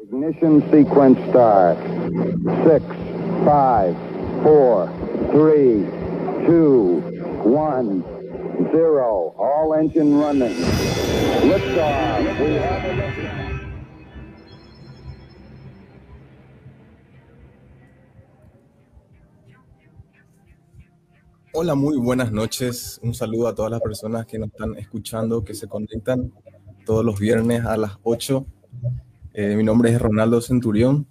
Ignition sequence start. Six, five, four, three, two, one, zero. All engine running. Liftoff. We have a. Hola, muy buenas noches. Un saludo a todas las personas que nos están escuchando, que se conectan todos los viernes a las 8. Eh, mi nombre es Ronaldo Centurión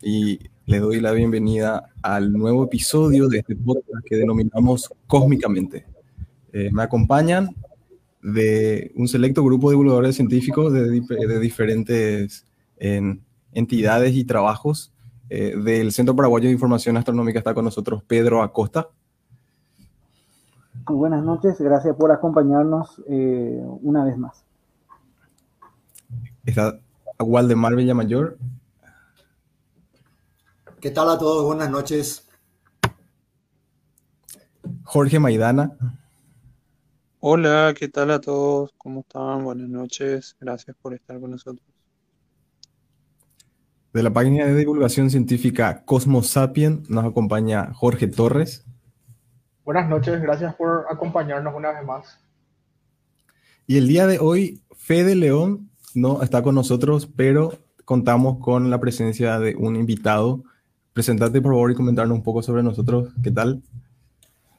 y les doy la bienvenida al nuevo episodio de este podcast que denominamos Cósmicamente. Eh, me acompañan de un selecto grupo de divulgadores científicos de, dif- de diferentes en, entidades y trabajos. Eh, del Centro Paraguayo de Información Astronómica está con nosotros Pedro Acosta. Muy buenas noches, gracias por acompañarnos eh, una vez más. Está Waldemar Villamayor. ¿Qué tal a todos? Buenas noches. Jorge Maidana. Hola, ¿qué tal a todos? ¿Cómo están? Buenas noches. Gracias por estar con nosotros. De la página de divulgación científica Cosmos Sapien nos acompaña Jorge Torres. Buenas noches, gracias por acompañarnos una vez más. Y el día de hoy, Fede León no está con nosotros, pero contamos con la presencia de un invitado. Presentate por favor y comentarnos un poco sobre nosotros. ¿Qué tal?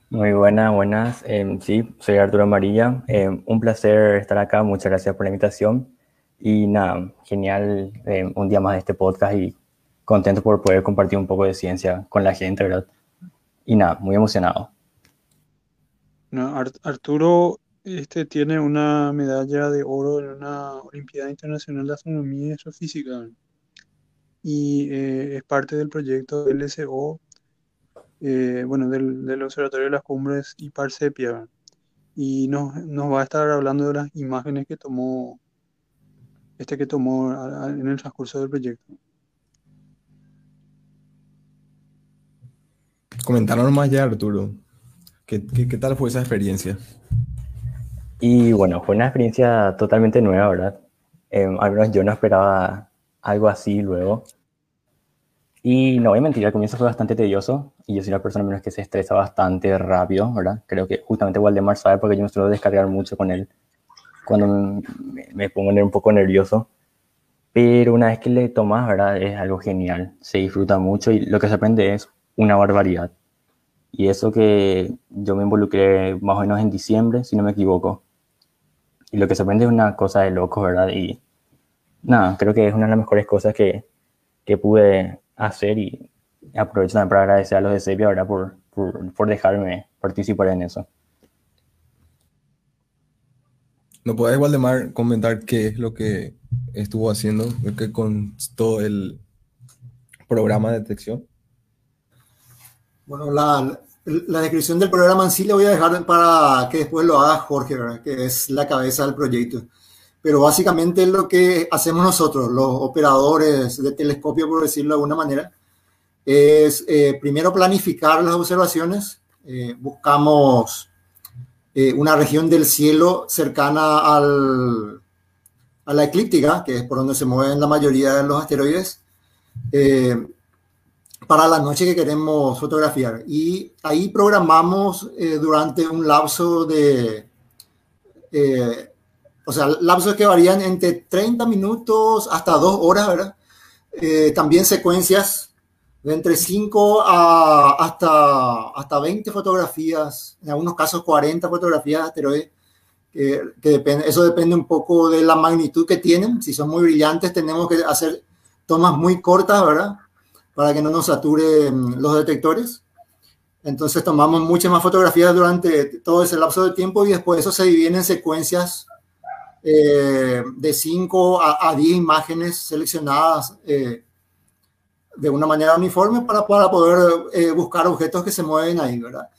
Muy buenas, buenas. Em, sí, soy Arturo Amarilla. Em, un placer estar acá. Muchas gracias por la invitación. Y nada, genial em, un día más de este podcast y contento por poder compartir un poco de ciencia con la gente, ¿verdad? Y nada, muy emocionado. No, Ar- Arturo este, tiene una medalla de oro en una Olimpiada Internacional de Astronomía y Astrofísica y eh, es parte del proyecto LSO, eh, bueno, del, del Observatorio de las Cumbres y Parsepia. Y nos, nos va a estar hablando de las imágenes que tomó, este que tomó en el transcurso del proyecto. Comentaron más ya, Arturo. ¿Qué, qué, qué tal fue esa experiencia? Y bueno, fue una experiencia totalmente nueva, ¿verdad? Em, al menos yo no esperaba algo así luego. Y no voy a mentir, al comienzo fue bastante tedioso y yo soy una persona menos que se estresa bastante rápido, ¿verdad? Creo que justamente Waldemar sabe porque yo me suelo descargar mucho con él cuando me, me pongo un poco nervioso. Pero una vez que le tomas, ¿verdad? Es algo genial, se disfruta mucho y lo que se aprende es una barbaridad. Y eso que yo me involucré más o menos en diciembre, si no me equivoco. Y lo que se aprende es una cosa de locos, ¿verdad? Y nada, creo que es una de las mejores cosas que, que pude hacer y aprovecho también para agradecer a los de Sepia, ¿verdad? Por, por, por dejarme participar en eso. ¿No podés, Waldemar, comentar qué es lo que estuvo haciendo, lo que constó el programa de detección? Bueno, la, la descripción del programa en sí le voy a dejar para que después lo haga Jorge, ¿verdad? que es la cabeza del proyecto. Pero básicamente lo que hacemos nosotros, los operadores de telescopio, por decirlo de alguna manera, es eh, primero planificar las observaciones. Eh, buscamos eh, una región del cielo cercana al, a la eclíptica, que es por donde se mueven la mayoría de los asteroides. Eh, para la noche que queremos fotografiar. Y ahí programamos eh, durante un lapso de, eh, o sea, lapsos que varían entre 30 minutos hasta 2 horas, ¿verdad? Eh, también secuencias de entre 5 a hasta, hasta 20 fotografías, en algunos casos 40 fotografías de asteroides. Que, que depende, eso depende un poco de la magnitud que tienen. Si son muy brillantes, tenemos que hacer tomas muy cortas, ¿verdad? Para que no nos saturen los detectores. Entonces tomamos muchas más fotografías durante todo ese lapso de tiempo y después eso se divide en secuencias eh, de 5 a, a 10 imágenes seleccionadas eh, de una manera uniforme para, para poder eh, buscar objetos que se mueven ahí, ¿verdad?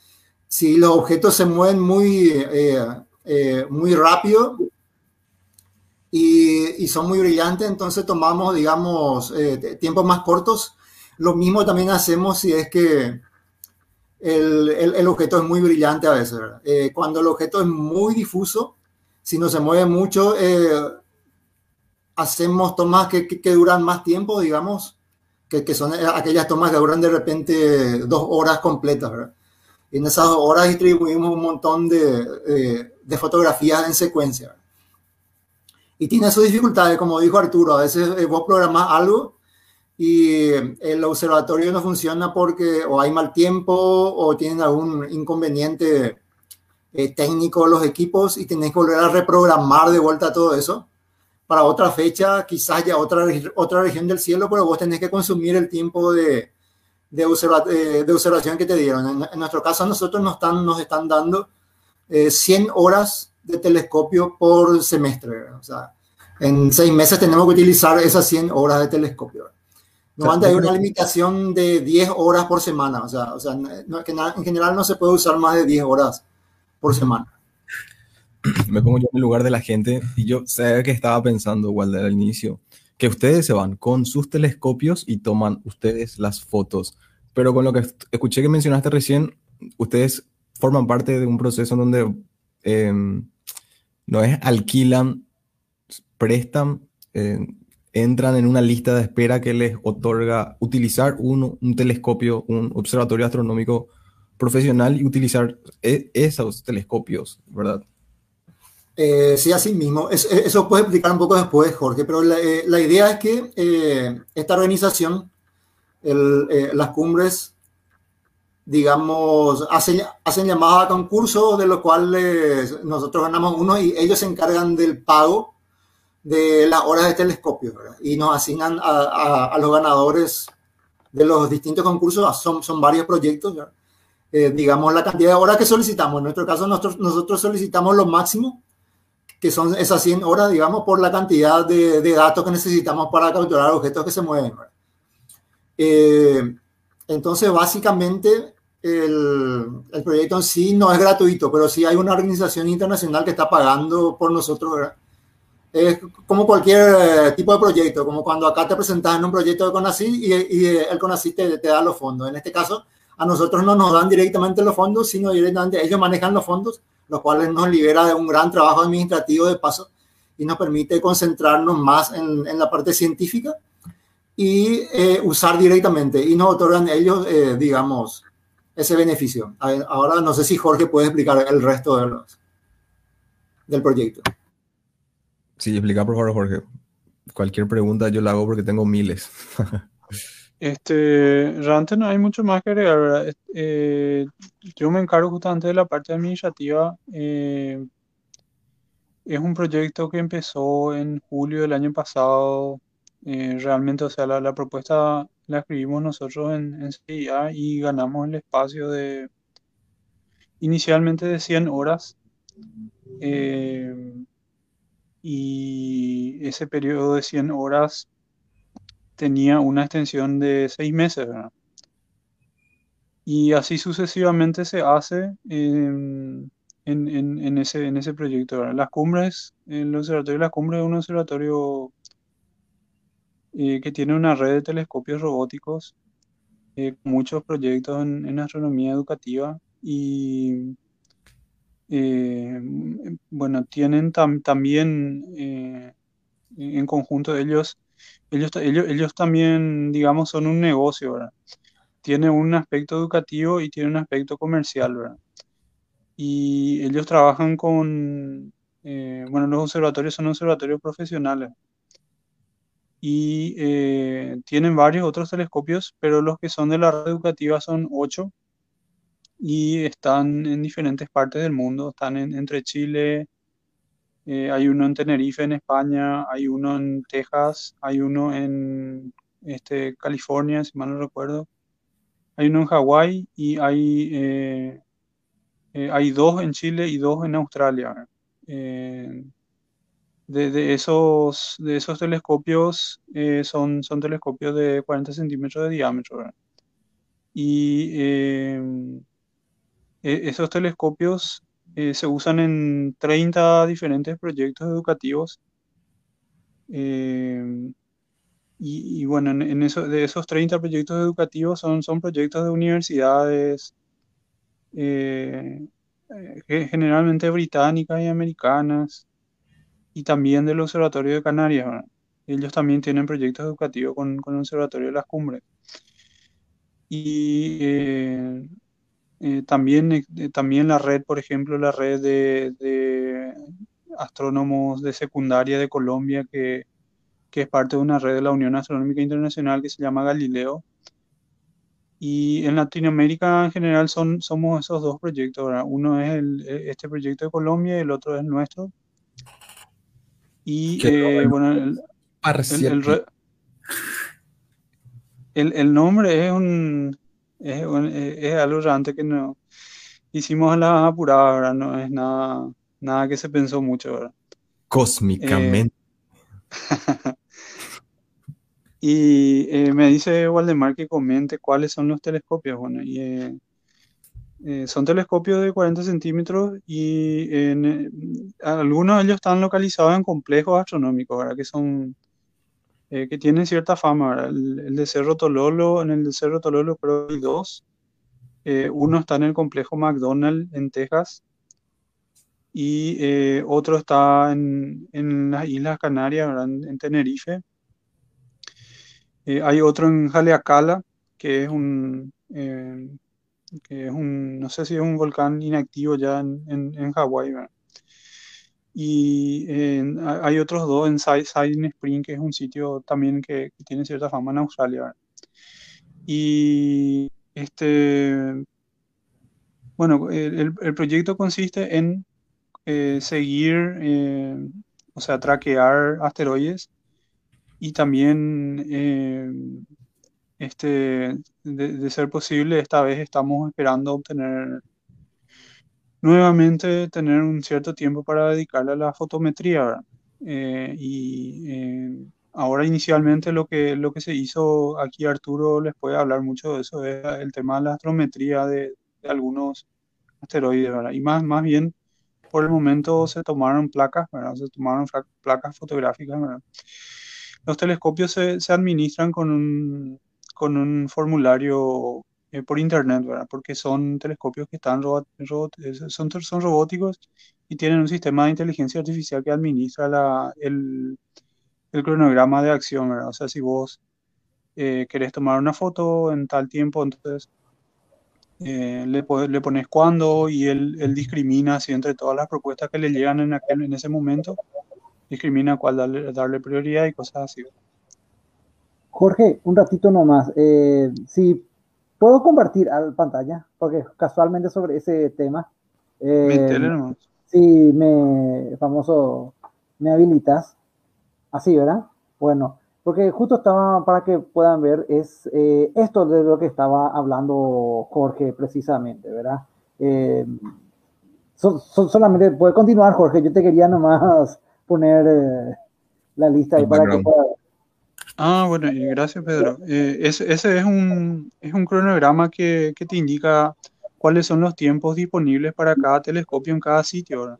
Si los objetos se mueven muy, eh, eh, muy rápido y, y, son muy brillantes, entonces tomamos, digamos, tiempos más cortos lo mismo también hacemos si es que el, el, el objeto es muy brillante a veces. Eh, cuando el objeto es muy difuso, si no se mueve mucho, eh, hacemos tomas que, que, duran más tiempo, digamos, que, que, son aquellas tomas que duran de repente dos horas completas, ¿verdad? Y en esas dos horas distribuimos un montón de, de fotografías en secuencia. Y tiene sus dificultades, como dijo Arturo, a veces eh, vos programás algo y el observatorio no funciona porque o hay mal tiempo o tienen algún inconveniente eh, técnico los equipos y tenés que volver a reprogramar de vuelta todo eso para otra fecha, quizás ya otra, otra región del cielo, pero vos tenés que consumir el tiempo de, de, eh, de observación que te dieron. En, nuestro caso, nosotros nos están, nos están dando 100 horas de telescopio por semestre. O sea, en seis meses tenemos que utilizar esas 100 horas de telescopio. No hay una limitación de 10 horas por semana. O sea, o sea en general no se puede usar más de 10 horas por semana. Me pongo yo en el lugar de la gente y yo sé que estaba pensando, igual al inicio, que ustedes se van con sus telescopios y toman ustedes las fotos. Pero con lo que escuché que mencionaste recién, ustedes forman parte de un proceso en donde em, no es alquilan, prestan, eh, entran en una lista de espera que les otorga utilizar un, un telescopio, un observatorio astronómico profesional y utilizar e, esos telescopios, ¿verdad? Eh, sí, así mismo. eso puede explicar un poco después, Jorge, pero la, eh, idea es que eh, esta organización, las cumbres, digamos, hacen, hacen llamadas a concurso, de los cuales nosotros ganamos uno y ellos se encargan del pago de las horas de telescopio y nos asignan a, a, los ganadores de los distintos concursos, son, son varios proyectos, eh, digamos la cantidad de horas que solicitamos. En nuestro caso nosotros, nosotros solicitamos lo máximo, que son esas 100 horas, digamos, por la cantidad de, de datos que necesitamos para capturar objetos que se mueven. Eh, entonces, básicamente, el, el, proyecto en sí no es gratuito, pero sí hay una organización internacional que está pagando por nosotros. ¿verdad? Es como cualquier eh, tipo de proyecto, como cuando acá te presentas en un proyecto de CONACYT y, y el CONACYT te, te, da los fondos. En este caso, a nosotros no nos dan directamente los fondos, sino directamente ellos manejan los fondos, lo cual nos libera de un gran trabajo administrativo de paso y nos permite concentrarnos más en, en la parte científica y eh, usar directamente. Y nos otorgan ellos, eh, digamos, ese beneficio. Ahora no sé si Jorge puede explicar el resto de los, del proyecto. Sí, explica por favor, Jorge. Cualquier pregunta yo la hago porque tengo miles. este, realmente no hay mucho más que agregar, ¿verdad? Eh, yo me encargo justamente de la parte administrativa. Eh, es un proyecto que empezó en julio del año pasado. Eh, realmente, o sea, la, propuesta la escribimos nosotros en, en CIA y ganamos el espacio de inicialmente de 100 horas. Eh, y ese periodo de 100 horas tenía una extensión de 6 meses, ¿verdad? Y así sucesivamente se hace en, en, en, ese, en ese proyecto. ¿verdad? Las cumbres, el observatorio de las cumbres es un observatorio eh, que tiene una red de telescopios robóticos, eh, muchos proyectos en, en astronomía educativa y eh, bueno, tienen tam, también eh, en conjunto ellos, ellos, ellos, ellos también, digamos, son un negocio, ¿verdad? Tiene un aspecto educativo y tiene un aspecto comercial, ¿verdad? Y ellos trabajan con, eh, bueno, los observatorios son observatorios profesionales y eh, tienen varios otros telescopios, pero los que son de la red educativa son ocho y están en diferentes partes del mundo. Están en, entre Chile, eh, hay uno en Tenerife, en España, hay uno en Texas, hay uno en este, California, si mal no recuerdo. Hay uno en Hawái y hay, eh, eh, hay dos en Chile y dos en Australia. Eh, de, de, esos, de esos telescopios eh, son, son telescopios de 40 centímetros de diámetro. ¿verdad? Y eh, esos telescopios eh, se usan en 30 diferentes proyectos educativos. Eh, y, y, bueno, en, en, eso, de esos 30 proyectos educativos son, son proyectos de universidades, eh, eh generalmente británicas y americanas, y también del Observatorio de Canarias. ellos también tienen proyectos educativos con, con el Observatorio de las Cumbres. Y eh, eh, también, eh, también la red, por ejemplo, la red de, de astrónomos de secundaria de Colombia, que, que, es parte de una red de la Unión Astronómica Internacional que se llama Galileo. Y en Latinoamérica en general son, somos esos dos proyectos. ¿verdad? Uno es el, este proyecto de Colombia y el otro es nuestro. Y eh, bueno, el, el, el, el, nombre es un, es, un, es algo realmente que no hicimos la apurada, ¿verdad? No es nada, nada que se pensó mucho, ¿verdad? Cósmicamente. Eh, y eh, me dice Waldemar que comente cuáles son los telescopios. Bueno, y, eh, eh, son telescopios de 40 centímetros y en, algunos de ellos están localizados en complejos astronómicos, ¿verdad? Que son que tienen cierta fama. El, de Cerro Tololo, en el de Cerro Tololo creo que hay dos. uno está en el complejo McDonald en Texas y otro está en, en, las Islas Canarias. En, en Tenerife. Eh, hay otro en Haleakala, que es un, eh, que es un, no sé si es un volcán inactivo ya en, en Hawái. Y eh, hay otros dos en Siding Spring, que es un sitio también que, que tiene cierta fama en Australia. Y este, bueno, el, el proyecto consiste en seguir, o sea, traquear asteroides y también, eh, este, de, de, ser posible, esta vez estamos esperando obtener nuevamente tener un cierto tiempo para dedicarle a la fotometría. Eh, y eh, ahora inicialmente lo que, lo que se hizo aquí, Arturo les puede hablar mucho de eso, es el tema de la astrometría de, algunos asteroides. Y más, más bien, por el momento se tomaron placas, ¿verdad? Se tomaron placas fotográficas. Los telescopios se, se administran con con un formulario eh, por internet, ¿verdad? Porque son telescopios que están robot, son, son robóticos y tienen un sistema de inteligencia artificial que administra la, el, el cronograma de acción, ¿verdad? O sea, si vos eh, querés tomar una foto en tal tiempo, entonces eh, le, le, pones cuándo y él, él discrimina así entre todas las propuestas que le llegan en, en ese momento discrimina cuál darle, darle, prioridad y cosas así. Jorge, un ratito nomás. Eh, puedo compartir a la pantalla, porque casualmente sobre ese tema. Eh. Si me, famoso, me habilitas. Así, ¿verdad? Bueno, porque justo estaba, para que puedan ver, es eh, esto de lo que estaba hablando Jorge precisamente, ¿verdad? Eh, so, so, solamente puede continuar, Jorge. Yo te quería nomás poner eh, la lista ahí para que pueda... Ah, bueno, gracias Pedro. Eh, ese, es, un, es un cronograma que, que, te indica cuáles son los tiempos disponibles para cada telescopio en cada sitio.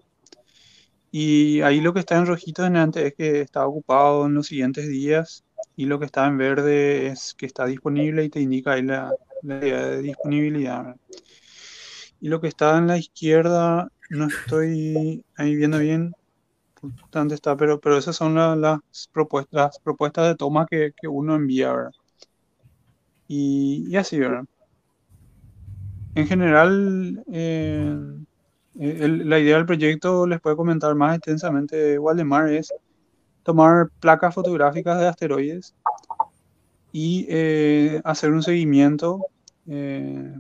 Y ahí lo que está en rojito en antes es que está ocupado en los siguientes días y lo que está en verde es que está disponible y te indica ahí la, la de disponibilidad. Y lo que está en la izquierda, no estoy ahí viendo bien, dónde está, pero, pero esas son la, las, propuestas, las propuestas de toma que, que uno envía, ¿verdad? Y, así, ¿verdad? En general, eh, la idea del proyecto, les puedo comentar más extensamente, Waldemar, es tomar placas fotográficas de asteroides y eh, hacer un seguimiento eh,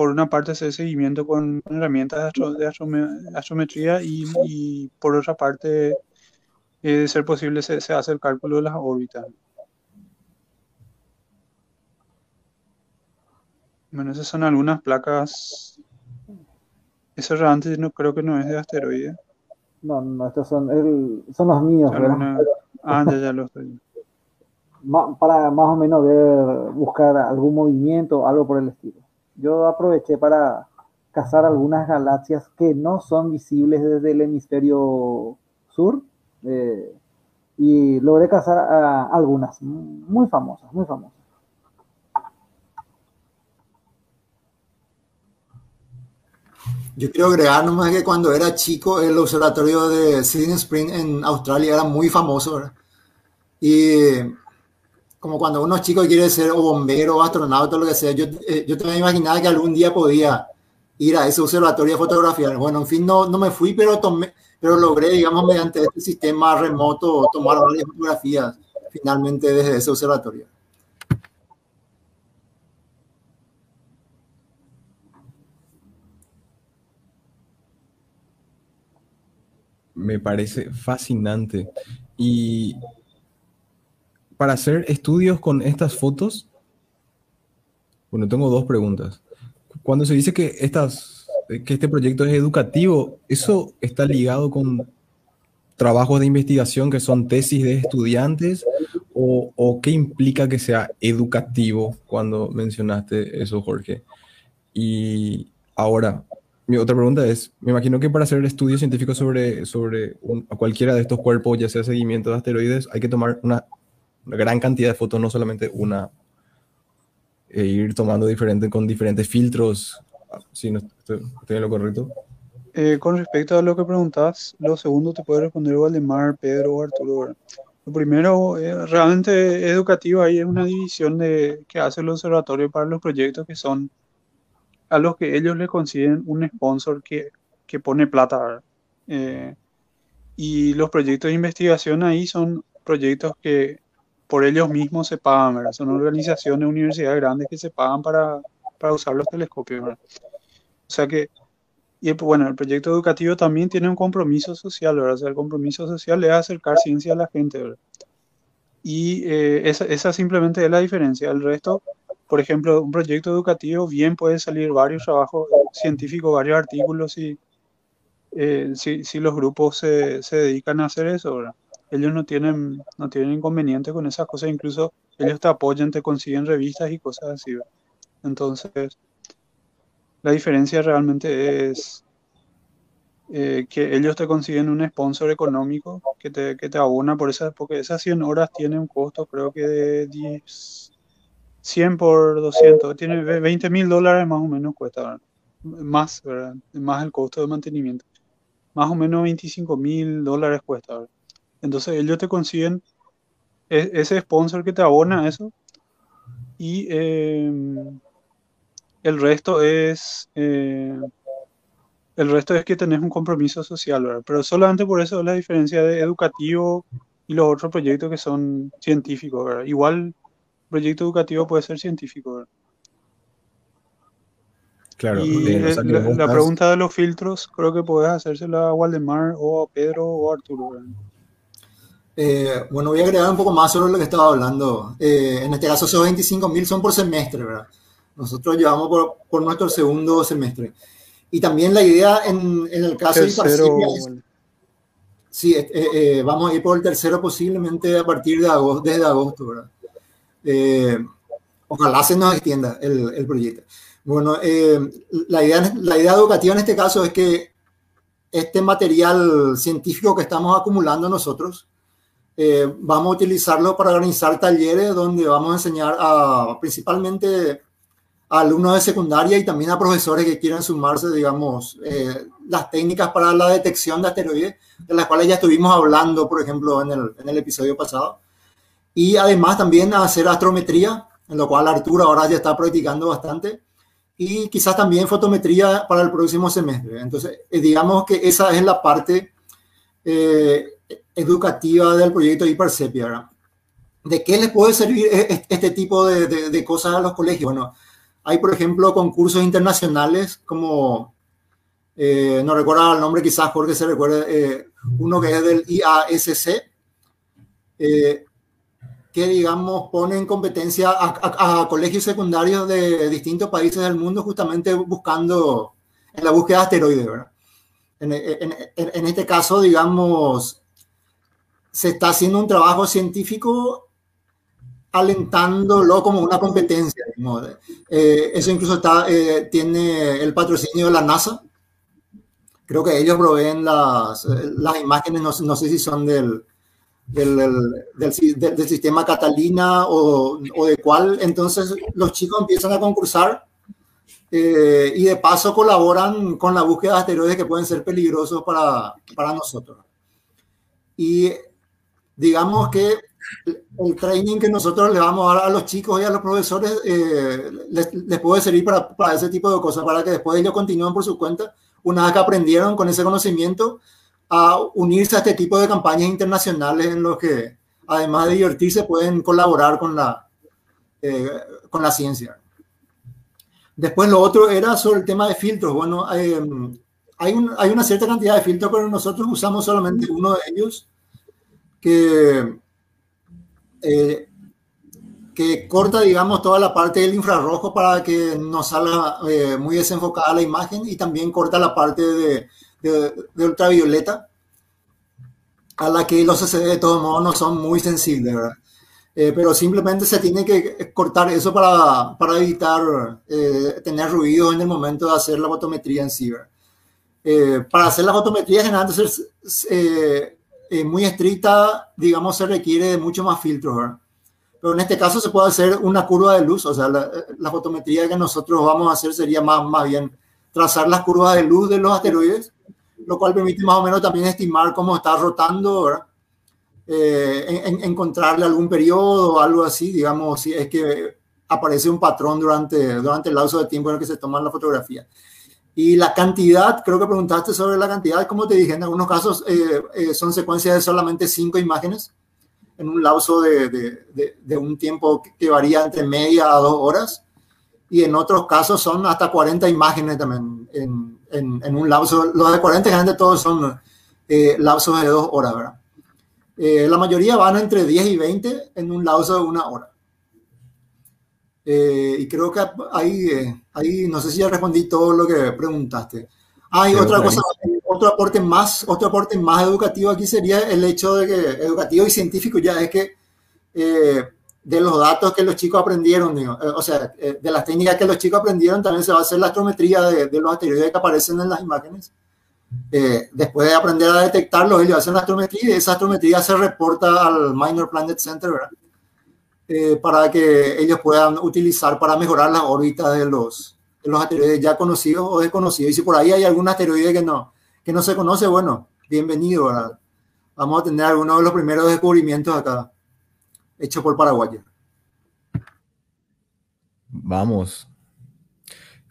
por una parte hacer seguimiento con herramientas de, astro, de astrometría y, y, por otra parte, eh, de ser posible, se, se, hace el cálculo de las órbitas. Bueno, esas son algunas placas. Eso realmente no creo que no es de asteroide. No, no, estos son, el, son los míos. Ah, ya, ya lo estoy. Para más o menos ver, buscar algún movimiento, algo por el estilo yo aproveché para cazar algunas galaxias que no son visibles desde el hemisferio sur eh, y logré cazar algunas muy famosas, muy famosas. Yo quiero agregar nomás que cuando era chico el observatorio de Sydney Spring en Australia era muy famoso. Y como cuando uno es chico y quiere ser bombero o astronauta lo que sea, yo, eh, yo también imaginaba que algún día podía ir a ese observatorio a fotografiar. Bueno, en fin, no, no me fui, pero, tomé, pero logré, digamos, mediante este sistema remoto tomar varias fotografías finalmente desde ese observatorio. Me parece fascinante. Y para hacer estudios con estas fotos, bueno, tengo dos preguntas. Cuando se dice que, este proyecto es educativo, ¿eso está ligado con trabajos de investigación que son tesis de estudiantes? ¿O, o qué implica que sea educativo cuando mencionaste eso, Jorge? Y ahora, mi otra pregunta es, me imagino que para hacer estudios científicos sobre, sobre cualquiera de estos cuerpos, ya sea seguimiento de asteroides, hay que tomar una una gran cantidad de fotos, no solamente una, e ir tomando diferente, con diferentes filtros. Si no estoy, en lo correcto. Eh, con respecto a lo que preguntas, lo segundo te puede responder Valdemar, Pedro o Arturo. Lo primero, eh, realmente educativo, ahí es una división de, que hace el observatorio para los proyectos que son a los que ellos le consiguen un sponsor que, que pone plata. Eh, y los proyectos de investigación ahí son proyectos que por ellos mismos se pagan, ¿verdad? Son organizaciones, universidades grandes que se pagan para, para usar los telescopios, ¿verdad? O sea que, y bueno, el proyecto educativo también tiene un compromiso social, ¿verdad? O sea, el compromiso social es acercar ciencia a la gente, ¿verdad? Y eh, esa, esa simplemente es la diferencia. El resto, por ejemplo, un proyecto educativo bien puede salir varios trabajos científicos, varios artículos, si, eh, si, si, los grupos se, se dedican a hacer eso, ¿verdad? Ellos no tienen, no tienen inconveniente con esas cosas, incluso ellos te apoyan, te consiguen revistas y cosas así. Entonces, la diferencia realmente es eh, que ellos te consiguen un sponsor económico que te, que te abona por esas, porque esas 100 horas tienen un costo creo que de 10, 100 por 200, tiene 20 mil dólares más o menos cuesta, más, ¿verdad? más el costo de mantenimiento, más o menos 25 mil dólares cuesta. ¿verdad? Entonces ellos te consiguen e, ese sponsor que te abona eso y em, el resto es eh, el resto es que tenés un compromiso social, ¿verdad? Pero solamente por eso es la diferencia de educativo y los otros proyectos que son científicos, ¿verdad? Igual proyecto educativo puede ser científico, ¿verdad? Claro, y la, pregunta de los filtros creo que puedes hacérsela a Waldemar o a Pedro o a Arturo. ¿verdad? Eh, bueno, voy a agregar un poco más sobre lo que estaba hablando. Eh, en este caso, esos 25 mil son por semestre, ¿verdad? Nosotros llevamos por, por, nuestro segundo semestre. Y también la idea en, en el caso Tercero, de Sí, eh, eh, vamos a ir por el tercero posiblemente a partir de agosto, desde agosto, ¿verdad? Eh, ojalá se nos extienda el, el proyecto. Bueno, la, idea, la idea educativa en este caso es que este material científico que estamos acumulando nosotros, eh, vamos a utilizarlo para organizar talleres donde vamos a enseñar a, principalmente a alumnos de secundaria y también a profesores que quieran sumarse, digamos, eh, las técnicas para la detección de asteroides, de las cuales ya estuvimos hablando, por ejemplo, en el, en el episodio pasado. Y además también a hacer astrometría, en lo cual Arturo ahora ya está practicando bastante. Y quizás también fotometría para el próximo semestre. Entonces, eh, digamos que esa es la parte eh, educativa del proyecto Hipersepia. ¿De qué les puede servir e-, e-, este tipo de, cosas a los colegios? Bueno, hay, por ejemplo, concursos internacionales como, eh, no recuerdo el nombre, quizás porque se recuerde, eh, uno que es del IASC, eh, que, digamos, pone en competencia a, colegios secundarios de distintos países del mundo justamente buscando, en la búsqueda de asteroides, ¿verdad? En, este caso, digamos, se está haciendo un trabajo científico alentándolo como una competencia. Eh, eso incluso está, eh, tiene el patrocinio de la NASA. Creo que ellos proveen las, las imágenes, no, no, sé si son del, del, del, del, sistema Catalina o, o, de cuál. Entonces los chicos empiezan a concursar eh, y de paso colaboran con la búsqueda de asteroides que pueden ser peligrosos para, para nosotros. Y digamos que el training que nosotros le vamos a dar a los chicos y a los profesores eh, les, les, puede servir para, para, ese tipo de cosas, para que después ellos continúen por su cuenta, una vez que aprendieron con ese conocimiento, a unirse a este tipo de campañas internacionales en los que, además de divertirse, pueden colaborar con la, eh, con la ciencia. Después lo otro era sobre el tema de filtros. Bueno, eh, hay, un, hay una cierta cantidad de filtros, pero nosotros usamos solamente uno de ellos que, eh, que corta, digamos, toda la parte del infrarrojo para que no salga eh, muy desenfocada la imagen y también corta la parte de, de, de, ultravioleta a la que los CD de todos modos no son muy sensibles, ¿verdad? Eh, pero simplemente se tiene que cortar eso para, para evitar eh, tener ruido en el momento de hacer la fotometría en sí. Eh, para hacer la fotometría generalmente es muy estricta, digamos, se requiere de mucho más filtros. Pero en este caso se puede hacer una curva de luz, o sea, la, la, fotometría que nosotros vamos a hacer sería más, más bien trazar las curvas de luz de los asteroides, lo cual permite más o menos también estimar cómo está rotando, eh, en, encontrarle algún periodo o algo así, digamos, si es que aparece un patrón durante, durante el lapso de tiempo en el que se toma la fotografía. Y la cantidad, creo que preguntaste sobre la cantidad, como te dije, en algunos casos eh, eh, son secuencias de solamente cinco imágenes en un lapso de, de, de, un tiempo que varía entre media a dos horas. Y en otros casos son hasta 40 imágenes también en, en, en un lapso. Los de 40 generalmente todos son eh, lapsos de dos horas, ¿verdad? Eh, la mayoría van entre 10 y 20 en un lapso de una hora. Eh, y creo que ahí, eh, ahí, no sé si ya respondí todo lo que preguntaste. Hay ah, otra cosa, otro aporte más, otro aporte más educativo aquí sería el hecho de que, educativo y científico ya es que eh, de los datos que los chicos aprendieron, digo, eh, o sea, de las técnicas que los chicos aprendieron, también se va a hacer la astrometría de, de los asteroides que aparecen en las imágenes eh, después de aprender a detectarlos, ellos hacen la astrometría y esa astrometría se reporta al Minor Planet Center, ¿verdad? Eh, para que ellos puedan utilizar para mejorar la órbita de los, de los asteroides ya conocidos o desconocidos. Y si por ahí hay algún asteroide que no, que no se conoce, bueno, bienvenido. Vamos a tener algunos de los primeros descubrimientos acá, hechos por Paraguay. Vamos,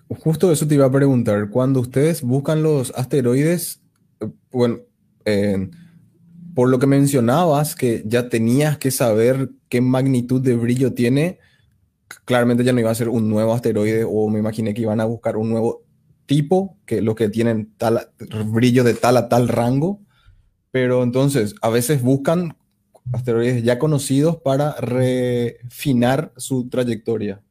Justo eso te iba a preguntar. Cuando ustedes buscan los asteroides, eh, bueno, eh, por lo que mencionabas, que ya tenías que saber qué magnitud de brillo tiene, claramente ya no iba a ser un nuevo asteroide o me imaginé que iban a buscar un nuevo tipo, que los que tienen tal brillo de tal a tal rango. Pero entonces, a veces buscan asteroides ya conocidos para refinar su trayectoria.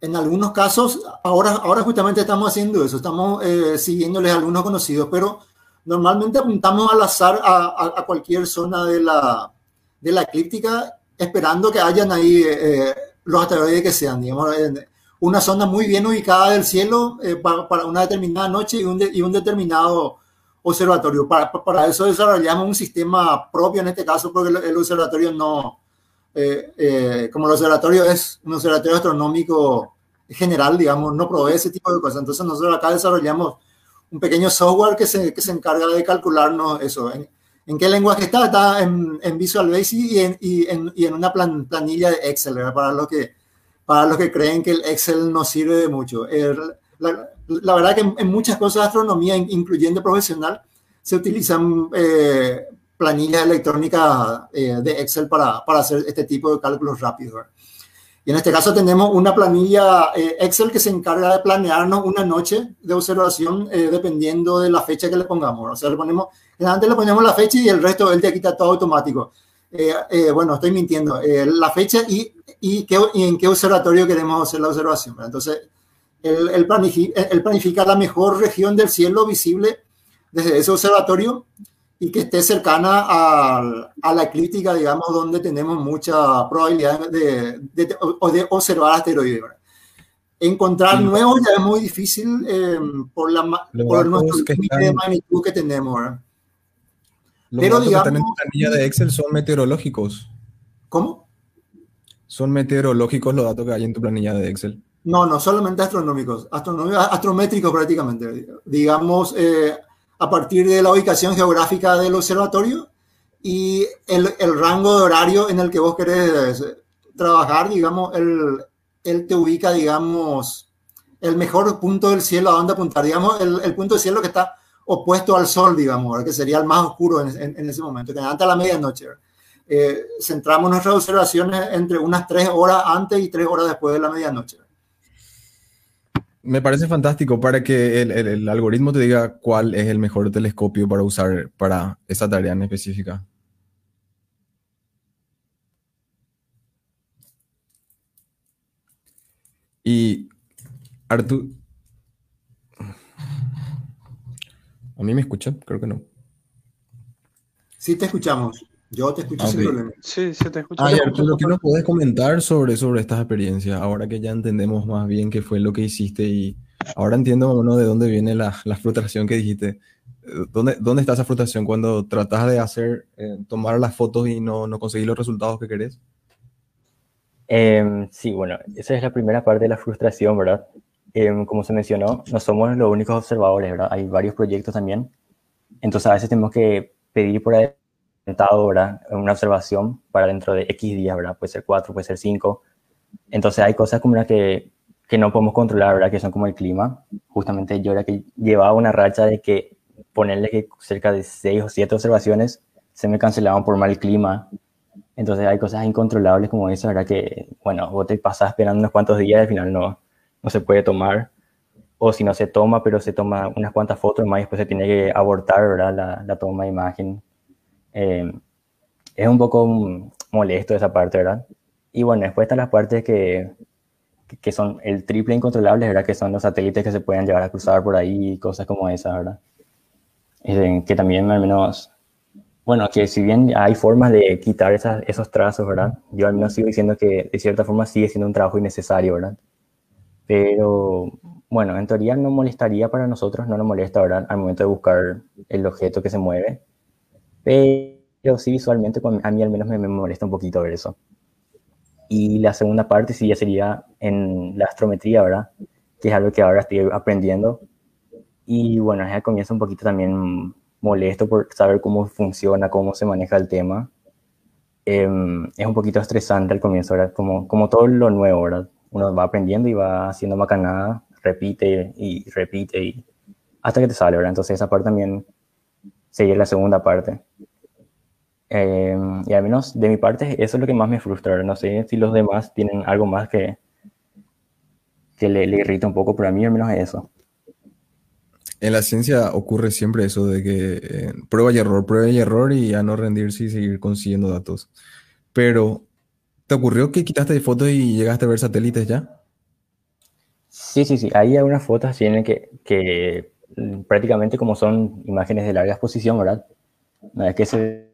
En algunos casos, ahora, ahora justamente estamos haciendo eso, estamos eh, siguiéndoles algunos conocidos, pero normalmente apuntamos al azar a, a, a, cualquier zona de la, de la eclíptica, esperando que hayan ahí eh, los asteroides que sean, digamos, una zona muy bien ubicada del cielo eh, para, para, una determinada noche y un, de, y un determinado observatorio. Para, para, eso desarrollamos un sistema propio en este caso, porque el, el observatorio no, eh, eh, como el observatorio es un observatorio astronómico general, digamos, no provee ese tipo de cosas. Entonces nosotros acá desarrollamos un pequeño software que se, que se encarga de calcularnos eso. ¿En, en qué lenguaje está? Está en, en Visual Basic y en, y en, y en una plan, planilla de Excel. Para los, que, para los que creen que el Excel no sirve de mucho. El, la, verdad que en, muchas cosas de astronomía, incluyendo profesional, se utilizan eh, planillas electrónicas eh, de Excel para, para hacer este tipo de cálculos rápidos. Y en este caso tenemos una planilla eh, Excel que se encarga de planearnos una noche de observación eh, dependiendo de la fecha que le pongamos. O sea, le ponemos, antes le ponemos la fecha y el resto él te quita todo automático. Eh, eh bueno, estoy mintiendo. Eh, la fecha y, y, qué, y, en qué observatorio queremos hacer la observación. Entonces, él, él, planifica, él planifica la mejor región del cielo visible desde ese observatorio y que esté cercana a, a, la eclíptica, digamos, donde tenemos mucha probabilidad de, de, de, de observar asteroides. ¿verdad? Encontrar sí. nuevos ya es muy difícil eh, por, la, por nuestro límite de magnitud que tenemos. ¿verdad? Los Pero digamos, que están en planilla de Excel son meteorológicos. ¿Cómo? Son meteorológicos los datos que hay en tu planilla de Excel. No, no, solamente astronómicos, astronómicos astrométricos prácticamente. Digamos, eh, a partir de la ubicación geográfica del observatorio y el, rango de horario en el que vos querés trabajar, digamos, él, él te ubica, digamos, el mejor punto del cielo a donde apuntar, digamos, el, punto del cielo que está opuesto al sol, digamos, que sería el más oscuro en ese momento, que antes a la medianoche. Eh, centramos nuestras observaciones entre unas tres horas antes y tres horas después de la medianoche. Me parece fantástico para que el, algoritmo te diga cuál es el mejor telescopio para usar para esa tarea en específica. Y Artur, ¿a mí me escucha? Creo que no. Sí, te escuchamos. Yo te escucho okay. sin problema. Sí, sí, te escucho. Ay, Arturo, ¿qué nos puedes comentar sobre, sobre estas experiencias? Ahora que ya entendemos más bien qué fue lo que hiciste y ahora entiendo bueno, de dónde viene la, la frustración que dijiste. ¿Dónde, ¿Dónde está esa frustración cuando tratas de hacer, eh, tomar las fotos y no, no conseguir los resultados que querés? Eh, sí, bueno, esa es la primera parte de la frustración, ¿verdad? Eh, como se mencionó, no somos los únicos observadores, ¿verdad? Hay varios proyectos también. Entonces a veces tenemos que pedir por adelantado, ¿verdad? Una observación para dentro de X días, ¿verdad? Puede ser 4, puede ser 5. Entonces hay cosas como las que, que no podemos controlar, ¿verdad? Que son como el clima. Justamente yo era que llevaba una racha de que ponerle que cerca de 6 o 7 observaciones se me cancelaban por mal clima entonces hay cosas incontrolables como eso, ¿verdad? Que, bueno, vos te pasas esperando unos cuantos días y al final no, no se puede tomar. O si no se toma, pero se toma unas cuantas fotos más y después se tiene que abortar. La, la toma de imagen. Eh, es un poco molesto esa parte, ¿verdad? Y bueno, después están las partes que, que son el triple incontrolables, ¿verdad? Que son los satélites que se pueden llegar a cruzar por ahí y cosas como esas, ¿verdad? Eh, que también al menos bueno, que si bien hay formas de quitar esas, esos trazos, ¿verdad? Yo al menos sigo diciendo que de cierta forma sigue siendo un trabajo innecesario, ¿verdad? Pero bueno, en teoría no molestaría para nosotros, no nos molesta, ¿verdad? Al momento de buscar el objeto que se mueve. Pero sí visualmente a mí al menos me, me molesta un poquito ver eso. Y la segunda parte sí ya sería en la astrometría, ¿verdad? Que es algo que ahora estoy aprendiendo. Y bueno, ya comienza un poquito también molesto por saber cómo funciona, cómo se maneja el tema. Eh, es un poquito estresante al comienzo, ¿verdad? Como, como todo lo nuevo, ¿verdad? Uno va aprendiendo y va haciendo macanada, repite y repite y hasta que te sale, ¿verdad? Entonces esa parte también sería la segunda parte. Eh, y al menos de mi parte eso es lo que más me frustra. No sé si los demás tienen algo más que, que le, le irrita un poco, pero a mí al menos es eso en la ciencia ocurre siempre eso de que eh, prueba y error, prueba y error y ya no rendirse y seguir consiguiendo datos. Pero, ¿te ocurrió que quitaste fotos y llegaste a ver satélites ya? Sí, sí, sí. Hay algunas fotos así en el que, que prácticamente como son imágenes de larga exposición, ¿verdad? No es que sea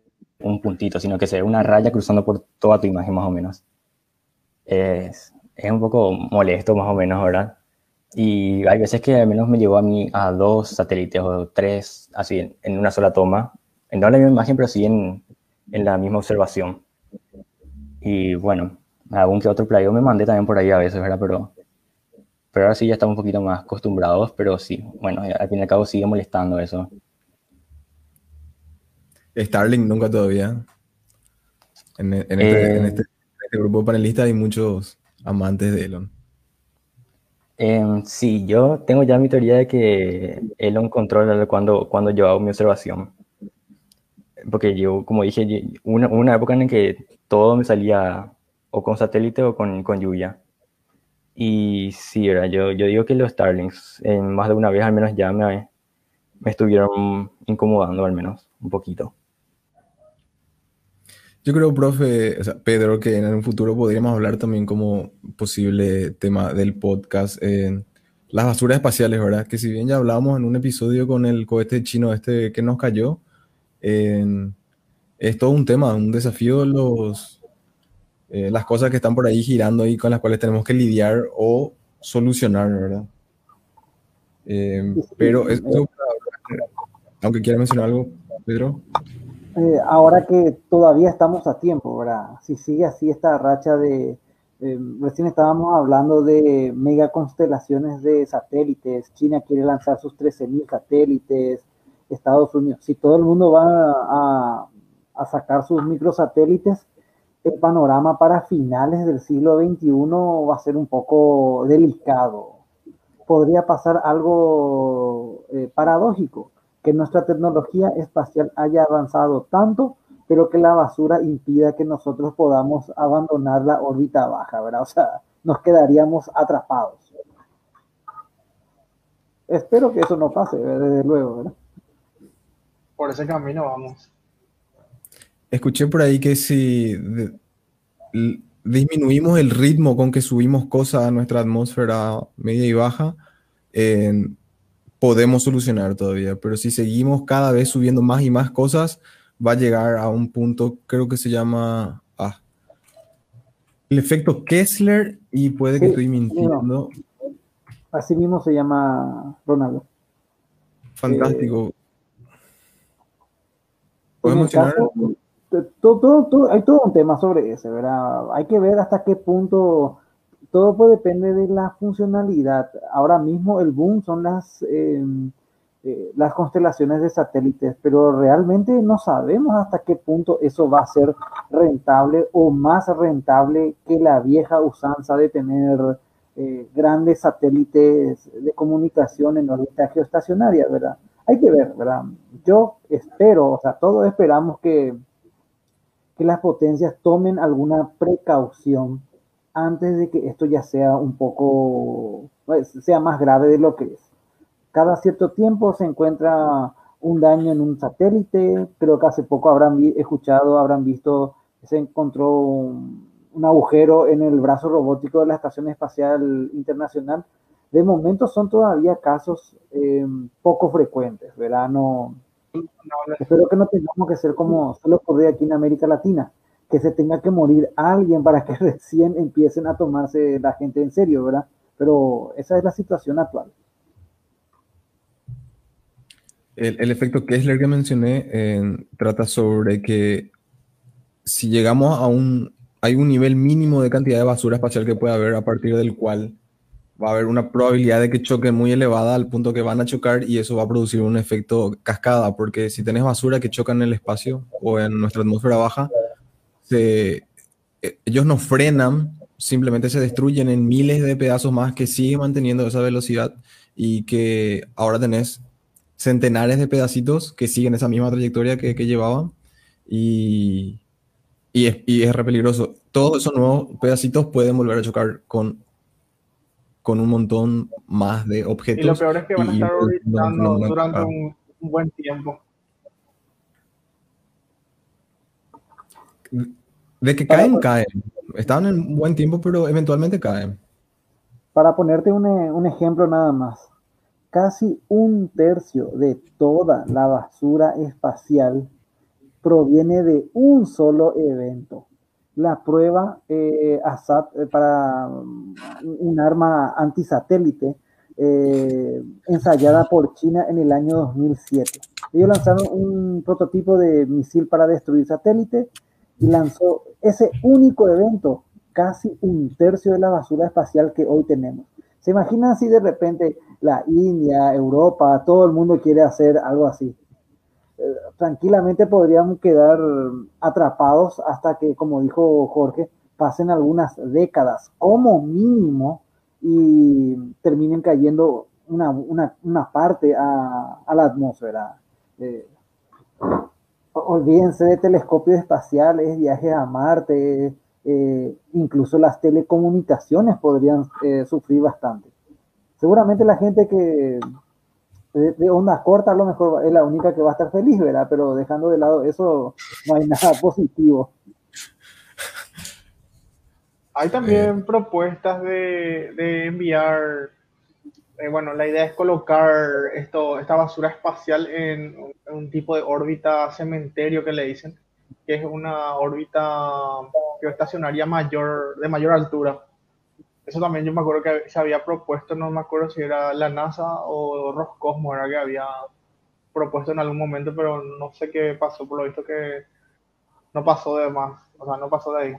un puntito, sino que se ve una raya cruzando por toda tu imagen más o menos. Es, es un poco molesto más o menos, ¿verdad? Y hay veces que al menos me llevó a mí a dos satélites o tres, así en, en una sola toma. No en la misma imagen, pero sí en, en, la misma observación. Y bueno, algún que otro playo me mandé también por ahí a veces, ¿verdad? Pero, pero ahora sí ya estamos un poquito más acostumbrados, pero sí, bueno, al fin y al cabo sigue molestando eso. Starlink nunca todavía. En, en, este, eh, en este, este grupo panelista hay muchos amantes de Elon. Eh, sí, yo tengo ya mi teoría de que Elon controla cuando, cuando yo hago mi observación. Porque yo, como dije, una, una época en la que todo me salía o con satélite o con, con lluvia. Y sí, ¿verdad? Yo, yo digo que los Starlinks, en más de una vez al menos ya me, me estuvieron incomodando al menos un poquito. Yo creo, profe, o sea, Pedro, que en un futuro podríamos hablar también como posible tema del podcast en las basuras espaciales, ¿verdad? Que si bien ya hablábamos en un episodio con el cohete chino este que nos cayó, en, es todo un tema, un desafío los, eh, las cosas que están por ahí girando y con las cuales tenemos que lidiar o solucionar, ¿verdad? Eh, pero, es, aunque quiera mencionar algo, Pedro. Eh, ahora que todavía estamos a tiempo, ¿verdad? Si sigue así esta racha de, eh, recién estábamos hablando de mega constelaciones de satélites, China quiere lanzar sus 13.000 satélites, Estados Unidos, si todo el mundo va a, a sacar sus microsatélites, el panorama para finales del siglo XXI va a ser un poco delicado. Podría pasar algo eh, paradójico, que nuestra tecnología espacial haya avanzado tanto, pero que la basura impida que nosotros podamos abandonar la órbita baja, ¿verdad? O sea, nos quedaríamos atrapados. Espero que eso no pase, desde luego, ¿verdad? Por ese camino vamos. Escuché por ahí que si disminuimos el ritmo con que subimos cosas a nuestra atmósfera media y baja, podemos solucionar todavía. Pero si seguimos cada vez subiendo más y más cosas, va a llegar a un punto, creo que se llama ah, el efecto Kessler y puede que estoy mintiendo. Así mismo se llama Ronaldo. Fantástico. ¿Podemos mencionar? Todo, hay todo un tema sobre eso, ¿verdad? Hay que ver hasta qué punto todo puede depende de la funcionalidad. Ahora mismo el boom son las, em, eh, las constelaciones de satélites, pero realmente no sabemos hasta qué punto eso va a ser rentable o más rentable que la vieja usanza de tener eh, grandes satélites de comunicación en órbita geoestacionaria, ¿verdad? Hay que ver, ¿verdad? Yo espero, o sea, todos esperamos que que las potencias tomen alguna precaución antes de que esto ya sea un poco, pues, sea más grave de lo que es. Cada cierto tiempo se encuentra un daño en un satélite, creo que hace poco habrán escuchado, habrán visto, se encontró un, agujero en el brazo robótico de la Estación Espacial Internacional. De momento son todavía casos eh, poco frecuentes, ¿verdad? Espero que no tengamos que ser como solo ocurre aquí en América Latina, que se tenga que morir alguien para que recién empiecen a tomarse la gente en serio, ¿verdad? Pero esa es la situación actual. El, efecto Kessler que mencioné trata sobre que si llegamos a un, hay un nivel mínimo de cantidad de basura espacial que puede haber a partir del cual va a haber una probabilidad de que choquen muy elevada al punto que van a chocar y eso va a producir un efecto cascada, porque si tenés basura que choca en el espacio o en nuestra atmósfera baja, se, eh, ellos no frenan, simplemente se destruyen en miles de pedazos más que siguen manteniendo esa velocidad y que ahora tenés centenares de pedacitos que siguen esa misma trayectoria que, que llevaban y, y, es, y es re peligroso. Todos esos nuevos pedacitos pueden volver a chocar con con un montón más de objetos. Y lo peor es que van a estar orbitando durante un, buen tiempo. De que caen, caen. Están en un buen tiempo, pero eventualmente caen. Para ponerte un, un ejemplo nada más, casi un tercio de toda la basura espacial proviene de un solo evento la prueba eh, eh, para mm, un arma antisatélite eh, ensayada por China en el año 2007. Ellos lanzaron un prototipo de misil para destruir satélite y lanzó ese único evento, casi un tercio de la basura espacial que hoy tenemos. ¿Se imaginan si de repente la India, Europa, todo el mundo quiere hacer algo así? Tranquilamente podríamos quedar atrapados hasta que, como dijo Jorge, pasen algunas décadas como mínimo y terminen cayendo una, parte a, la atmósfera. Eh, olvídense de telescopios espaciales, viajes a Marte, eh, incluso las telecomunicaciones podrían eh, sufrir bastante. Seguramente la gente que de, onda corta a lo mejor es la única que va a estar feliz, ¿verdad? Pero dejando de lado eso, no hay nada positivo. Hay también propuestas de, enviar, eh, bueno, la idea es colocar esto, esta basura espacial en, un tipo de órbita cementerio que le dicen, que es una órbita estacionaria mayor, de mayor altura eso también yo me acuerdo que se había propuesto, no me acuerdo si era la NASA o Roscosmos, era que había propuesto en algún momento, pero no sé qué pasó, por lo visto que no pasó de más, o sea, no pasó de ahí.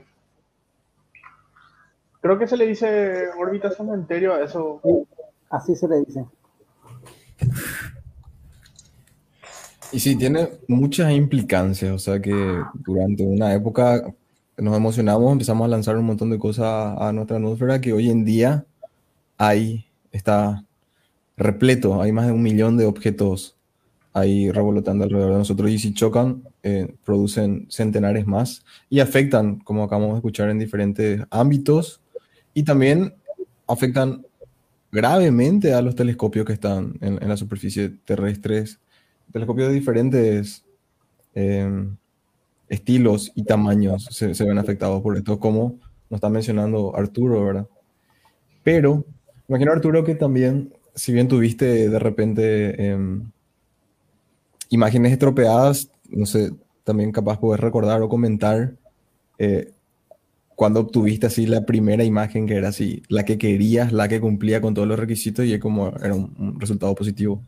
Creo que se le dice órbita cementerio a eso. así se le dice. Y sí, tiene muchas implicancias, o sea que durante una época nos emocionamos, empezamos a lanzar un montón de cosas a nuestra atmósfera que hoy en día hay, está repleto, hay más de un millón de objetos ahí revolotando alrededor de nosotros y si chocan, eh, producen centenares más y afectan, como acabamos de escuchar, en diferentes ámbitos y también afectan gravemente a los telescopios que están en, la superficie terrestres, telescopios de diferentes eh, estilos y tamaños se, ven afectados por esto, como nos está mencionando Arturo, ¿verdad? Pero, imagino Arturo que también, si bien tuviste de repente em, imágenes estropeadas, no sé, también capaz puedes recordar o comentar eh, cuando obtuviste así la primera imagen que era así, la que querías, la que cumplía con todos los requisitos y como era un, resultado positivo.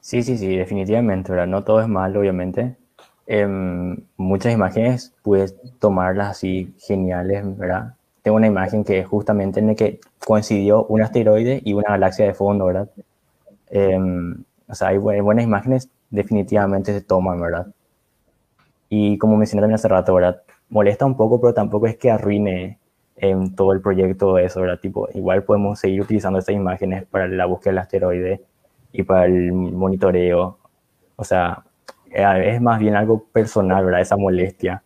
Sí, sí, sí, definitivamente, ¿verdad? No todo es malo, obviamente. Em, muchas imágenes puedes tomarlas así geniales, ¿verdad? Tengo una imagen que justamente en que coincidió un asteroide y una galaxia de fondo, ¿verdad? Em, o sea, hay buenas imágenes, definitivamente se toman, ¿verdad? Y como mencioné también hace rato, ¿verdad? Molesta un poco, pero tampoco es que arruine en todo el proyecto de eso, ¿verdad? Tipo, igual podemos seguir utilizando estas imágenes para la búsqueda del asteroide y para el monitoreo. O sea, eh, es más bien algo personal, ¿verdad? Esa molestia,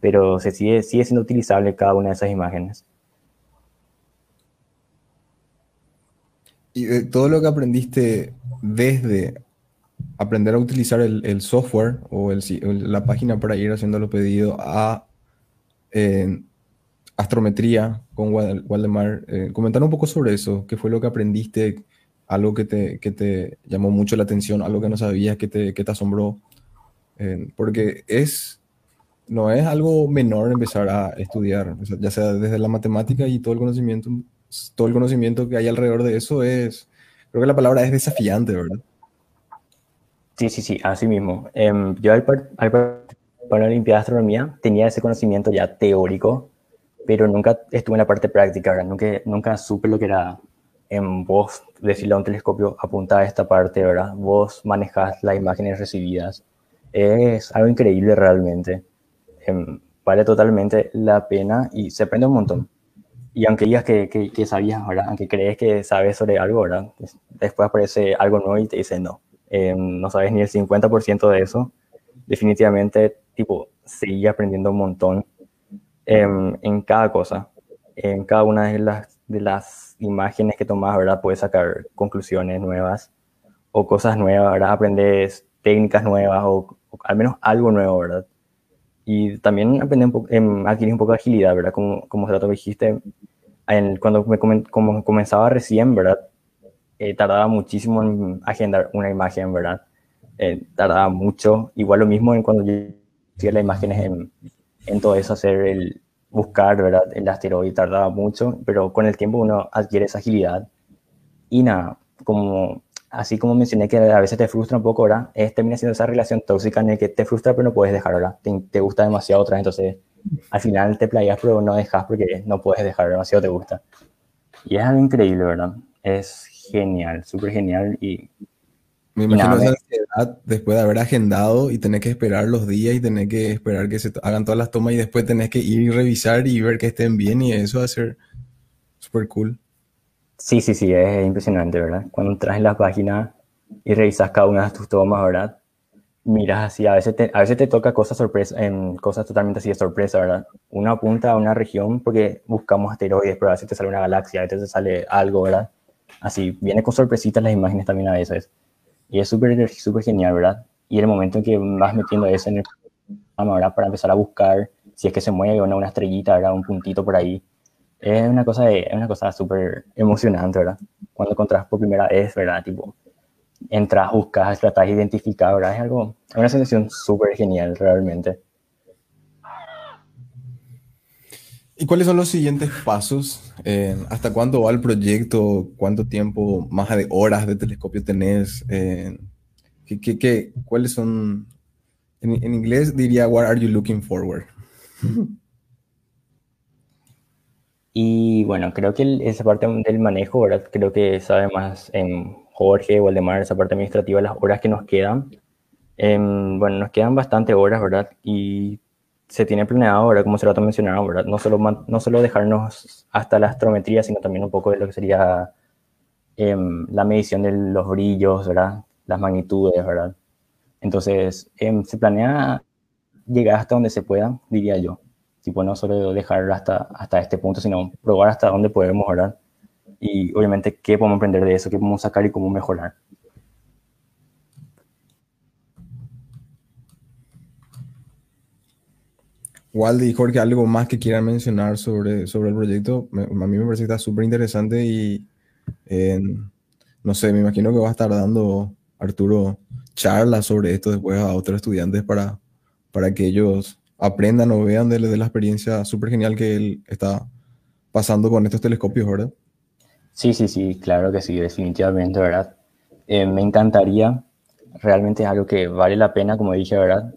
pero se sigue, sigue siendo utilizable cada una de esas imágenes. Y eh, todo lo que aprendiste desde aprender a utilizar el, software o la página para ir haciendo los pedidos a eh, astrometría con Waldemar, comentar un poco sobre eso, qué fue lo que aprendiste, algo que te, que te llamó mucho la atención, algo que no sabías, que te, que te asombró. Porque es, no es algo menor empezar a estudiar, ya sea desde la matemática y todo el conocimiento, todo el conocimiento que hay alrededor de eso es, creo que la palabra es desafiante, ¿verdad? Sí, sí, sí, así mismo. Em, yo al, al para la Olimpiada de Astronomía tenía ese conocimiento ya teórico, pero nunca estuve en la parte práctica, ¿verdad? Nunca, nunca supe lo que era en vos decirle a un telescopio, apuntar a esta parte, ¿verdad? Vos manejás las imágenes recibidas es algo increíble realmente. Em, vale totalmente la pena y se aprende un montón. Y aunque digas que, que, sabías, ¿verdad? Aunque crees que sabes sobre algo, ¿verdad? Después aparece algo nuevo y te dice no. Em, no sabes ni el 50% de eso. Definitivamente, tipo, seguí aprendiendo un montón em, en cada cosa. En cada una de las, de las imágenes que tomas, ¿verdad? Puedes sacar conclusiones nuevas o cosas nuevas, ¿verdad? Aprendes técnicas nuevas o al menos algo nuevo, ¿verdad? Y también aprendí un em, adquirí un poco de agilidad, ¿verdad? Como, como lo dijiste, en, cuando me como comenzaba recién, ¿verdad? Eh, tardaba muchísimo en agendar una imagen, ¿verdad? Eh, tardaba mucho. Igual lo mismo en cuando yo hacía las imágenes en, en todo eso, hacer el buscar, ¿verdad? El asteroide tardaba mucho, pero con el tiempo uno adquiere esa agilidad. Y nada, como así como mencioné que a veces te frustra un poco, ¿verdad? Es, termina siendo esa relación tóxica en la que te frustra pero no puedes dejar, ¿verdad? Te, gusta demasiado otra entonces al final te playas pero no dejas porque no puedes dejar, demasiado te gusta. Y es algo increíble, ¿verdad? Es genial, súper genial y... Me imagino esa ansiedad después de haber agendado y tener que esperar los días y tener que esperar que se hagan todas las tomas y después tenés que ir y revisar y ver que estén bien y eso va a ser súper cool. Sí, sí, sí, es impresionante, ¿verdad? Cuando entras en la página y revisas cada una de tus tomas, ¿verdad? Miras así, a veces te, a veces te toca cosas sorpresa, en cosas totalmente así de sorpresa, ¿verdad? Una apunta a una región porque buscamos asteroides, pero a veces te sale una galaxia, a veces te sale algo, ¿verdad? Así, viene con sorpresitas las imágenes también a veces. Y es súper, súper genial, ¿verdad? Y el momento en que vas metiendo eso en el programa, ¿verdad? Para empezar a buscar si es que se mueve o una estrellita, ¿verdad? Un puntito por ahí es una cosa es una cosa súper emocionante, ¿verdad? Cuando encontrás por primera vez, ¿verdad? Tipo, entras, buscas, tratas de identificar, ¿verdad? Es algo, es una sensación súper genial, realmente. ¿Y cuáles son los siguientes pasos? Eh, ¿Hasta cuándo va el proyecto? ¿Cuánto tiempo más de horas de telescopio tenés? Eh, ¿qué, qué, qué, cuáles son? En, en, inglés diría, what are you looking forward? Y bueno, creo que esa parte del manejo, ¿verdad? Creo que sabe más en Jorge o Aldemar, esa parte administrativa, las horas que nos quedan. Em, bueno, nos quedan bastante horas, ¿verdad? Y se tiene planeado, ¿verdad? Como se lo ha mencionado, ¿verdad? No solo, no solo dejarnos hasta la astrometría, sino también un poco de lo que sería em, la medición de los brillos, ¿verdad? Las magnitudes, ¿verdad? Entonces, em, se planea llegar hasta donde se pueda, diría yo. Tipo, no solo dejar hasta, hasta este punto, sino probar hasta dónde podemos, ¿verdad? Y obviamente qué podemos aprender de eso, qué podemos sacar y cómo mejorar. Waldi y Jorge, algo más que quieran mencionar sobre, sobre el proyecto. a mí me parece que está súper interesante y no sé, me imagino que va a estar dando Arturo charlas sobre esto después a otros estudiantes para, para que ellos aprendan o vean de, de la experiencia súper genial que él está pasando con estos telescopios, ¿verdad? Sí, sí, sí, claro que sí, definitivamente, ¿verdad? Eh, me encantaría, realmente es algo que vale la pena, como dije, ¿verdad?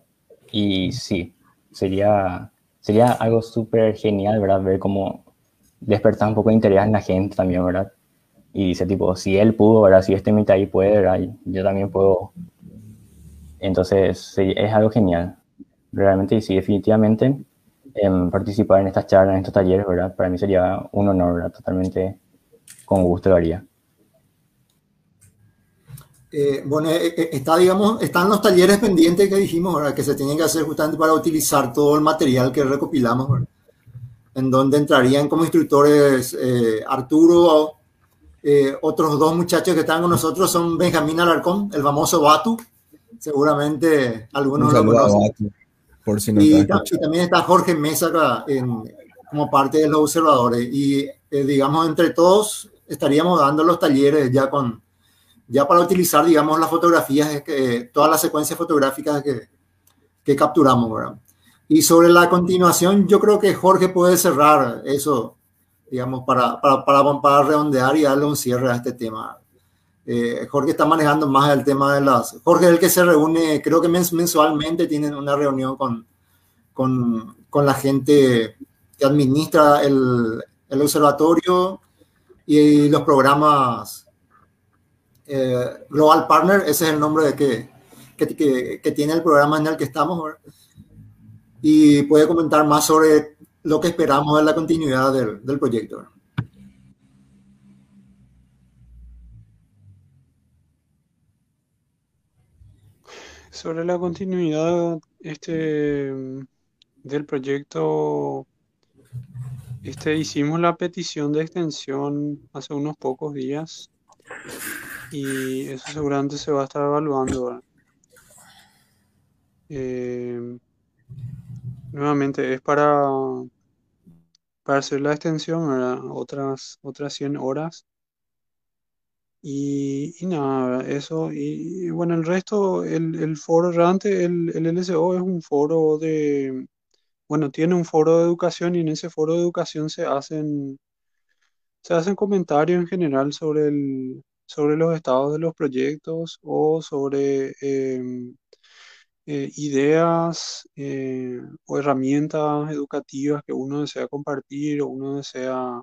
Y sí, sería, sería algo súper genial, ¿verdad? Ver cómo despertar un poco de interés en la gente también, ¿verdad? Y dice, tipo, si él pudo, ¿verdad? Si este ahí puede, ¿verdad? Yo también puedo. Entonces, es algo genial. Realmente, sí, definitivamente, em, participar en estas charlas, en estos talleres, ¿verdad? Para mí sería un honor, ¿verdad? Totalmente con gusto lo haría. Eh, bueno, eh, eh, está, digamos, están los talleres pendientes que dijimos, ¿verdad? que se tienen que hacer justamente para utilizar todo el material que recopilamos, ¿verdad? en donde entrarían como instructores Arturo, otros dos muchachos que están con nosotros son Benjamín Alarcón, el famoso Batu, seguramente algunos lo conocen. Por si no y, también está Jorge Mesa como parte de los observadores. Y digamos, entre todos estaríamos dando los talleres ya con ya para utilizar, digamos, las fotografías, que, todas las secuencias fotográficas que, que capturamos, ¿verdad? Y sobre la continuación, yo creo que Jorge puede cerrar eso, digamos, para, para, para, para redondear y darle un cierre a este tema. Eh, Jorge está manejando más el tema de las... Jorge es el que se reúne, creo que mensualmente tienen una reunión con, con, con la gente que administra el, el observatorio y los programas eh, Global Partner, ese es el nombre de que, que, que, tiene el programa en el que estamos. Y puede comentar más sobre lo que esperamos de la continuidad del, del proyecto. Sobre la continuidad este, del proyecto, este, hicimos la petición de extensión hace unos pocos días y eso seguramente se va a estar evaluando. Eh, nuevamente es para, para hacer la extensión, otras, otras 100 horas. Y, nada, eso. Y, bueno, el resto, el, el foro realmente, el, el LSO es un foro de, bueno, tiene un foro de educación y en ese foro de educación se hacen, se hacen comentarios en general sobre, el, sobre los estados de los proyectos o sobre em, eh, ideas eh, o herramientas educativas que uno desea compartir o uno desea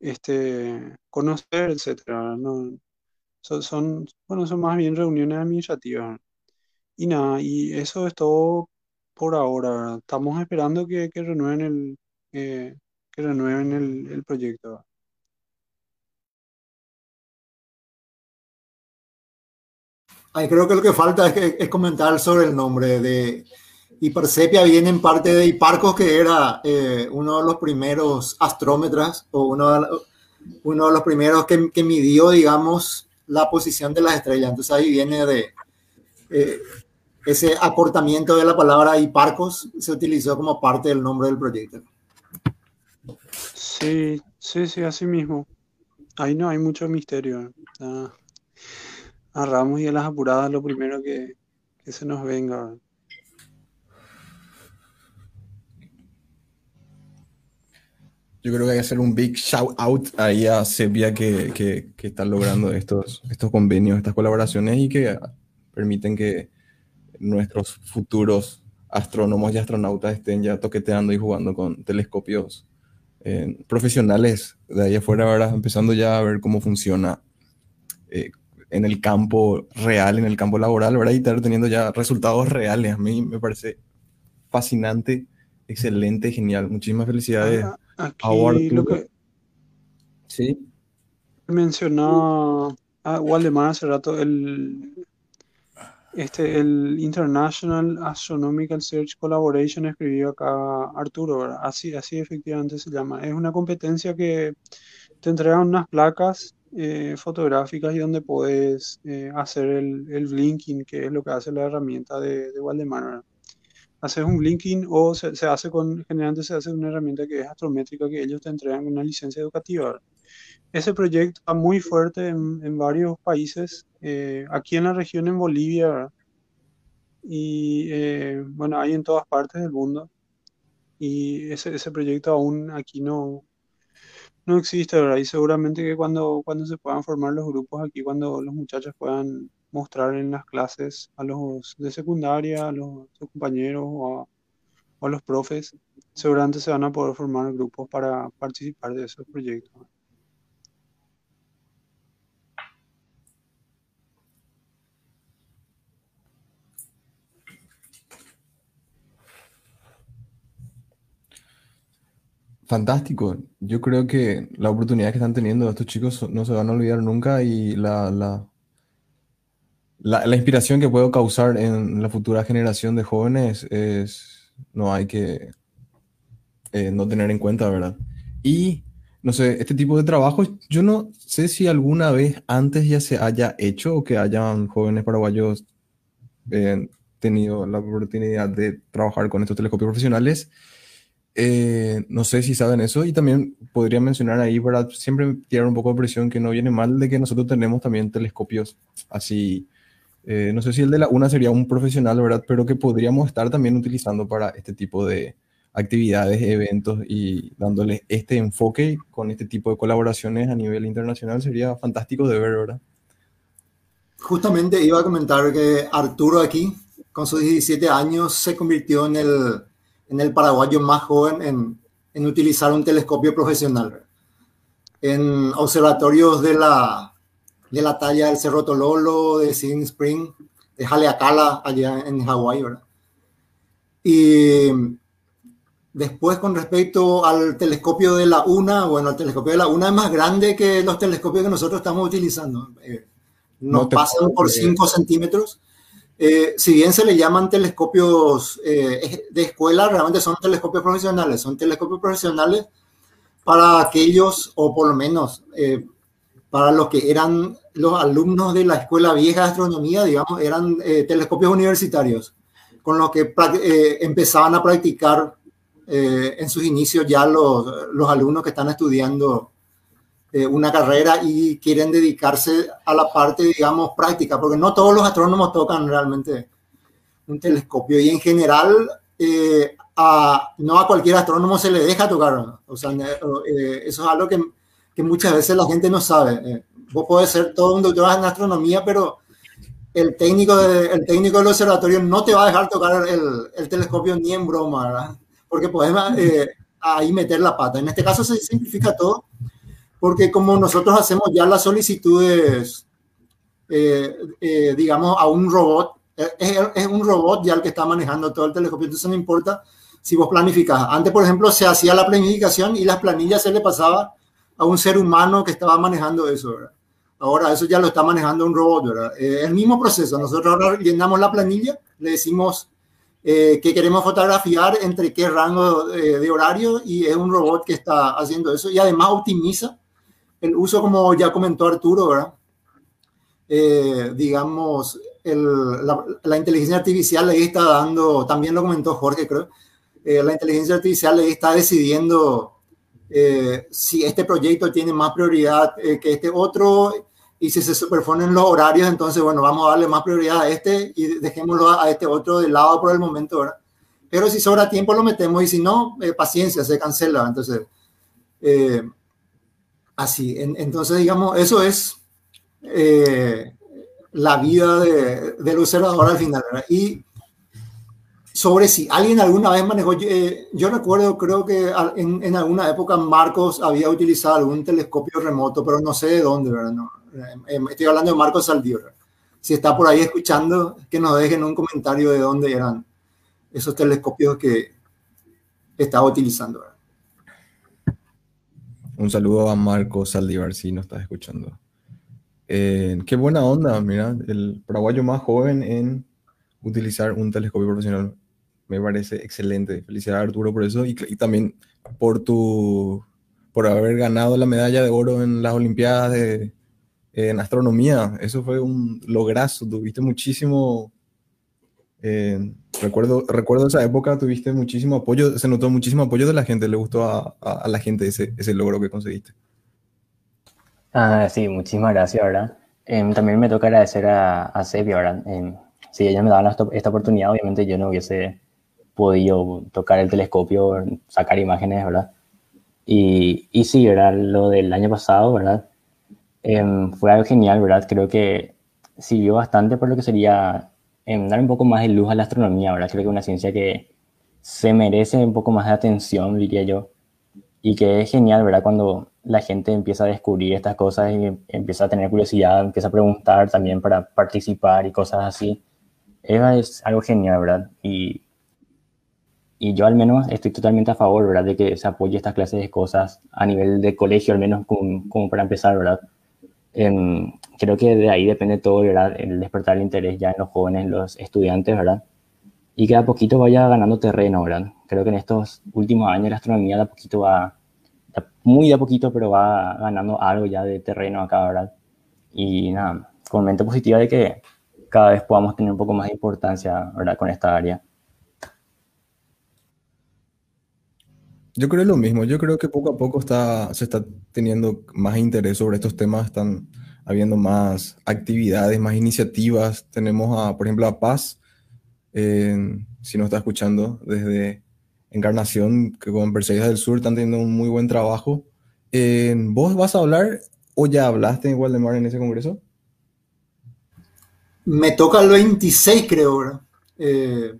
este, conocer, etcétera. ¿no? Son, son, bueno, son más bien reuniones administrativas. Y nada, y eso es todo por ahora. Estamos esperando que, que renueven el, eh, que renueven el, el proyecto. Ay, creo que lo que falta es, es, comentar sobre el nombre de Hipersepia. Viene en parte de Hiparcos, que era eh, uno de los primeros astrómetras o uno de, uno de los primeros que, midió, digamos, la posición de las estrellas. Entonces ahí viene de, eh, ese acortamiento de la palabra Hiparcos se utilizó como parte del nombre del proyecto. Sí, sí, sí, así mismo. Ahí no hay mucho misterio. a Ramos y a las apuradas lo primero que, que se nos venga. Yo creo que hay que hacer un big shout out ahí a Sepia que, que, que están logrando estos, estos convenios, estas colaboraciones y que permiten que nuestros futuros astrónomos y astronautas estén ya toqueteando y jugando con telescopios eh, profesionales de ahí afuera, empezando ya a ver cómo funciona eh, en el campo real, en el campo laboral, ¿verdad? Y estar teniendo ya resultados reales. A mí me parece fascinante, excelente, genial. Muchísimas felicidades Aquí lo que Sí, mencionaba a Waldemar hace rato, el, este, el International Astronomical Search Collaboration escribió acá Arturo, ¿verdad? Así, así efectivamente se llama. Es una competencia que te entregan unas placas eh, fotográficas y donde puedes eh, hacer el, el blinking, que es lo que hace la herramienta de, de Waldemar. Haces un blinking o se, se hace con, generalmente se hace una herramienta que es astrométrica que ellos te entregan una licencia educativa. Ese proyecto está muy fuerte en, en varios países, eh, aquí en la región en Bolivia, ¿verdad? y eh, bueno, hay en todas partes del mundo. Y ese, ese proyecto aún aquí no, no existe, ¿verdad? Y seguramente que cuando, cuando se puedan formar los grupos aquí, cuando los muchachos puedan mostrar en las clases a los de secundaria, a los compañeros o a, o a los profes, seguramente se van a poder formar grupos para participar de esos proyectos. fantástico. Yo creo que la oportunidad que están teniendo estos chicos no se van a olvidar nunca y la, la, la, la inspiración que puedo causar en la futura generación de jóvenes es, no hay que eh, no tener en cuenta, ¿verdad? Y, no sé, este tipo de trabajos, yo no sé si alguna vez antes ya se haya hecho o que hayan jóvenes paraguayos eh, tenido la oportunidad de trabajar con estos telescopios profesionales. Eh, no sé si saben eso y también podría mencionar ahí para siempre tirar un poco de presión que no viene mal de que nosotros tenemos también telescopios así. Eh, no sé si el de la UNA sería un profesional, ¿verdad? Pero que podríamos estar también utilizando para este tipo de actividades, eventos y dándoles este enfoque con este tipo de colaboraciones a nivel internacional sería fantástico de ver, ¿verdad? Justamente iba a comentar que Arturo aquí, con sus 17 años, se convirtió en el, en el paraguayo más joven en, en utilizar un telescopio profesional. En observatorios de la, de la talla del Cerro Tololo, de Silent Spring, de Haleakala, allá en Hawái, ¿verdad? Y después, con respecto al telescopio de la UNA, bueno, el telescopio de la UNA es más grande que los telescopios que nosotros estamos utilizando. Eh, No nos pasan por creer. 5 centímetros. Eh, si bien se le llaman telescopios eh, de escuela, realmente son telescopios profesionales. Son telescopios profesionales para aquellos, o por lo menos eh, para los que eran los alumnos de la Escuela Vieja de Astronomía, digamos, eran eh, telescopios universitarios, con los que eh, empezaban a practicar eh, en sus inicios ya los, los alumnos que están estudiando una carrera y quieren dedicarse a la parte, digamos, práctica, porque no todos los astrónomos tocan realmente un telescopio y en general a- no a cualquier astrónomo se le deja tocar. O sea, eso es algo que, que muchas veces la gente no sabe. Eh, vos podés ser todo un doctor en astronomía, pero el técnico, el técnico del observatorio no te va a dejar tocar el, el telescopio ni en broma. Porque podés eh, ahí meter la pata. En este caso se simplifica todo, porque como nosotros hacemos ya las solicitudes, eh, eh, digamos, a un robot, eh, es, es un robot ya el que está manejando todo el telescopio, entonces no importa si vos planificas. Antes, por ejemplo, se hacía la planificación y las planillas se le pasaba a un ser humano que estaba manejando eso. Ahora eso ya lo está manejando un robot. Eh, el mismo proceso. Nosotros ahora llenamos la planilla, le decimos eh, que queremos fotografiar entre qué rango eh, de horario y es un robot que está haciendo eso y además optimiza el uso, como ya comentó Arturo. Eh, digamos, la, inteligencia artificial le está dando, también lo comentó Jorge, creo, la inteligencia artificial le está decidiendo eh, si este proyecto tiene más prioridad eh, que este otro y si se superponen los horarios, entonces, bueno, vamos a darle más prioridad a este y dejémoslo a, a este otro de lado por el momento, ¿verdad? Pero si sobra tiempo lo metemos y si no, eh, paciencia, se cancela. Entonces, eh, así. En- entonces, digamos, eso es eh, la vida de- del observador al final, ¿verdad? Y sobre si alguien alguna vez manejó, eh, yo recuerdo, creo que en, en alguna época Marcos había utilizado algún telescopio remoto, pero no sé de dónde, ¿verdad? No, Estoy hablando de Marcos Saldívar. Si está por ahí escuchando, que nos dejen un comentario de dónde eran esos telescopios que estaba utilizando. Un saludo a Marcos Saldívar, si nos estás escuchando. Eh, qué buena onda, mira, el paraguayo más joven en utilizar un telescopio profesional. Me parece excelente. Felicidades Arturo por eso y, también por tu por haber ganado la medalla de oro en las Olimpiadas de, en astronomía. Eso fue un lograzo, tuviste muchísimo... Eh, recuerdo, recuerdo esa época, tuviste muchísimo apoyo, se notó muchísimo apoyo de la gente, le gustó a, a, la gente ese, ese, logro que conseguiste. Ah, sí, muchísimas gracias, ¿verdad? Eh, también me toca agradecer a, a Sepia, ¿verdad? Eh, si ella me daban esta, esta oportunidad, obviamente yo no hubiese podido tocar el telescopio, sacar imágenes, ¿verdad? Y, y sí, ¿verdad? Lo del año pasado, ¿verdad? Eh, fue algo genial, ¿verdad? Creo que sirvió bastante por lo que sería eh, dar un poco más de luz a la astronomía, ¿verdad? Creo que es una ciencia que se merece un poco más de atención, diría yo, y que es genial, ¿verdad? Cuando la gente empieza a descubrir estas cosas y empieza a tener curiosidad, empieza a preguntar también para participar y cosas así. Es algo genial, ¿verdad? Y y yo al menos estoy totalmente a favor, ¿verdad? De que se apoye estas clases de cosas a nivel de colegio, al menos como, como para empezar, ¿verdad? Eh, creo que de ahí depende todo, ¿verdad? El despertar el interés ya en los jóvenes, los estudiantes, ¿verdad? Y que a poquito vaya ganando terreno, ¿verdad? Creo que en estos últimos años la astronomía de a poquito va, muy de a poquito, pero va ganando algo ya de terreno acá, ¿verdad? Y nada, con mente positiva de que cada vez podamos tener un poco más de importancia, ¿verdad? Con esta área. Yo creo lo mismo, yo creo que poco a poco está, se está teniendo más interés sobre estos temas, están habiendo más actividades, más iniciativas. Tenemos, a, por ejemplo, a Paz, si nos está escuchando, desde Encarnación, que con Perseidas del Sur están teniendo un muy buen trabajo. ¿Vos vas a hablar o ya hablaste en Waldemar en ese congreso? Me toca el 26, creo, ¿verdad? Eh,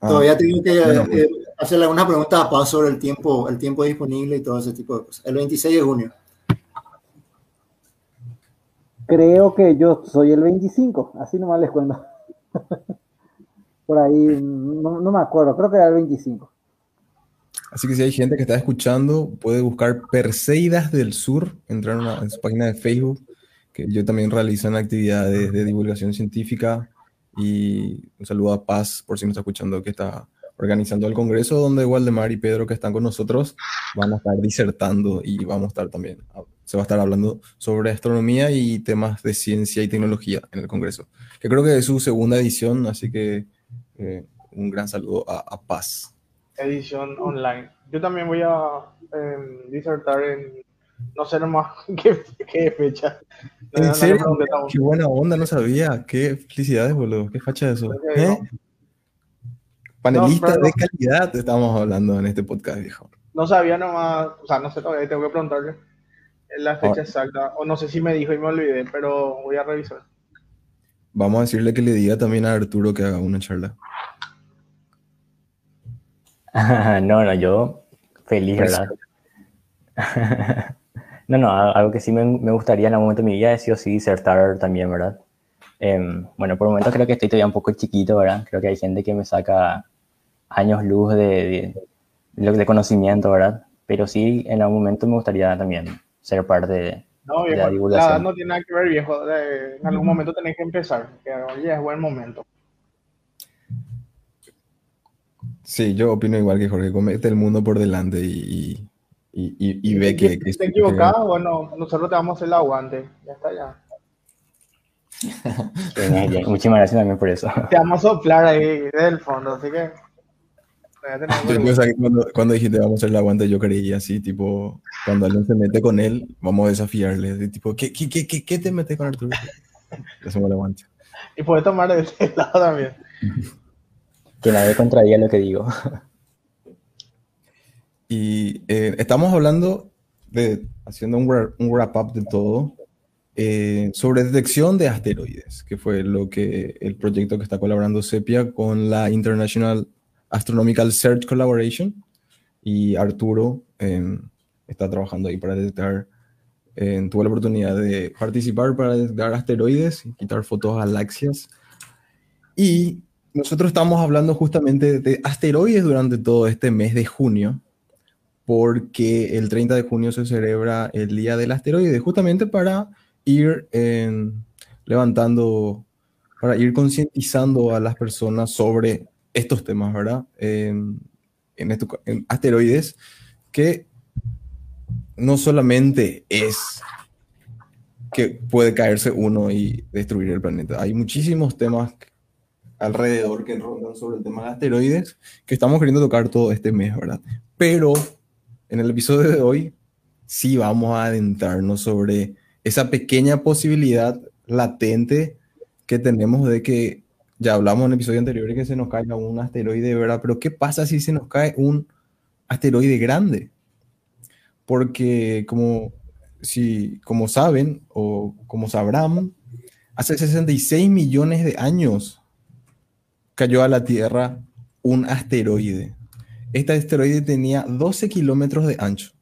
ah, todavía tengo que eh, hacerle una pregunta a Paz sobre el tiempo, el tiempo disponible y todo ese tipo de cosas. El 26 de junio. Creo que yo soy el 25, así nomás les cuento. Por ahí, no, no, me acuerdo, creo que era el 25. Así que si hay gente que está escuchando, puede buscar Perseidas del Sur, entrar en su página de Facebook, que yo también realizan actividades de divulgación científica. Y un saludo a Paz, por si no está escuchando, que está organizando el congreso donde Waldemar y Pedro que están con nosotros van a estar disertando y vamos a estar también, se va a estar hablando sobre astronomía y temas de ciencia y tecnología en el congreso, que creo que es su segunda edición, así que eh, un gran saludo a, Paz. Edición online. Yo también voy a em, disertar en, no sé nomás qué, qué fecha. ¿En serio? Qué buena onda, no sabía. Qué felicidades, boludo. Qué facha eso. ¿Eh? Panelista de calidad estamos hablando en este podcast, viejo. No sabía nomás, o sea, no sé todavía, tengo que preguntarle la fecha exacta, o no sé si me dijo y me olvidé, pero voy a revisar. Vamos a decirle que le diga también a Arturo que haga una charla. no, no, yo feliz, ¿verdad? no, no, algo que sí me, me, gustaría en algún momento de mi vida es sí o sí disertar también, ¿verdad? Eh, bueno, por el momento creo que estoy todavía un poco chiquito, ¿verdad? Creo que hay gente que me saca años luz de, de, de, conocimiento, ¿verdad? Pero sí, en algún momento me gustaría también ser parte de, no, viejo, la divulgación. no tiene nada que ver, viejo. en algún momento tenés que empezar, que hoy es buen momento. Sí, yo opino igual que Jorge, comete el mundo por delante y, y, y, ve que... Si te equivocado, bueno, nosotros te vamos a hacer el aguante, ya está ya. Muchísimas gracias también por eso. Te vamos a soplar ahí desde el fondo, así que cuando, cuando, dijiste vamos a hacer el aguante, yo creí así, tipo, cuando alguien se mete con él, vamos a desafiarle. tipo, ¿qué, qué, qué, qué te metes con Arturo? Hacemos el aguante. Y puedes tomar de ese lado también. Que nadie contradiga lo que digo. Y eh, estamos hablando de, haciendo un, un wrap-up de todo, eh, sobre detección de asteroides, que fue lo que el proyecto que está colaborando Sepia con la International Astronomical Search Collaboration y Arturo em, está trabajando ahí para detectar eh, tuve la oportunidad de participar para dar asteroides y quitar fotos a galaxias. Y nosotros estamos hablando justamente de asteroides durante todo este mes de junio, porque el 30 de junio se celebra el Día del Asteroide, justamente para ir levantando, para ir concientizando a las personas sobre estos temas, ¿verdad? En, en asteroides, que no solamente es que puede caerse uno y destruir el planeta. Hay muchísimos temas alrededor que rondan sobre el tema de asteroides que estamos queriendo tocar todo este mes, ¿verdad? Pero en el episodio de hoy sí vamos a adentrarnos sobre esa pequeña posibilidad latente que tenemos de que ya hablamos en el episodio anterior que se nos caiga un asteroide, ¿verdad? Pero ¿qué pasa si se nos cae un asteroide grande? Porque como, si, como saben o como sabrán, hace 66 millones de años cayó a la Tierra un asteroide. Este asteroide tenía 12 kilómetros de ancho.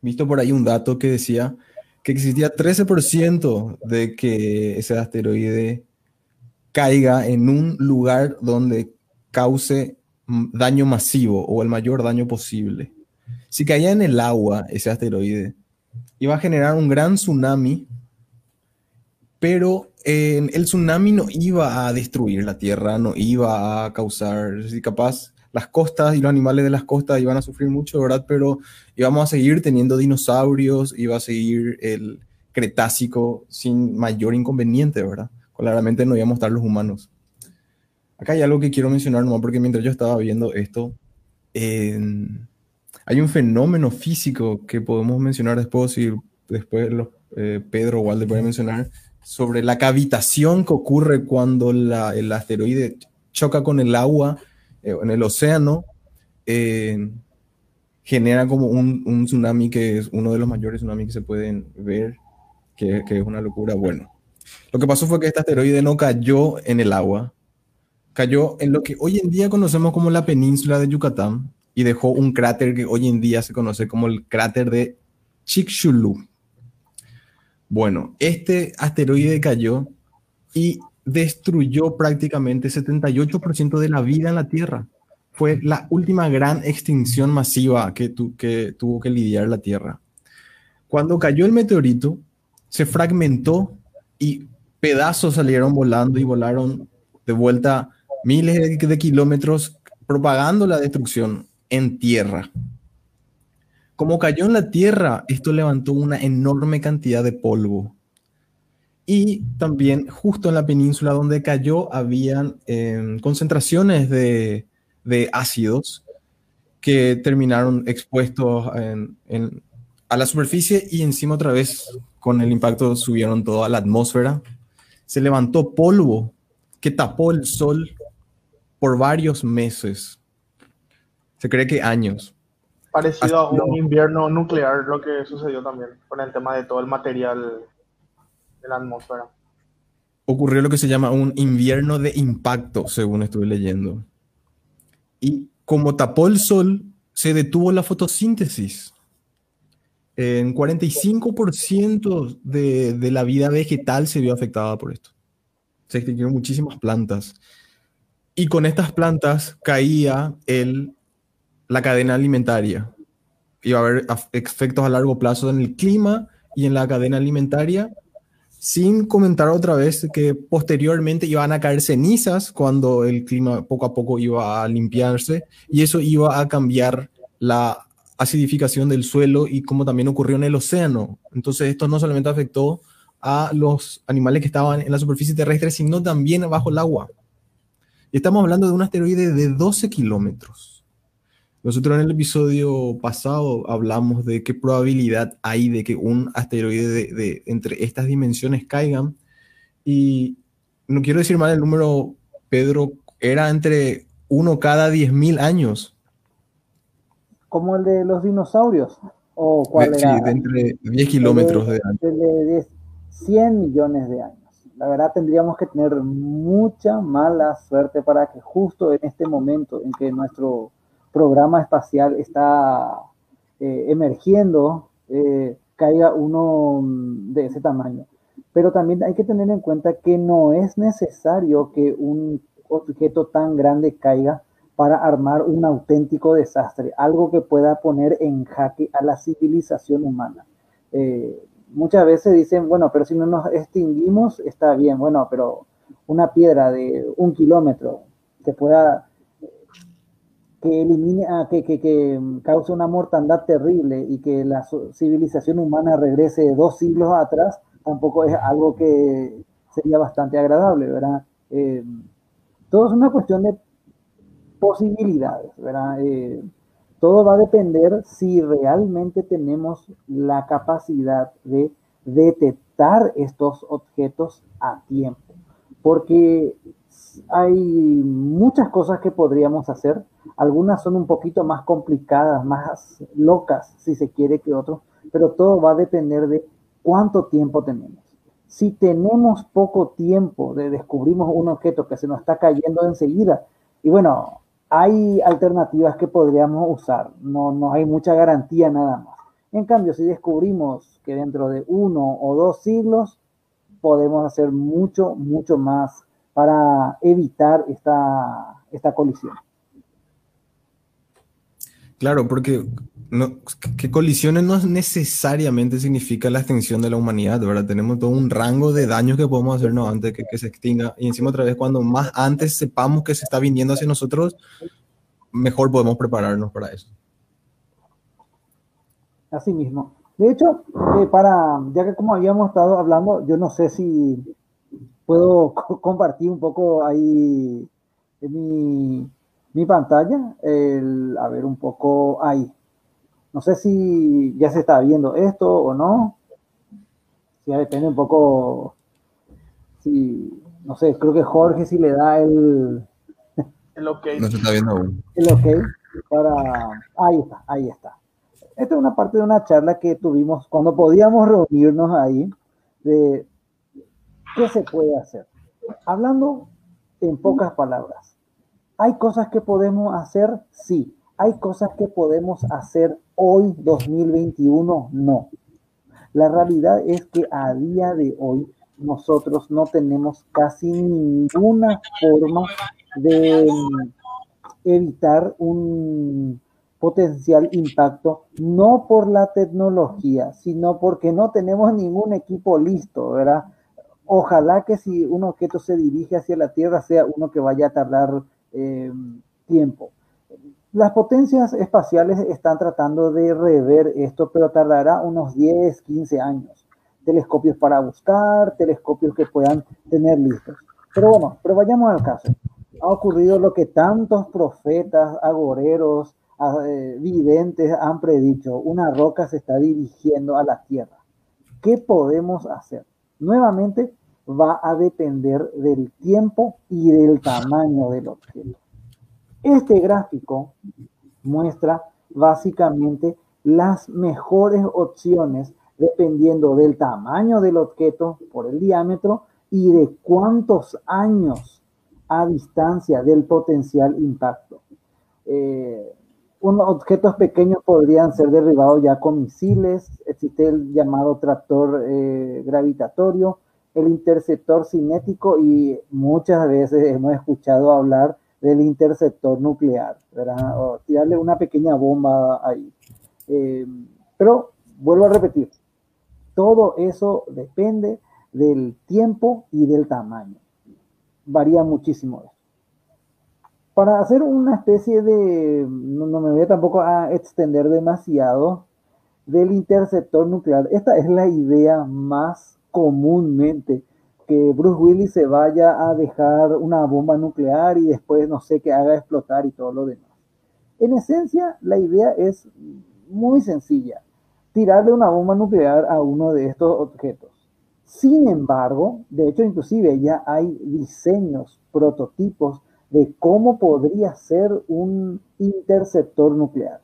Visto por ahí un dato que decía que existía 13% de que ese asteroide caiga en un lugar donde cause daño masivo o el mayor daño posible. Si caía en el agua ese asteroide, iba a generar un gran tsunami, pero el tsunami no iba a destruir la Tierra, no iba a causar, si capaz las costas y los animales de las costas iban a sufrir mucho, ¿verdad? Pero íbamos a seguir teniendo dinosaurios, iba a seguir el Cretácico sin mayor inconveniente, ¿verdad? Claramente no íbamos a estar los humanos. Acá hay algo que quiero mencionar nomás porque mientras yo estaba viendo esto, hay un fenómeno físico que podemos mencionar después, si después los, eh, Pedro o Walde puede mencionar, sobre la cavitación que ocurre cuando el asteroide choca con el agua eh, en el océano, eh, genera como un, tsunami que es uno de los mayores tsunamis que se pueden ver, que, que es una locura. Bueno, lo que pasó fue que este asteroide no cayó en el agua, cayó en lo que hoy en día conocemos como la península de Yucatán y dejó un cráter que hoy en día se conoce como el cráter de Chicxulub. Bueno, este asteroide cayó y destruyó prácticamente 78% de la vida en la Tierra. Fue la última gran extinción masiva que, que tuvo que lidiar la Tierra. Cuando cayó el meteorito, se fragmentó y pedazos salieron volando y volaron de vuelta miles de kilómetros propagando la destrucción en tierra. Como cayó en la tierra, esto levantó una enorme cantidad de polvo. Y también justo en la península donde cayó habían em, concentraciones de, ácidos que terminaron expuestos a la superficie y encima otra vez con el impacto subieron todo a la atmósfera. Se levantó polvo que tapó el sol por varios meses. Se cree que años parecido a un invierno nuclear lo que sucedió también con el tema de todo el material de la atmósfera. Ocurrió lo que se llama un invierno de impacto, según estuve leyendo. Y como tapó el sol, se detuvo la fotosíntesis. En 45% de, de la vida vegetal se vio afectada por esto. Se extinguieron muchísimas plantas. Y con estas plantas caía el la cadena alimentaria. Iba a haber efectos a largo plazo en el clima y en la cadena alimentaria, sin comentar otra vez que posteriormente iban a caer cenizas cuando el clima poco a poco iba a limpiarse y eso iba a cambiar la acidificación del suelo y como también ocurrió en el océano. Entonces esto no solamente afectó a los animales que estaban en la superficie terrestre, sino también bajo el agua. Y estamos hablando de un asteroide de 12 kilómetros. Nosotros en el episodio pasado hablamos de qué probabilidad hay de que un asteroide de, entre estas dimensiones caigan. Y no quiero decir mal el número, Pedro, era entre uno cada 10.000 años. Como el de los dinosaurios. ¿O cuál sí, de entre 10 kilómetros de, de 100 millones de años. La verdad tendríamos que tener mucha mala suerte para que justo en este momento en que nuestro programa espacial está eh, emergiendo, eh, caiga uno de ese tamaño. Pero también hay que tener en cuenta que no es necesario que un objeto tan grande caiga para armar un auténtico desastre, algo que pueda poner en jaque a la civilización humana. Eh, muchas veces dicen, bueno, pero si no nos extinguimos, está bien, bueno, pero una piedra de un kilómetro que pueda que elimine, ah, que, que, que, cause una mortandad terrible y que la civilización humana regrese dos siglos atrás, tampoco es algo que sería bastante agradable, ¿verdad? Eh, todo es una cuestión de posibilidades, ¿verdad? Eh, todo va a depender si realmente tenemos la capacidad de detectar estos objetos a tiempo, porque hay muchas cosas que podríamos hacer, algunas son un poquito más complicadas, más locas, si se quiere, que otros, pero todo va a depender de cuánto tiempo tenemos. Si tenemos poco tiempo de descubrimos un objeto que se nos está cayendo enseguida, y bueno, hay alternativas que podríamos usar, no, no hay mucha garantía nada más. En cambio, si descubrimos que dentro de uno o dos siglos podemos hacer mucho, mucho más para evitar esta, esta colisión. Claro, porque no, que colisiones no necesariamente significa la extinción de la humanidad, ¿verdad? Tenemos todo un rango de daños que podemos hacernos antes que, que se extinga. Y encima otra vez, cuando más antes sepamos que se está viniendo hacia nosotros, mejor podemos prepararnos para eso. Así mismo. De hecho, eh, para, ya que como habíamos estado hablando, yo no sé si puedo compartir un poco ahí en mi, mi pantalla, el, a ver un poco ahí. No sé si ya se está viendo esto o no. Ya depende un poco. Si, no sé, creo que Jorge si le da el. El ok. No se está viendo aún. El ok. Para. Ahí está, ahí está. Esta es una parte de una charla que tuvimos cuando podíamos reunirnos ahí de qué se puede hacer. Hablando en pocas palabras. ¿Hay cosas que podemos hacer? Sí. ¿Hay cosas que podemos hacer hoy, 2021? No. La realidad es que a día de hoy nosotros no tenemos casi ninguna forma de mm, evitar un potencial impacto, no por la tecnología, sino porque no tenemos ningún equipo listo, ¿verdad? Ojalá que si un objeto se dirige hacia la Tierra sea uno que vaya a tardar eh, tiempo. Las potencias espaciales están tratando de rever esto, pero tardará unos 10, 15 años. Telescopios para buscar, telescopios que puedan tener listos. Pero bueno, pero vayamos al caso. Ha ocurrido lo que tantos profetas, agoreros, eh, videntes han predicho. Una roca se está dirigiendo a la Tierra. ¿Qué podemos hacer? Nuevamente, va a depender del tiempo y del tamaño del objeto. Este gráfico muestra básicamente las mejores opciones dependiendo del tamaño del objeto por el diámetro y de cuántos años a distancia del potencial impacto. Eh, unos objetos pequeños podrían ser derribados ya con misiles, existe el llamado tractor eh, gravitatorio, el interceptor cinético y muchas veces hemos escuchado hablar del interceptor nuclear, ¿verdad? O tirarle una pequeña bomba ahí. Eh, pero vuelvo a repetir, todo eso depende del tiempo y del tamaño. Varía muchísimo Para hacer una especie de, no, no me voy tampoco a extender demasiado, del interceptor nuclear. Esta es la idea más comúnmente que Bruce Willis se vaya a dejar una bomba nuclear y después no sé qué haga explotar y todo lo demás. En esencia, la idea es muy sencilla, tirarle una bomba nuclear a uno de estos objetos. Sin embargo, de hecho, inclusive ya hay diseños, prototipos de cómo podría ser un interceptor nuclear.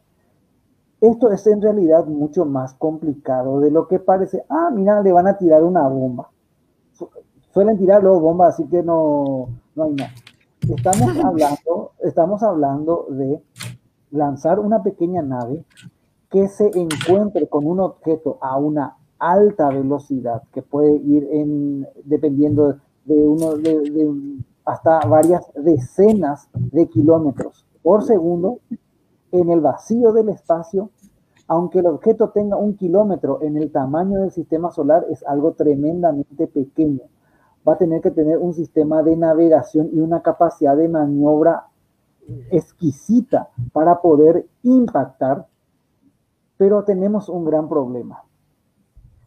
Esto es en realidad mucho más complicado de lo que parece. Ah, mira, le van a tirar una bomba. Suelen tirar luego bombas, así que no, no hay nada. Estamos hablando, estamos hablando de lanzar una pequeña nave que se encuentre con un objeto a una alta velocidad, que puede ir en, dependiendo de uno de, hasta varias decenas de kilómetros por segundo, en el vacío del espacio, aunque el objeto tenga un kilómetro en el tamaño del sistema solar, es algo tremendamente pequeño. Va a tener que tener un sistema de navegación y una capacidad de maniobra exquisita para poder impactar, pero tenemos un gran problema.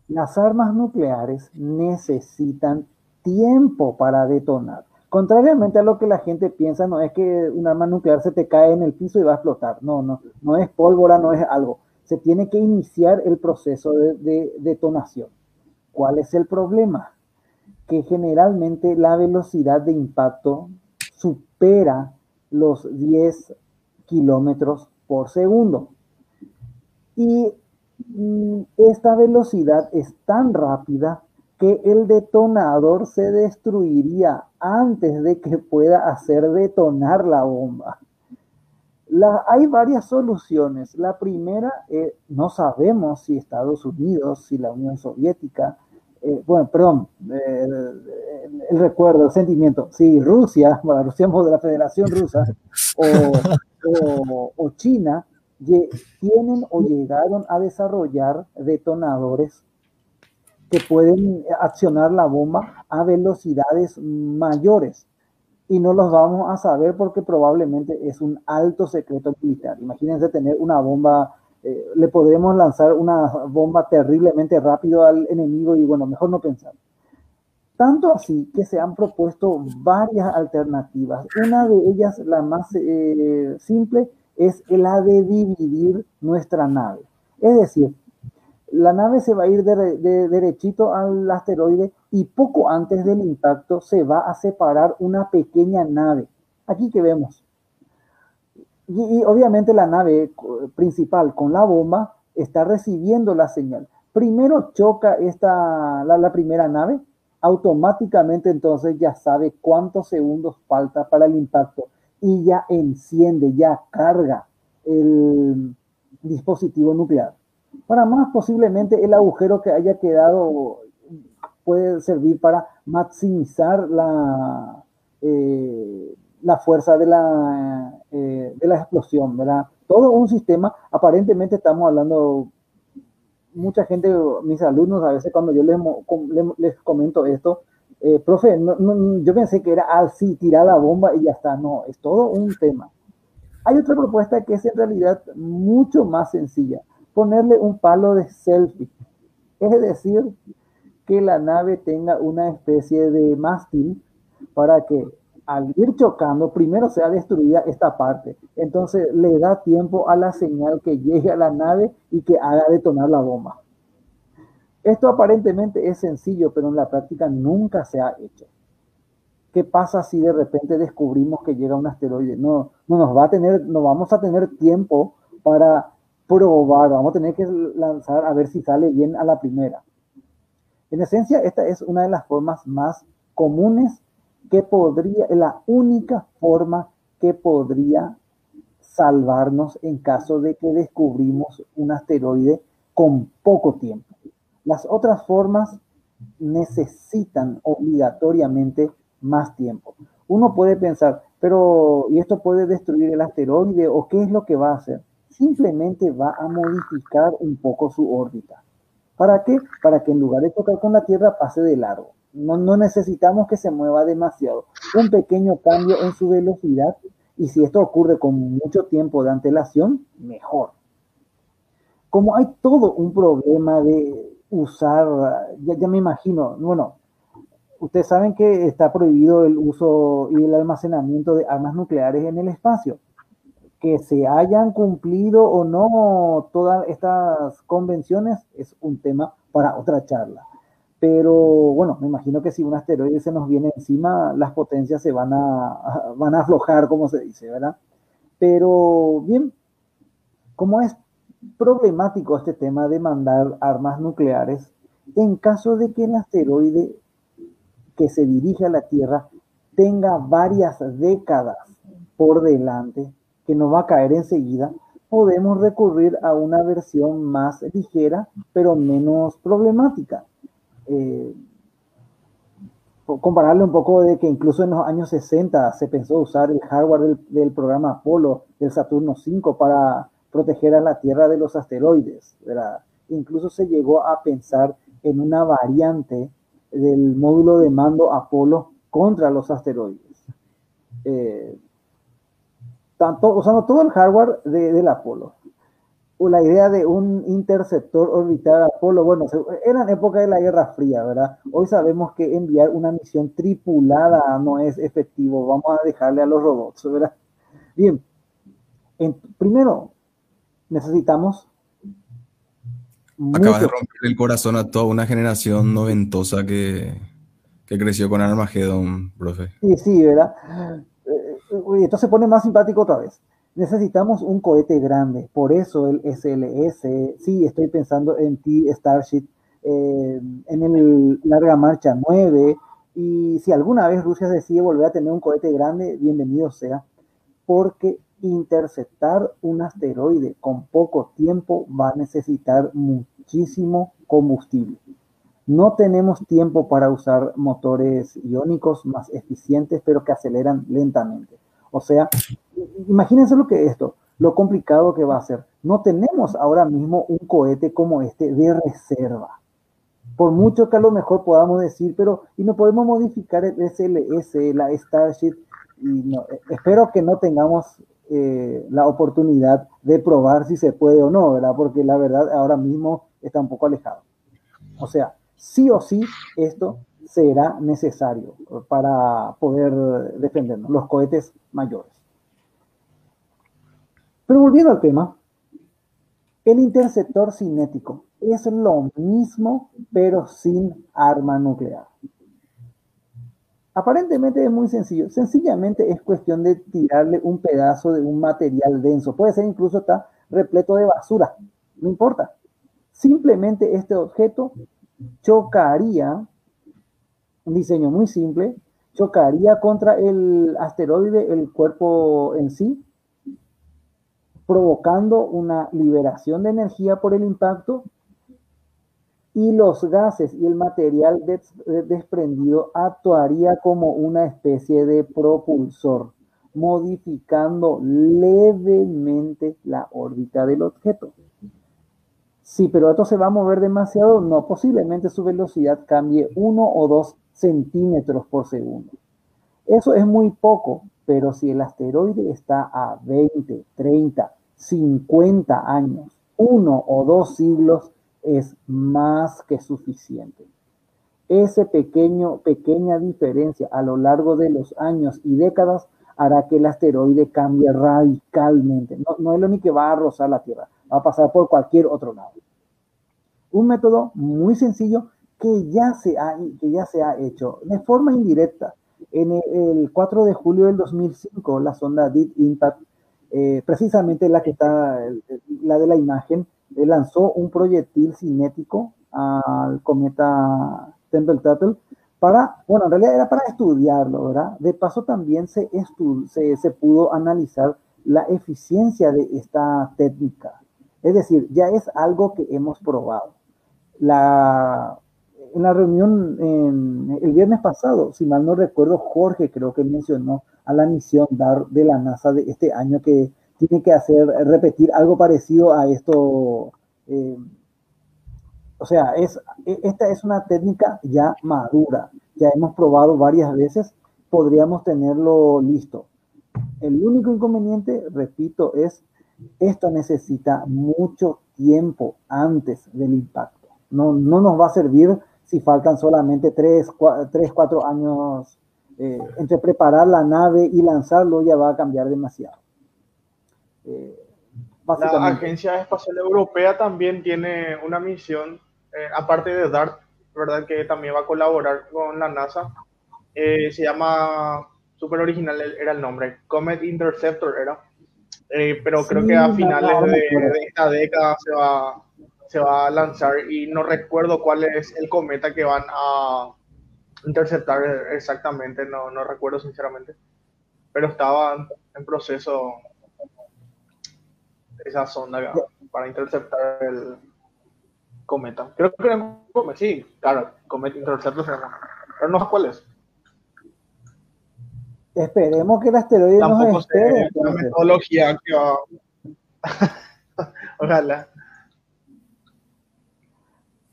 Las armas nucleares necesitan tiempo para detonar. Contrariamente a lo que la gente piensa, no es que un arma nuclear se te cae en el piso y va a explotar. No, no, no es pólvora, no es algo. Se tiene que iniciar el proceso de, de detonación. ¿Cuál es el problema? Que generalmente la velocidad de impacto supera los 10 kilómetros por segundo. Y mm, esta velocidad es tan rápida que el detonador se destruiría antes de que pueda hacer detonar la bomba. La, hay varias soluciones. La primera, eh, no sabemos si Estados Unidos, si la Unión Soviética, eh, bueno, perdón, eh, el recuerdo, el sentimiento, si Rusia, bueno, Rusia de la Federación Rusa, o, o China, tienen o llegaron a desarrollar detonadores que pueden accionar la bomba a velocidades mayores. Y no los vamos a saber porque probablemente es un alto secreto militar. Imagínense tener una bomba, eh, le podremos lanzar una bomba terriblemente rápido al enemigo y bueno, mejor no pensar. Tanto así que se han propuesto varias alternativas. Una de ellas, la más eh, simple, es la de dividir nuestra nave. Es decir, la nave se va a ir de, derechito al asteroide y poco antes del impacto se va a separar una pequeña nave. Aquí que vemos. Y, obviamente la nave principal con la bomba está recibiendo la señal. Primero choca esta, la, primera nave, automáticamente entonces ya sabe cuántos segundos falta para el impacto y ya enciende, ya carga el dispositivo nuclear. Para más, posiblemente el agujero que haya quedado puede servir para maximizar la, eh, la fuerza de la, eh, de la explosión, ¿verdad? Todo un sistema, aparentemente estamos hablando, mucha gente, mis alumnos, a veces cuando yo les, les comento esto, eh, profe, yo pensé que era así, tirar la bomba y ya está. No, es todo un tema. Hay otra propuesta que es en realidad mucho más sencilla ponerle un palo de selfie. Es decir, que la nave tenga una especie de mástil para que al ir chocando, primero sea destruida esta parte. Entonces le da tiempo a la señal que llegue a la nave y que haga detonar la bomba. Esto aparentemente es sencillo, pero en la práctica nunca se ha hecho. ¿Qué pasa si de repente descubrimos que llega un asteroide? No, no nos va a tener, no vamos a tener tiempo para probar, vamos a tener que lanzar a ver si sale bien a la primera. En esencia, esta es una de las formas más comunes que podría, la única forma que podría salvarnos en caso de que descubrimos un asteroide con poco tiempo. Las otras formas necesitan obligatoriamente más tiempo. Uno puede pensar, pero ¿y esto puede destruir el asteroide o qué es lo que va a hacer? simplemente va a modificar un poco su órbita. ¿Para qué? Para que en lugar de tocar con la Tierra pase de largo. No, no necesitamos que se mueva demasiado. Un pequeño cambio en su velocidad y si esto ocurre con mucho tiempo de antelación, mejor. Como hay todo un problema de usar, ya, ya me imagino, bueno, ustedes saben que está prohibido el uso y el almacenamiento de armas nucleares en el espacio que se hayan cumplido o no todas estas convenciones es un tema para otra charla. Pero bueno, me imagino que si un asteroide se nos viene encima, las potencias se van a, van a aflojar, como se dice, ¿verdad? Pero bien, como es problemático este tema de mandar armas nucleares, en caso de que el asteroide que se dirige a la Tierra tenga varias décadas por delante, que no va a caer enseguida, podemos recurrir a una versión más ligera, pero menos problemática. Eh, compararle un poco de que incluso en los años 60 se pensó usar el hardware del, programa Apolo del Saturno 5 para proteger a la Tierra de los asteroides. Incluso se llegó a pensar en una variante del módulo de mando Apolo contra los asteroides. Eh, tanto, usando todo el hardware de, del Apolo. O la idea de un interceptor orbital Apolo, bueno, era en época de la Guerra Fría, ¿verdad? Hoy sabemos que enviar una misión tripulada no es efectivo, vamos a dejarle a los robots, ¿verdad? Bien, primero necesitamos... Acabas de romper el corazón a toda una generación noventosa que, que creció con Armageddon, profe. Sí, sí, ¿verdad? Entonces se pone más simpático otra vez. Necesitamos un cohete grande, por eso el SLS, sí, estoy pensando en T Starship, eh, en el Larga Marcha 9, y si alguna vez Rusia decide volver a tener un cohete grande, bienvenido sea, porque interceptar un asteroide con poco tiempo va a necesitar muchísimo combustible. No tenemos tiempo para usar motores iónicos más eficientes, pero que aceleran lentamente. O sea, imagínense lo que es esto, lo complicado que va a ser. No tenemos ahora mismo un cohete como este de reserva. Por mucho que a lo mejor podamos decir, pero y no podemos modificar el SLS, la Starship, y espero que no tengamos eh, la oportunidad de probar si se puede o no, ¿verdad? Porque la verdad ahora mismo está un poco alejado. O sea, sí o sí esto será necesario para poder defendernos, los cohetes mayores. Pero volviendo al tema, el interceptor cinético es lo mismo, pero sin arma nuclear. Aparentemente es muy sencillo. Sencillamente es cuestión de tirarle un pedazo de un material denso. Puede ser incluso está repleto de basura. No importa. Simplemente este objeto chocaría, un diseño muy simple, chocaría contra el asteroide, el cuerpo en sí, provocando una liberación de energía por el impacto y los gases y el material desprendido actuaría como una especie de propulsor, modificando levemente la órbita del objeto. Sí, pero esto se va a mover demasiado, no, posiblemente su velocidad cambie uno o dos centímetros por segundo. Eso es muy poco, pero si el asteroide está a 20, 30, 50 años, uno o dos siglos es más que suficiente. Ese pequeño, pequeña diferencia a lo largo de los años y décadas hará que el asteroide cambie radicalmente. No, no es lo ni que va a rozar la Tierra, va a pasar por cualquier otro lado. Un método muy sencillo que ya se ha, que ya se ha hecho de forma indirecta. En el, 4 de julio del 2005, la sonda Deep Impact, eh, precisamente la que está, la de la imagen, eh, lanzó un proyectil cinético al cometa Temple Tuttle para, bueno, en realidad era para estudiarlo, ¿verdad? De paso también se, se, se pudo analizar la eficiencia de esta técnica. Es decir, ya es algo que hemos probado. La, en la reunión el viernes pasado, si mal no recuerdo, Jorge creo que mencionó a la misión DAR de la NASA de este año que tiene que hacer, repetir algo parecido a esto. Eh, o sea, es, e, esta es una técnica ya madura, ya hemos probado varias veces, podríamos tenerlo listo. El único inconveniente, repito, es esto necesita mucho tiempo antes del impacto. No, no nos va a servir si faltan solamente 3, 4 años eh, entre preparar la nave y lanzarlo, ya va a cambiar demasiado. Eh, la Agencia Espacial Europea también tiene una misión, eh, aparte de DART, ¿verdad? Que también va a colaborar con la NASA. se llama, súper original era el nombre, Comet Interceptor era eh, pero creo que a finales de, esta década se va, se va a lanzar y no recuerdo cuál es el cometa que van a interceptar exactamente, no, no recuerdo sinceramente, pero estaba en proceso esa sonda para interceptar el cometa. Creo que era un cometa, sí, claro, cometa interceptor pero no sé cuál es. Esperemos que el asteroide Tampoco nos espere. sé la metodología que va. Ojalá.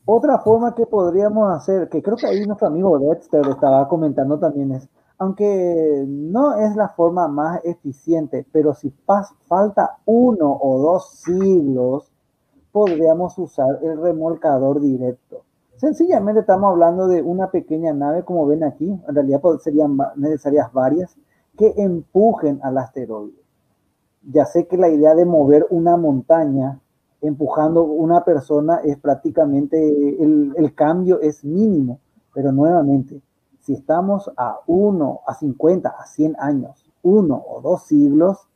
Otra forma que podríamos hacer, que creo que ahí nuestro amigo Dexter estaba comentando también es, aunque no es la forma más eficiente, pero si falta uno o dos siglos, podríamos usar el remolcador directo. Sencillamente estamos hablando de una pequeña nave, como ven aquí, en realidad serían necesarias varias, que empujen al asteroide. Ya sé que la idea de mover una montaña empujando una persona es prácticamente, el, cambio es mínimo, pero nuevamente, si estamos a 1, a 50, a 100 años, uno o dos siglos,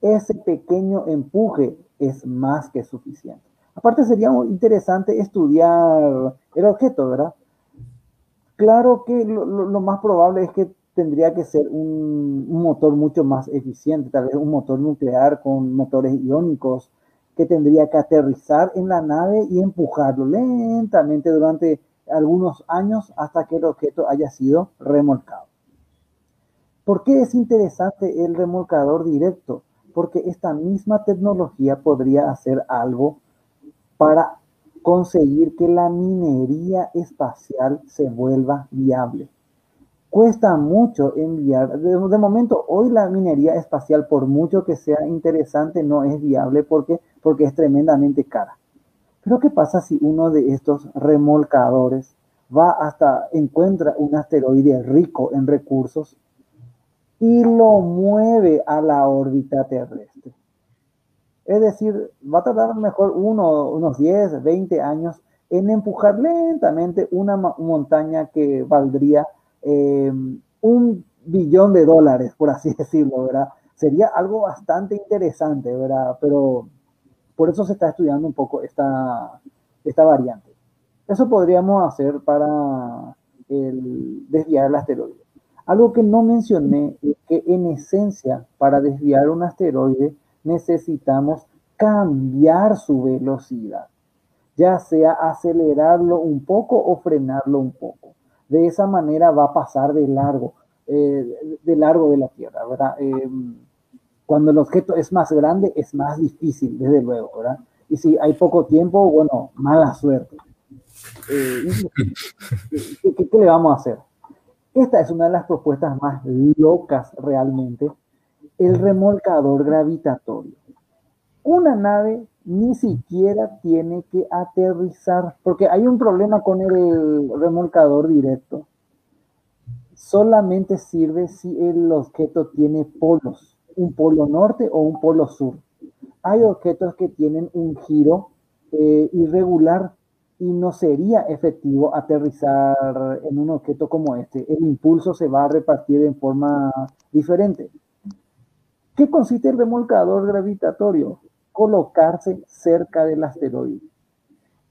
ese pequeño empuje es más que suficiente. Aparte sería interesante estudiar el objeto, ¿verdad? Claro que lo, más probable es que tendría que ser un, motor mucho más eficiente, tal vez un motor nuclear con motores iónicos que tendría que aterrizar en la nave y empujarlo lentamente durante algunos años hasta que el objeto haya sido remolcado. ¿Por qué es interesante el remolcador directo? Porque esta misma tecnología podría hacer algo para conseguir que la minería espacial se vuelva viable. Cuesta mucho enviar, de, momento hoy la minería espacial, por mucho que sea interesante, no es viable porque, porque es tremendamente cara. Pero ¿qué pasa si uno de estos remolcadores va hasta, encuentra un asteroide rico en recursos y lo mueve a la órbita terrestre? Es decir, va a tardar mejor uno, unos 10, 20 años en empujar lentamente una montaña que valdría eh, un billón de dólares, por así decirlo, ¿verdad? Sería algo bastante interesante, ¿verdad? Pero por eso se está estudiando un poco esta, esta variante. Eso podríamos hacer para desviar el asteroide. Algo que no mencioné es que en esencia, para desviar un asteroide, necesitamos cambiar su velocidad, ya sea acelerarlo un poco o frenarlo un poco. De esa manera va a pasar de largo, eh, de largo de la Tierra, ¿verdad? Eh, cuando el objeto es más grande, es más difícil, desde luego, ¿verdad? Y si hay poco tiempo, bueno, mala suerte. Eh, ¿qué, qué, qué le vamos a hacer? Esta es una de las propuestas más locas realmente, el remolcador gravitatorio. Una nave ni siquiera tiene que aterrizar, porque hay un problema con el remolcador directo. Solamente sirve si el objeto tiene polos un polo norte o un polo sur. Hay objetos que tienen un giro eh, irregular y no sería efectivo aterrizar en un objeto como este. El impulso se va a repartir en forma diferente. ¿Qué consiste el remolcador gravitatorio? Colocarse cerca del asteroide.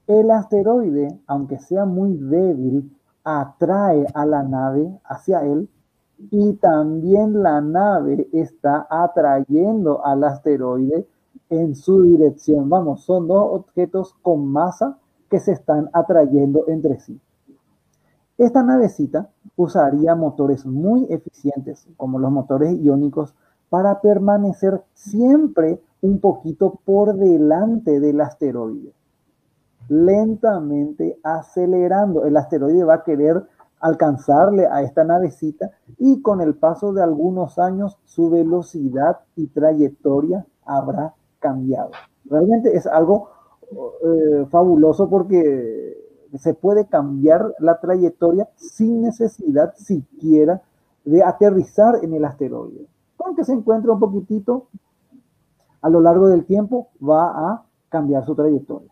El asteroide, aunque sea muy débil, atrae a la nave hacia él y también la nave está atrayendo al asteroide en su dirección. Vamos, son dos objetos con masa que se están atrayendo entre sí. Esta navecita usaría motores muy eficientes, como los motores iónicos, para permanecer siempre un poquito por delante del asteroide. Lentamente acelerando. El asteroide va a querer alcanzarle a esta navecita y con el paso de algunos años su velocidad y trayectoria habrá cambiado. Realmente es algo eh, fabuloso porque se puede cambiar la trayectoria sin necesidad siquiera de aterrizar en el asteroide. Aunque se encuentre un poquitito, a lo largo del tiempo va a cambiar su trayectoria.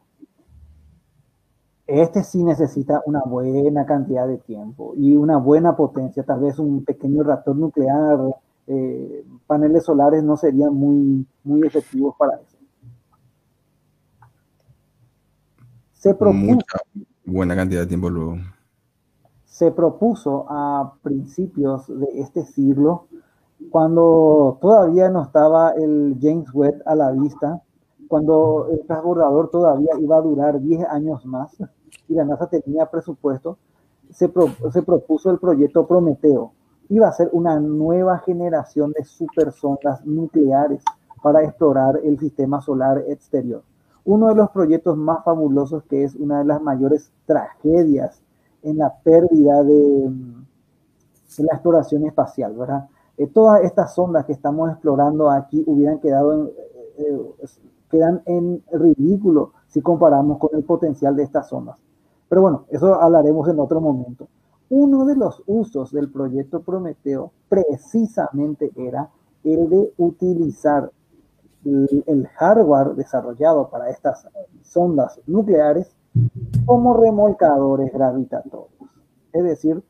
Este sí necesita una buena cantidad de tiempo y una buena potencia, tal vez un pequeño reactor nuclear, eh, paneles solares no serían muy, muy efectivos para eso. Se propuso, Mucha buena cantidad de tiempo luego. Se propuso a principios de este siglo, cuando todavía no estaba el James Webb a la vista, cuando el transbordador todavía iba a durar 10 años más y la NASA tenía presupuesto, se, se propuso el proyecto Prometeo. Iba a ser una nueva generación de supersondas nucleares para explorar el sistema solar exterior. Uno de los proyectos más fabulosos que es una de las mayores tragedias en la pérdida de, de la exploración espacial, ¿verdad? Eh, todas estas sondas que estamos explorando aquí hubieran quedado en, eh, quedan en ridículo si comparamos con el potencial de estas sondas. Pero bueno, eso hablaremos en otro momento. Uno de los usos del proyecto Prometeo precisamente era el de utilizar el, hardware desarrollado para estas sondas nucleares como remolcadores gravitatorios. Es decir,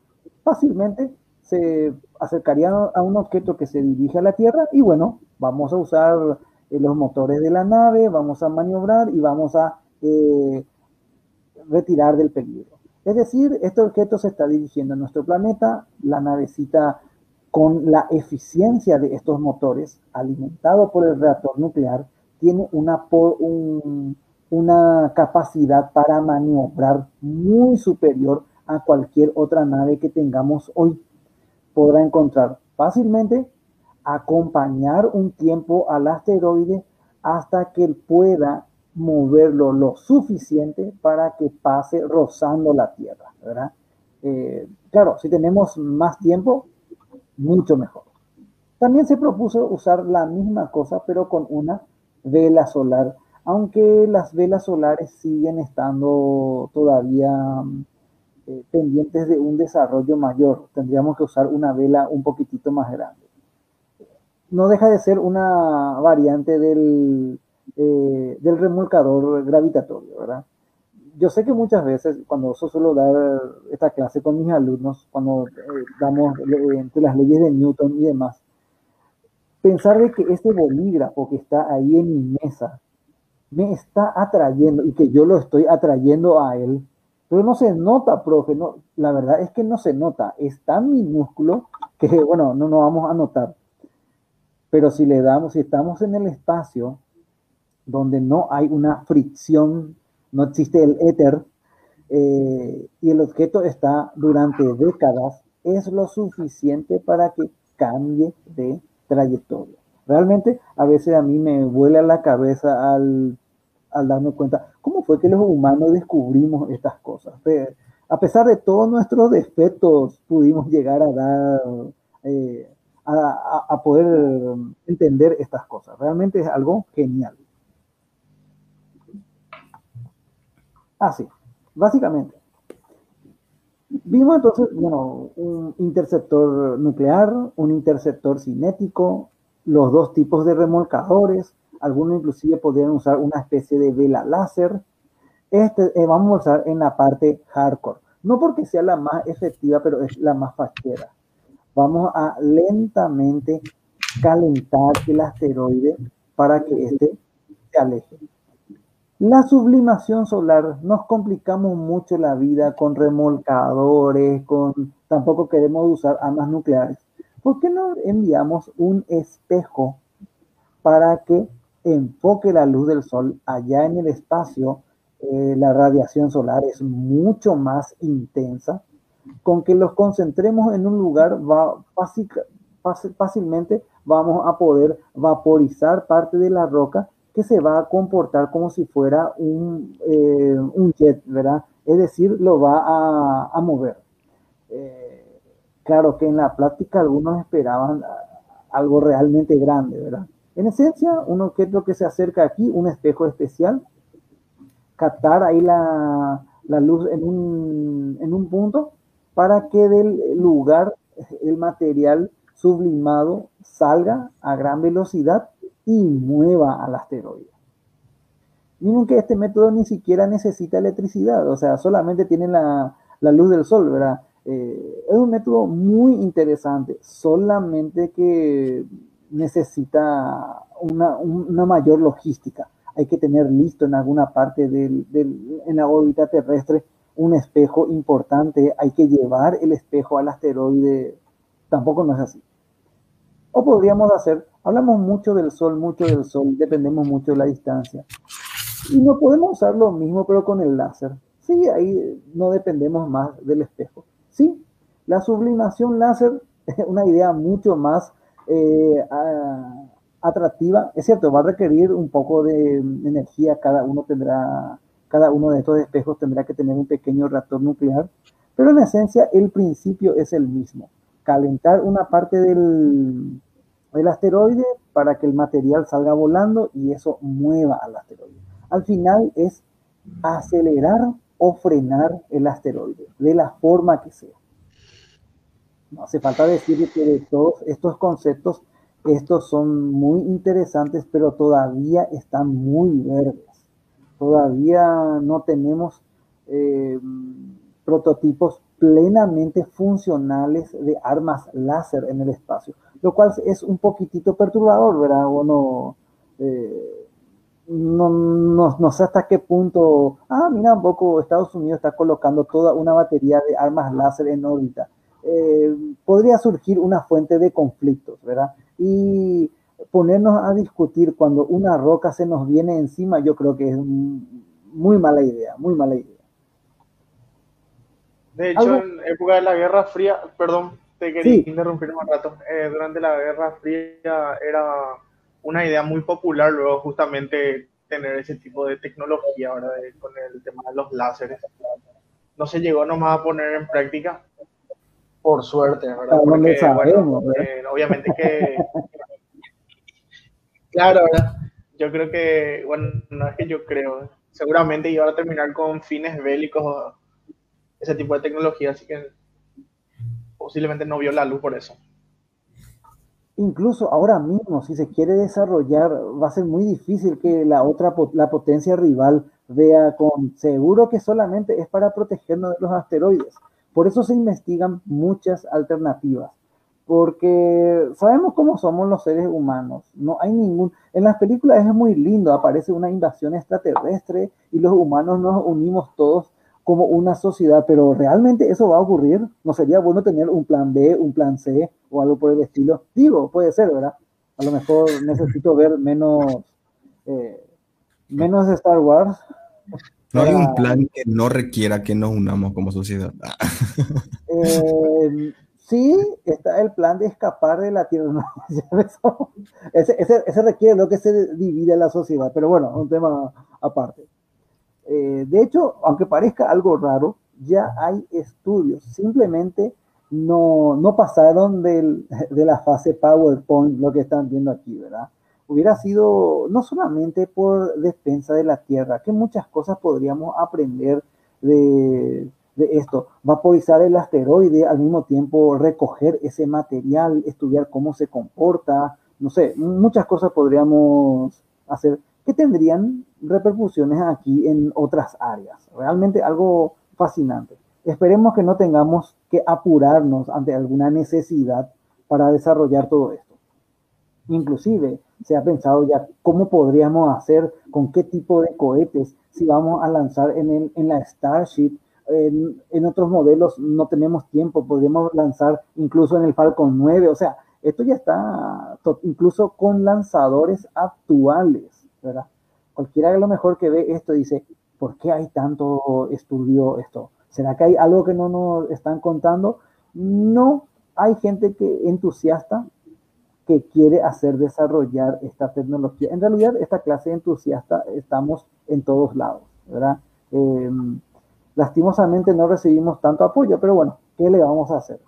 fácilmente se acercarían a un objeto que se dirige a la Tierra y bueno, vamos a usar eh, los motores de la nave, vamos a maniobrar y vamos a eh, retirar del peligro. Es decir, este objeto se está dirigiendo a nuestro planeta, la navecita con la eficiencia de estos motores, alimentado por el reactor nuclear, tiene una, una capacidad para maniobrar muy superior a cualquier otra nave que tengamos hoy. Podrá encontrar fácilmente acompañar un tiempo al asteroide hasta que él pueda moverlo lo suficiente para que pase rozando la Tierra, ¿verdad? Eh, claro, si tenemos más tiempo, mucho mejor. También se propuso usar la misma cosa, pero con una vela solar, aunque las velas solares siguen estando todavía eh, pendientes de un desarrollo mayor. Tendríamos que usar una vela un poquitito más grande no deja de ser una variante del, eh, del remolcador gravitatorio, ¿verdad? Yo sé que muchas veces, cuando yo suelo dar esta clase con mis alumnos, cuando eh, damos eh, entre las leyes de Newton y demás, pensar de que este bolígrafo que está ahí en mi mesa me está atrayendo y que yo lo estoy atrayendo a él, pero no se nota, profe, no, la verdad es que no se nota, es tan minúsculo que, bueno, no nos vamos a notar. Pero si le damos, si estamos en el espacio donde no hay una fricción, no existe el éter, eh, y el objeto está durante décadas, es lo suficiente para que cambie de trayectoria. Realmente a veces a mí me vuela la cabeza al, darme cuenta cómo fue que los humanos descubrimos estas cosas. a pesar de todos nuestros defectos, pudimos llegar a dar eh, a, poder entender estas cosas. Realmente es algo genial. Así, básicamente. Vimos entonces, bueno, un interceptor nuclear, un interceptor cinético, los dos tipos de remolcadores, algunos inclusive podrían usar una especie de vela láser. Este eh, vamos a usar en la parte hardcore. No porque sea la más efectiva, pero es la más fachera vamos a lentamente calentar el asteroide para que éste se aleje. La sublimación solar, nos complicamos mucho la vida con remolcadores, con tampoco queremos usar armas nucleares. ¿Por qué no enviamos un espejo para que enfoque la luz del sol allá en el espacio? Eh, la radiación solar es mucho más intensa con que los concentremos en un lugar, va fácilmente vamos a poder vaporizar parte de la roca que se va a comportar como si fuera un, eh, jet, ¿verdad? Es decir, lo va a, mover. Eh, claro que en la práctica algunos esperaban algo realmente grande, ¿verdad? En esencia, un objeto que se acerca aquí, un espejo especial, captar ahí la, la luz en un, en un punto para que del lugar el material sublimado salga a gran velocidad y mueva al asteroide. Miren que este método ni siquiera necesita electricidad, o sea, solamente tiene la, luz del sol, ¿verdad? Eh, es un método muy interesante, solamente que necesita una, mayor logística. Hay que tener listo en alguna parte del, en la órbita terrestre un espejo importante, hay que llevar el espejo al asteroide, tampoco no es así. O podríamos hacer Hablamos mucho del sol, mucho del sol, dependemos mucho de la distancia. Y no podemos usar lo mismo, pero con el láser. Sí, ahí no dependemos más del espejo. Sí, la sublimación láser es una idea mucho más eh, atractiva. Es cierto, va a requerir un poco de energía, cada uno tendrá, cada uno de estos espejos tendrá que tener un pequeño reactor nuclear, pero en esencia el principio es el mismo. Calentar una parte del, del asteroide para que el material salga volando y eso mueva al asteroide. Al final es acelerar o frenar el asteroide, de la forma que sea. No hace falta decir que de todos estos conceptos, estos son muy interesantes, pero todavía están muy verdes. Todavía no tenemos eh, prototipos plenamente funcionales de armas láser en el espacio, lo cual es un poquitito perturbador, ¿verdad? Bueno, eh, no, no, no, sé hasta qué punto, ah, mira, un poco Estados Unidos está colocando toda una batería de armas láser en órbita. Eh, podría surgir una fuente de conflictos, ¿verdad? Y ponernos a discutir cuando una roca se nos viene encima, yo creo que es muy mala idea, muy mala idea. De hecho, en época de la Guerra Fría, perdón, te quería interrumpir un rato, eh, durante la Guerra Fría era una idea muy popular luego justamente tener ese tipo de tecnología ahora con el tema de los láseres. No se llegó nomás a poner en práctica, por suerte, ¿verdad? Porque, bueno, eh, obviamente que... claro, ¿verdad? Yo creo que, bueno, no es que yo creo, seguramente iba a terminar con fines bélicos ese tipo de tecnología, así que posiblemente no vio la luz por eso. Incluso ahora mismo, si se quiere desarrollar, va a ser muy difícil que la otra, la potencia rival vea con seguro que solamente es para protegernos de los asteroides. Por eso se investigan muchas alternativas, porque sabemos cómo somos los seres humanos. No hay ningún. En las películas es muy lindo, aparece una invasión extraterrestre y los humanos nos unimos todos como una sociedad, pero realmente eso va a ocurrir. ¿No sería bueno tener un plan B, un plan C o algo por el estilo? Digo, puede ser, ¿verdad? A lo mejor necesito ver menos, eh, menos Star Wars. No hay un plan que no requiera que nos unamos como sociedad. eh, sí, está el plan de escapar de la Tierra. ese, ese, ese requiere lo que se divide la sociedad, pero bueno, un tema aparte. Eh, de hecho, aunque parezca algo raro, ya hay estudios, simplemente no, no pasaron del, de la fase PowerPoint, lo que están viendo aquí, ¿verdad? Hubiera sido no solamente por defensa de la Tierra, que muchas cosas podríamos aprender de, de esto. Vaporizar el asteroide, al mismo tiempo recoger ese material, estudiar cómo se comporta, no sé, muchas cosas podríamos hacer que tendrían repercusiones aquí en otras áreas. Realmente algo fascinante. Esperemos que no tengamos que apurarnos ante alguna necesidad para desarrollar todo esto. Inclusive se ha pensado ya cómo podríamos hacer, con qué tipo de cohetes, si vamos a lanzar en, el, en la Starship. En, otros modelos no tenemos tiempo, podríamos lanzar incluso en el Falcon 9. O sea, esto ya está incluso con lanzadores actuales, ¿verdad? cualquiera a lo mejor que ve esto dice, ¿por qué hay tanto estudio esto? ¿Será que hay algo que no nos están contando? No, hay gente que entusiasta que quiere hacer desarrollar esta tecnología. En realidad, esta clase de entusiasta estamos en todos lados, ¿verdad? Em, lastimosamente no recibimos tanto apoyo, pero bueno, ¿qué le vamos a hacer?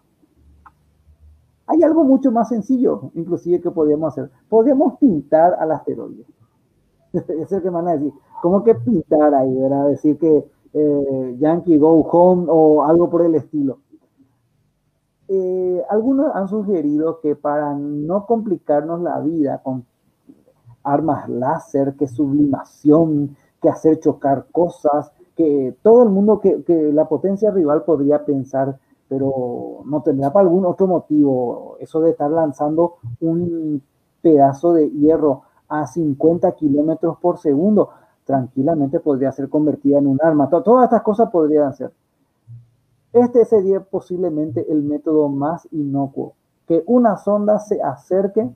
Hay algo mucho más sencillo, inclusive, que podríamos hacer. Podríamos pintar al asteroide. es el que van a decir. ¿Cómo que pintar ahí, verdad? Decir que eh, Yankee Go Home o algo por el estilo. Eh, algunos han sugerido que para no complicarnos la vida con armas láser, que sublimación, que hacer chocar cosas, que todo el mundo, que, la potencia rival podría pensar, pero no tendrá para algún otro motivo, eso de estar lanzando un pedazo de hierro a 50 kilómetros por segundo, tranquilamente podría ser convertida en un arma. Todas estas cosas podrían ser. Este sería posiblemente el método más inocuo, que una sonda se acerque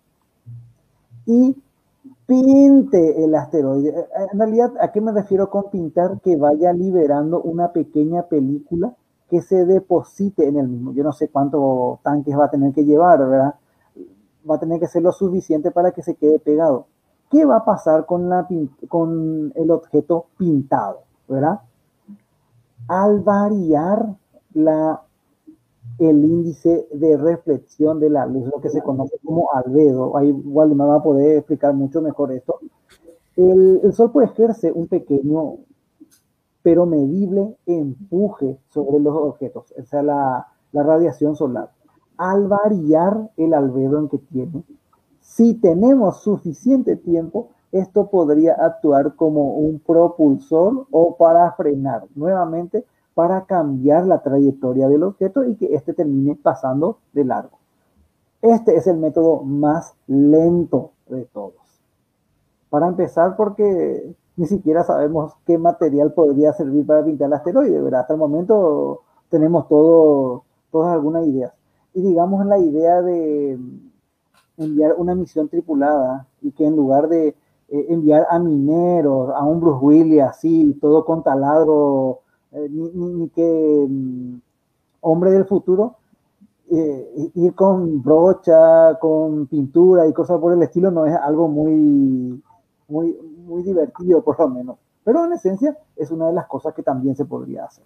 y pinte el asteroide. Eh, en realidad, ¿a qué me refiero con pintar? Que vaya liberando una pequeña película que se deposite en el mismo. Yo no sé cuántos tanques va a tener que llevar, ¿verdad? Va a tener que ser lo suficiente para que se quede pegado. ¿Qué va a pasar con, la, con el objeto pintado, ¿verdad? Al variar la, el índice de reflexión de la luz, lo que se conoce como albedo, ahí me va a poder explicar mucho mejor esto. El, el Sol puede ejercer un pequeño pero medible empuje sobre los objetos, o sea, la, la radiación solar. Al variar el albedo en que tiene, si tenemos suficiente tiempo, esto podría actuar como un propulsor o para frenar nuevamente, para cambiar la trayectoria del objeto y que éste termine pasando de largo. Este es el método más lento de todos. Para empezar, porque ni siquiera sabemos qué material podría servir para pintar el asteroide, ¿verdad? Hasta el momento tenemos todo, todas algunas ideas. Y digamos la idea de enviar una misión tripulada y que en lugar de eh, enviar a mineros, a un Bruce Willis así, todo con taladro, eh, ni, que mm, hombre del futuro, eh, ir con brocha, con pintura y cosas por el estilo no es algo muy, muy, muy divertido por lo menos. Pero en esencia es una de las cosas que también se podría hacer.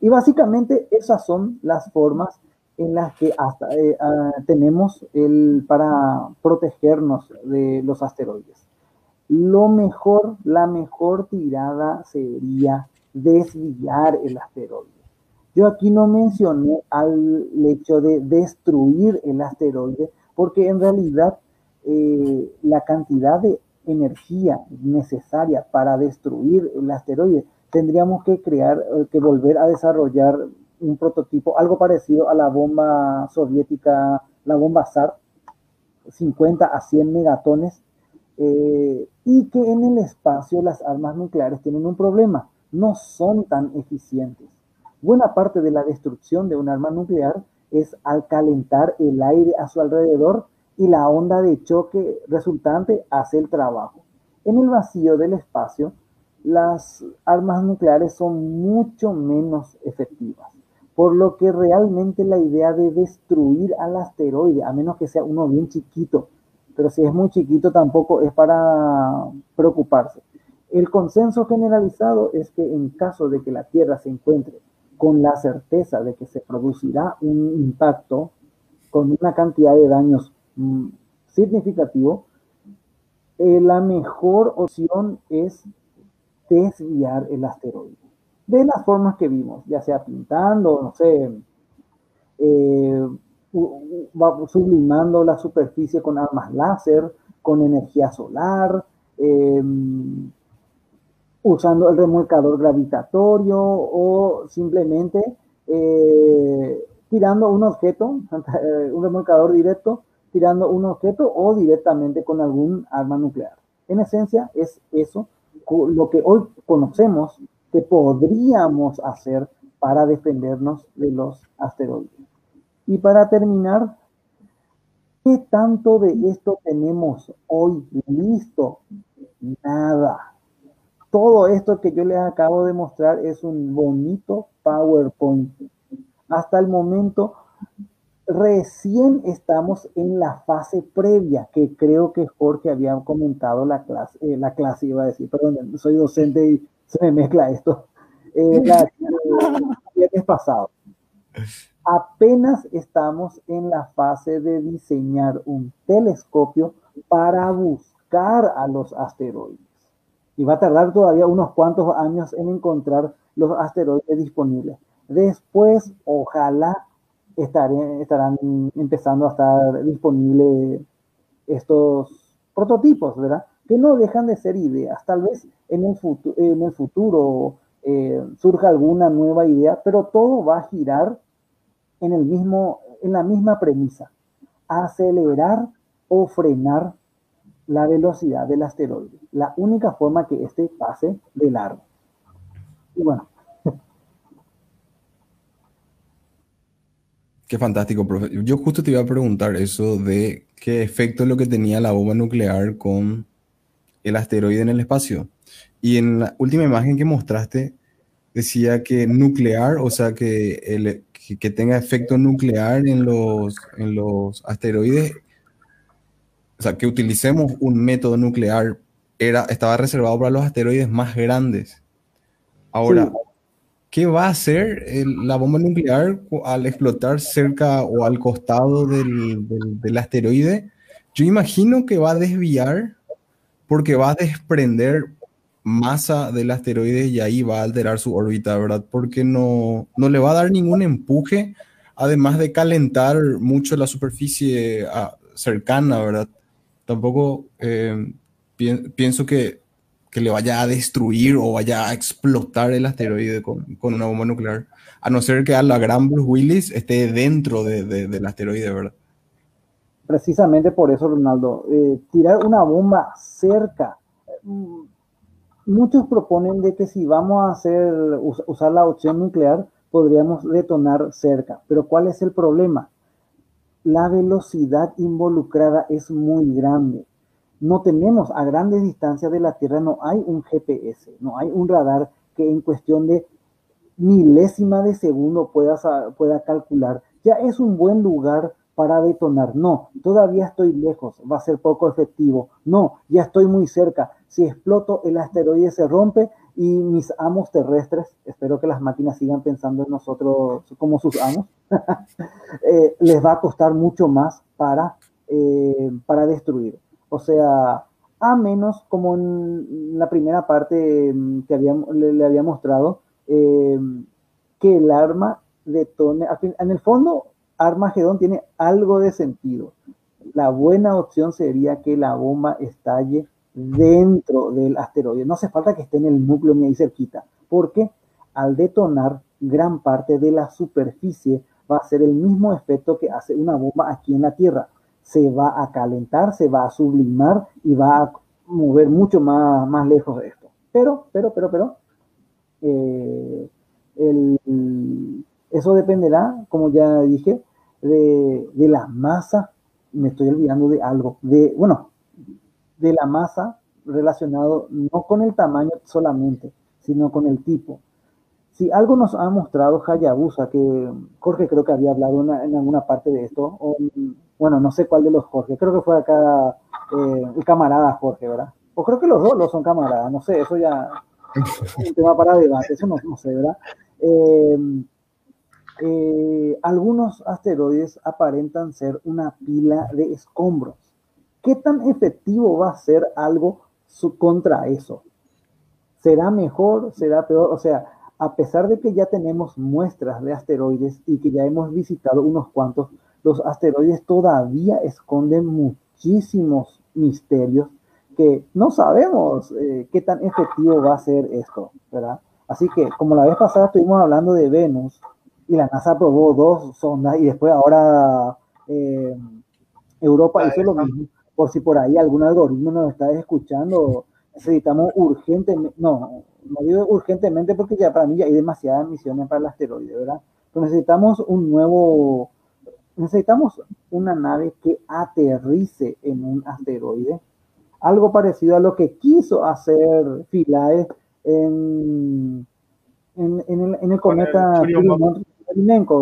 y básicamente esas son las formas en las que hasta, eh, ah, tenemos el, para protegernos de los asteroides. Lo mejor, la mejor tirada sería desviar el asteroide. Yo aquí no mencioné al hecho de destruir el asteroide, porque en realidad eh, la cantidad de energía necesaria para destruir el asteroide, tendríamos que crear, eh, que volver a desarrollar un prototipo, algo parecido a la bomba soviética, la bomba SAR, 50 a 100 megatones, y que en el espacio las armas nucleares tienen un problema, no son tan eficientes. Buena parte de la destrucción de un arma nuclear es al calentar el aire a su alrededor y la onda de choque resultante hace el trabajo. En el vacío del espacio, las armas nucleares son mucho menos efectivas, por lo que realmente la idea de destruir al asteroide, a menos que sea uno bien chiquito, pero si es muy chiquito tampoco es para preocuparse. El consenso generalizado es que en caso de que la Tierra se encuentre con la certeza de que se producirá un impacto con una cantidad de daños Mm, significativo, eh, la mejor opción es desviar el asteroide. De las formas que vimos, ya sea pintando, no sé, eh, sublimando la superficie con armas láser, con energía solar, em, usando el remolcador gravitatorio o simplemente eh, tirando un objeto, un remolcador directo tirando un objeto o directamente con algún arma nuclear. En esencia es eso lo que hoy conocemos que podríamos hacer para defendernos de los asteroides. Y para terminar, ¿qué tanto de esto tenemos hoy listo? Nada. Todo esto que yo les acabo de mostrar es un bonito PowerPoint. Hasta el momento Recién estamos en la fase previa, que creo que Jorge había comentado la clase, eh, la clase iba a decir, perdón, soy docente y se me mezcla esto. Eh, la, viernes pasado. Apenas estamos en la fase de diseñar un telescopio para buscar a los asteroides. Y va a tardar todavía unos cuantos años en encontrar los asteroides disponibles. Después, ojalá estarán empezando a estar disponibles estos prototipos, ¿verdad? Que no dejan de ser ideas. Tal vez en el, futuro, eh, surja alguna nueva idea, pero todo va a girar en, el mismo, en la misma premisa. Acelerar o frenar la velocidad del asteroide. La única forma que éste pase de largo. Y bueno, Qué fantástico, profe. Yo justo te iba a preguntar eso de qué efecto es lo que tenía la bomba nuclear con el asteroide en el espacio. Y en la última imagen que mostraste, decía que nuclear, o sea, que, el, que, tenga efecto nuclear en los, en los asteroides, o sea, que utilicemos un método nuclear, era, estaba reservado para los asteroides más grandes. Ahora, ¿qué va a hacer la bomba nuclear al explotar cerca o al costado del, del asteroide? Yo imagino que va a desviar porque va a desprender masa del asteroide y ahí va a alterar su órbita, ¿verdad? Porque no, no le va a dar ningún empuje, además de calentar mucho la superficie ah, cercana, ¿verdad? Tampoco eh, pienso que, que, le vaya a destruir o vaya a explotar el asteroide con, con, una bomba nuclear, a no ser que a la gran Bruce Willis esté dentro de, del asteroide, ¿verdad? Precisamente por eso, Ronaldo, eh, tirar una bomba cerca mm, muchos proponen de que si vamos a hacer, usar la opción nuclear, podríamos detonar cerca. Pero ¿cuál es el problema? La velocidad involucrada es muy grande. No tenemos a grandes distancias de la Tierra, no hay un GPS, no hay un radar que en cuestión de milésima de segundo pueda, pueda calcular. Ya es un buen lugar para detonar. No, todavía estoy lejos, va a ser poco efectivo. No, ya estoy muy cerca. Si exploto, el asteroide se rompe y mis amos terrestres, espero que las máquinas sigan pensando en nosotros como sus amos, eh, les va a costar mucho más para, eh, para destruir. O sea, a menos como en la primera parte mm, que le, había mostrado, eh, que el arma detone, en el fondo Armagedón tiene algo de sentido. La buena opción sería que la bomba estalle dentro del asteroide. No hace falta que esté en el núcleo ni ahí cerquita, porque al detonar gran parte de la superficie va a hacer el mismo efecto que hace una bomba aquí en la Tierra. Se va a calentar, se va a sublimar y va a mover mucho más, más lejos de esto. Pero, pero, pero, pero, eh, el, eso dependerá, como ya dije, de, la masa, me estoy olvidando de algo, de, bueno, de la masa relacionado no con el tamaño solamente, sino con el tipo. Si algo nos ha mostrado Hayabusa, que Jorge creo que había hablado en alguna parte de esto, bueno, no sé cuál de los Jorge, creo que fue acá eh, el camarada Jorge, ¿verdad? O creo que los dos los son camaradas, no sé, eso ya es un tema para debate, eso no, no sé, ¿verdad? Eh, eh, algunos asteroides aparentan ser una pila de escombros. ¿Qué tan efectivo va a ser algo contra eso? ¿Será mejor? ¿Será peor? O sea, a pesar de que ya tenemos muestras de asteroides y que ya hemos visitado unos cuantos, los asteroides todavía esconden muchísimos misterios que no sabemos eh, qué tan efectivo va a ser esto, ¿verdad? Así que, como la vez pasada estuvimos hablando de Venus, y la NASA probó dos sondas y después ahora eh, Europa hizo lo mismo. Por si por ahí algún algoritmo nos está escuchando, necesitamos urgentemente, no, no digo urgentemente porque ya para mí ya hay demasiadas misiones para el asteroide, ¿verdad? Pero necesitamos un nuevo, necesitamos una nave que aterrice en un asteroide, algo parecido a lo que quiso hacer Philae en, en, el, en el cometa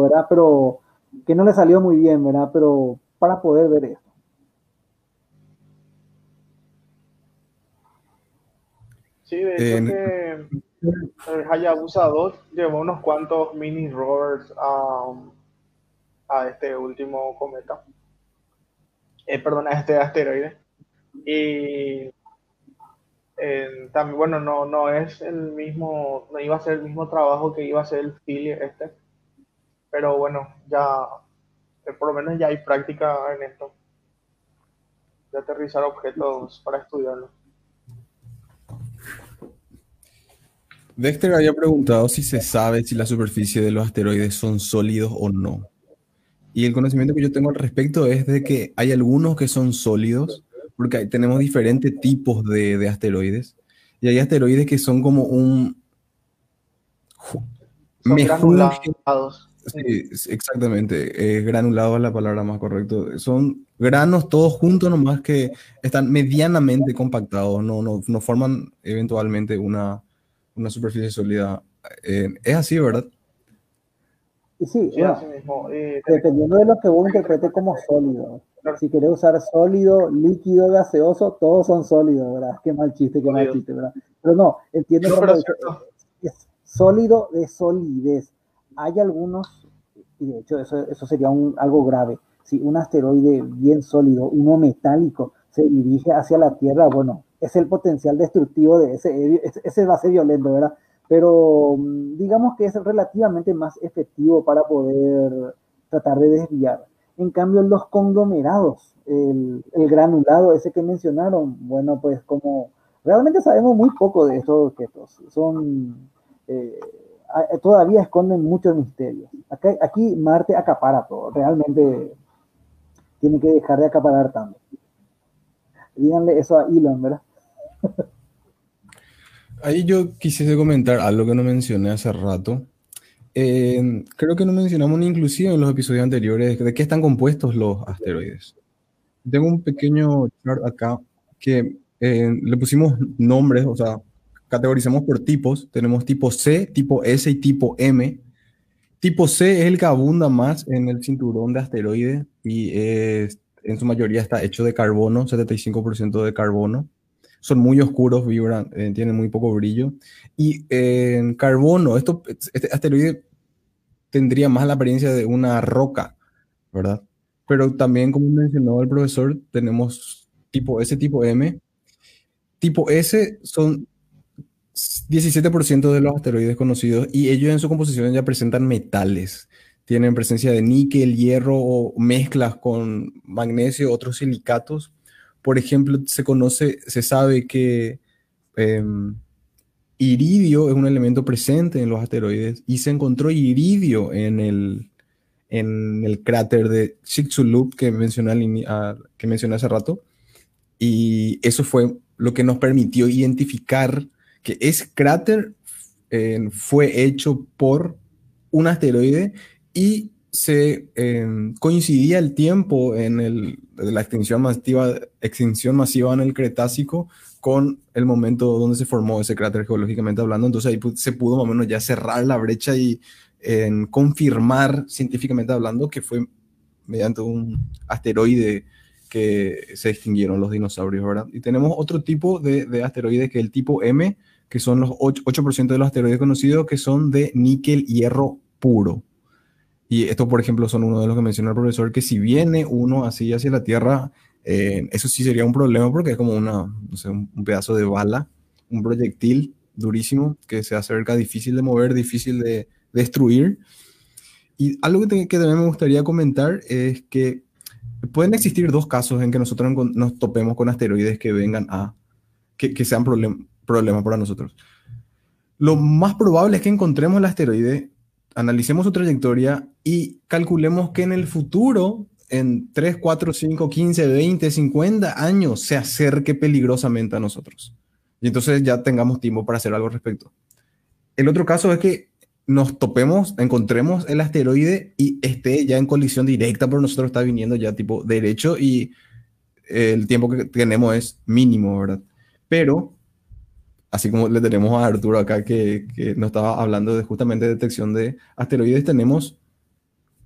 ¿verdad? Pero que no le salió muy bien, ¿verdad? Pero para poder ver esto. Sí, de hecho que el Hayabusa 2 llevó unos cuantos mini rovers a, a este último cometa. Eh, perdón, a este asteroide. Y eh, también, bueno, no, no es el mismo, no iba a ser el mismo trabajo que iba a hacer el Philly este pero bueno, ya eh, por lo menos ya hay práctica en esto, de aterrizar objetos para estudiarlo. Dexter había preguntado si se sabe si la superficie de los asteroides son sólidos o no. Y el conocimiento que yo tengo al respecto es de que hay algunos que son sólidos, porque tenemos diferentes tipos de, de asteroides. Y hay asteroides que son como un... Son Sí, exactamente. Eh, granulado es la palabra más correcta. Son granos todos juntos, nomás que están medianamente compactados, no, no, no forman eventualmente una, una superficie sólida. Eh, es así, ¿verdad? Sí, dependiendo de lo que vos interpretes como sólido. Si querés usar sólido, líquido, gaseoso, todos son sólidos, ¿verdad? Qué mal chiste, qué mal chiste, ¿verdad? Pero no, entiendo que es sólido de solidez. Hay algunos, y de hecho eso, eso sería un, algo grave, si un asteroide bien sólido, uno metálico, se dirige hacia la Tierra, bueno, es el potencial destructivo de ese, ese va a ser violento, ¿verdad? Pero mm, digamos que es relativamente más efectivo para poder tratar de desviar. En cambio, los conglomerados, el, granulado ese que mencionaron, bueno, pues como realmente sabemos muy poco de estos objetos, son eh, todavía esconden muchos misterios. Aquí, aquí Marte acapara todo, realmente tiene que dejar de acaparar tanto. Díganle eso a Elon, ¿verdad? Ahí yo quisiese comentar algo que no mencioné hace rato, eh, creo que no mencionamos ni inclusive en los episodios anteriores de qué están compuestos los asteroides. Tengo un pequeño chart acá que eh, le pusimos nombres, o sea, categorizamos por tipos. Tenemos tipo C, tipo S y tipo M. Tipo C es el que abunda más en el cinturón de asteroides y en su mayoría está hecho de carbono, 75% de carbono. Son muy oscuros, vibran, eh, tienen muy poco brillo. Y en carbono, este asteroide tendría más la apariencia de una roca, ¿verdad? Pero también, como mencionó el profesor, tenemos tipo S, tipo M. Tipo S son 17% de los asteroides conocidos y ellos en su composición ya presentan metales. Tienen presencia de níquel, hierro o mezclas con magnesio, otros silicatos. Por ejemplo, se conoce, se sabe que em, iridio es un elemento presente en los asteroides y se encontró iridio en el, en el cráter de Chicxulub que mencioné, que mencioné hace rato. Y eso fue lo que nos permitió identificar que ese cráter eh, fue hecho por un asteroide y se eh, coincidía el tiempo en el, de la extinción masiva, extinción masiva en el Cretácico con el momento donde se formó ese cráter geológicamente hablando. Entonces ahí se pudo más o menos ya cerrar la brecha y confirmar científicamente hablando que fue mediante un asteroide que se extinguieron los dinosaurios, ¿verdad? Y tenemos otro tipo de, de asteroides que es el tipo M, que son los 8%, de los asteroides conocidos que son de níquel hierro puro. Y esto, por ejemplo, son uno de los que mencionó el profesor, que si viene uno así hacia la Tierra, eh, eso sí sería un problema porque es como una, no sé, un, pedazo de bala, un proyectil durísimo que se acerca difícil de mover, difícil de, destruir. Y algo que, también me gustaría comentar es que pueden existir dos casos en que nosotros nos topemos con asteroides que vengan a, que, que sean problemas problema para nosotros. Lo más probable es que encontremos el asteroide, analicemos su trayectoria y calculemos que en el futuro, en 3, 4, 5, 15, 20, 50 años, se acerque peligrosamente a nosotros. Y entonces ya tengamos tiempo para hacer algo al respecto. El otro caso es que nos topemos, encontremos el asteroide y esté ya en colisión directa, por nosotros está viniendo ya tipo derecho y el tiempo que tenemos es mínimo, ¿verdad? Pero así como le tenemos a Arturo acá que, que nos estaba hablando de justamente detección de asteroides, tenemos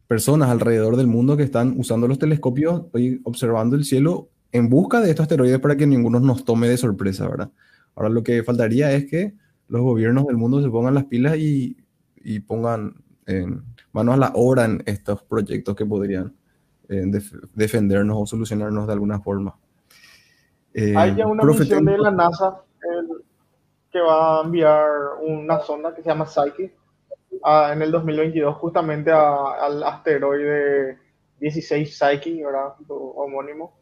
personas alrededor del mundo que están usando los telescopios y observando el cielo en busca de estos asteroides para que ninguno nos tome de sorpresa, ¿verdad? Ahora lo que faltaría es que los gobiernos del mundo se pongan las pilas y, y pongan en manos a la obra en estos proyectos que podrían eh, defendernos o solucionarnos de alguna forma. Eh, Hay ya una misión de la NASA va a enviar una sonda que se llama Psyche en el 2022 justamente al asteroide 16 Psyche, ¿verdad? homónimo,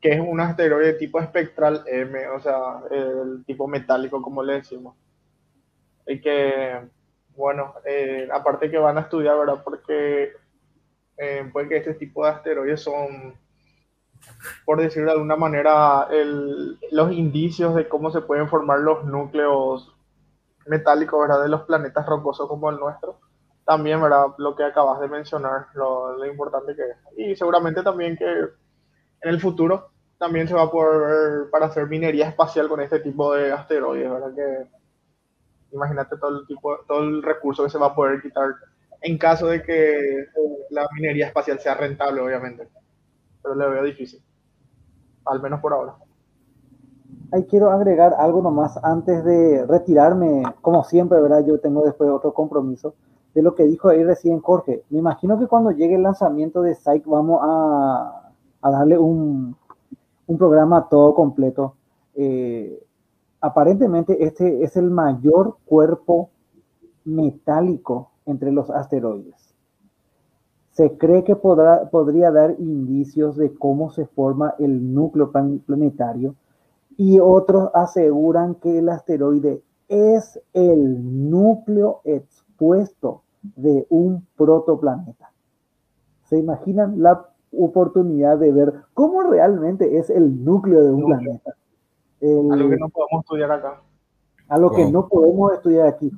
que es un asteroide tipo espectral M, o sea, el tipo metálico, como le decimos. Y que, bueno, eh, aparte que van a estudiar, ¿verdad? Porque eh, puede que este tipo de asteroides son por decirlo de alguna manera, los indicios de cómo se pueden formar los núcleos metálicos ¿verdad? de los planetas rocosos como el nuestro. también, ¿verdad? Lo que acabas de mencionar, lo, lo importante que es. Y seguramente también que en el futuro también se va a poder ver para hacer minería espacial con este tipo de asteroides, ¿verdad? Que imagínate todo el tipo, todo el recurso que se va a poder quitar en caso de que la minería espacial sea rentable, obviamente. Pero le veo difícil, al menos por ahora. Ahí quiero agregar algo nomás antes de retirarme, como siempre, ¿verdad? Yo tengo después otro compromiso de lo que dijo ahí recién Jorge. Me imagino que cuando llegue el lanzamiento de Psych vamos a, a darle un, un, programa todo completo. Eh, aparentemente este es el mayor cuerpo metálico entre los asteroides. Se cree que podrá, podría dar indicios de cómo se forma el núcleo planetario y otros aseguran que el asteroide es el núcleo expuesto de un protoplaneta. ¿Se imaginan la oportunidad de ver cómo realmente es el núcleo de un planeta? a lo que no podemos estudiar acá. A lo que no podemos estudiar aquí.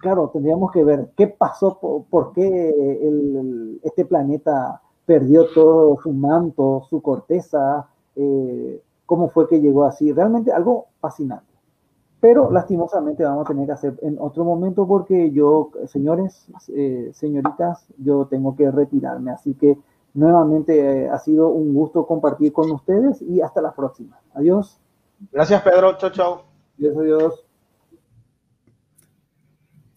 Claro, tendríamos que ver qué pasó, por, qué este planeta perdió todo su manto, su corteza, eh, cómo fue que llegó así. Realmente algo fascinante. Pero lastimosamente vamos a tener que hacer en otro momento porque yo, señores, eh, señoritas, yo tengo que retirarme. Así que nuevamente eh, ha sido un gusto compartir con ustedes y hasta la próxima. Adiós. Gracias, Pedro. Chao, chao. Adiós, adiós.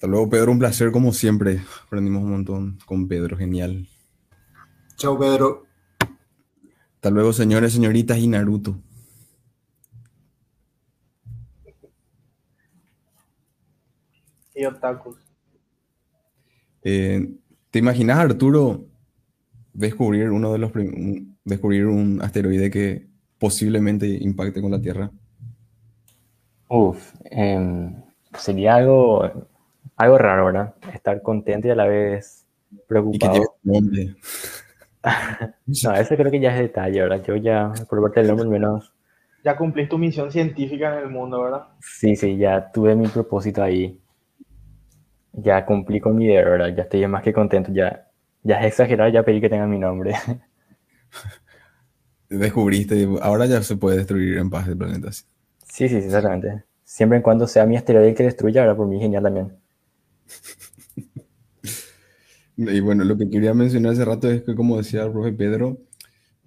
Hasta luego, Pedro. Un placer como siempre. Aprendimos un montón con Pedro. Genial. Chao, Pedro. Hasta luego, señores, señoritas y Naruto. y otakus. Eh, ¿Te imaginas, Arturo, descubrir uno de los descubrir un asteroide que posiblemente impacte con la Tierra? Uf, em, sería algo, algo raro, ¿verdad? Estar contento y a la vez preocupado. Y que no, eso creo que ya es detalle, ¿verdad? Yo ya, por parte del nombre, al menos. Ya cumplís tu misión científica en el mundo, ¿verdad? Sí, sí, ya tuve mi propósito ahí ya cumplí con mi deber, ¿verdad? Ya estoy más que contento, ya, ya es exagerado, ya pedí que tenga mi nombre. Descubriste, ahora ya se puede destruir en paz el planeta. Sí, sí, exactamente. Siempre en cuando sea mi asteroide el que destruya, ahora por mí genial también. Y bueno, lo que quería mencionar hace rato es que, como decía el profe Pedro,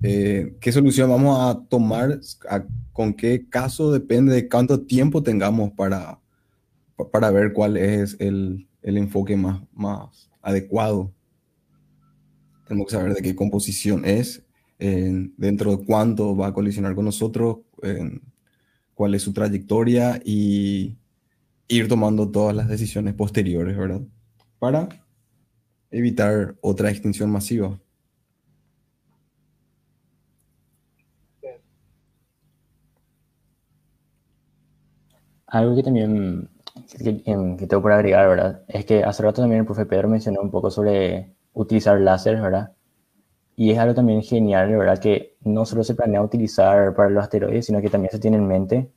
eh, ¿qué solución vamos a tomar? ¿Con qué caso depende de cuánto tiempo tengamos para, para ver cuál es el, el enfoque más, más adecuado. Tenemos que saber de qué composición es, dentro de cuánto va a colisionar con nosotros, cuál es su trayectoria y ir tomando todas las decisiones posteriores, ¿verdad? Para evitar otra extinción masiva. Algo que también que, tengo por agregar, ¿verdad? Es que hace rato también el profe Pedro mencionó un poco sobre utilizar láser, ¿verdad? Y es algo también genial, ¿verdad? Que no solo se planea utilizar para los asteroides, sino que también se tiene en mente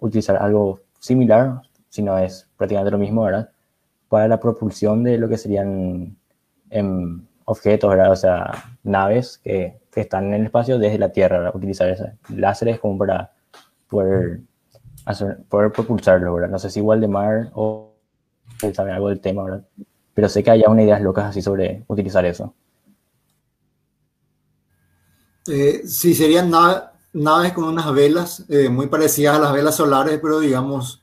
utilizar algo similar, si no es prácticamente lo mismo, ¿verdad? Para la propulsión de lo que serían em, objetos, ¿verdad? O sea, naves que, están en el espacio desde la Tierra, ¿verdad? Utilizar esos láseres como para poder poder propulsarlo, ¿verdad? No sé si igual de mar o sabe algo del tema, ¿verdad? Pero sé que hay unas ideas locas así sobre utilizar eso. Eh, sí, serían naves con unas velas eh, muy parecidas a las velas solares, pero digamos,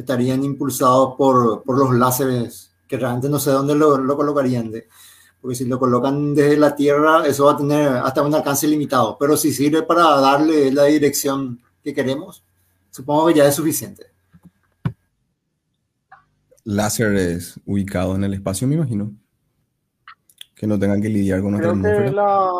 estarían impulsados por, por los láseres, que realmente no sé dónde lo, lo colocarían. De, porque si lo colocan desde la Tierra, eso va a tener hasta un alcance limitado. Pero si sirve para darle la dirección que queremos, Supongo que ya es suficiente. Láser es ubicado en el espacio, me imagino. Que no tengan que lidiar con nuestra creo que la,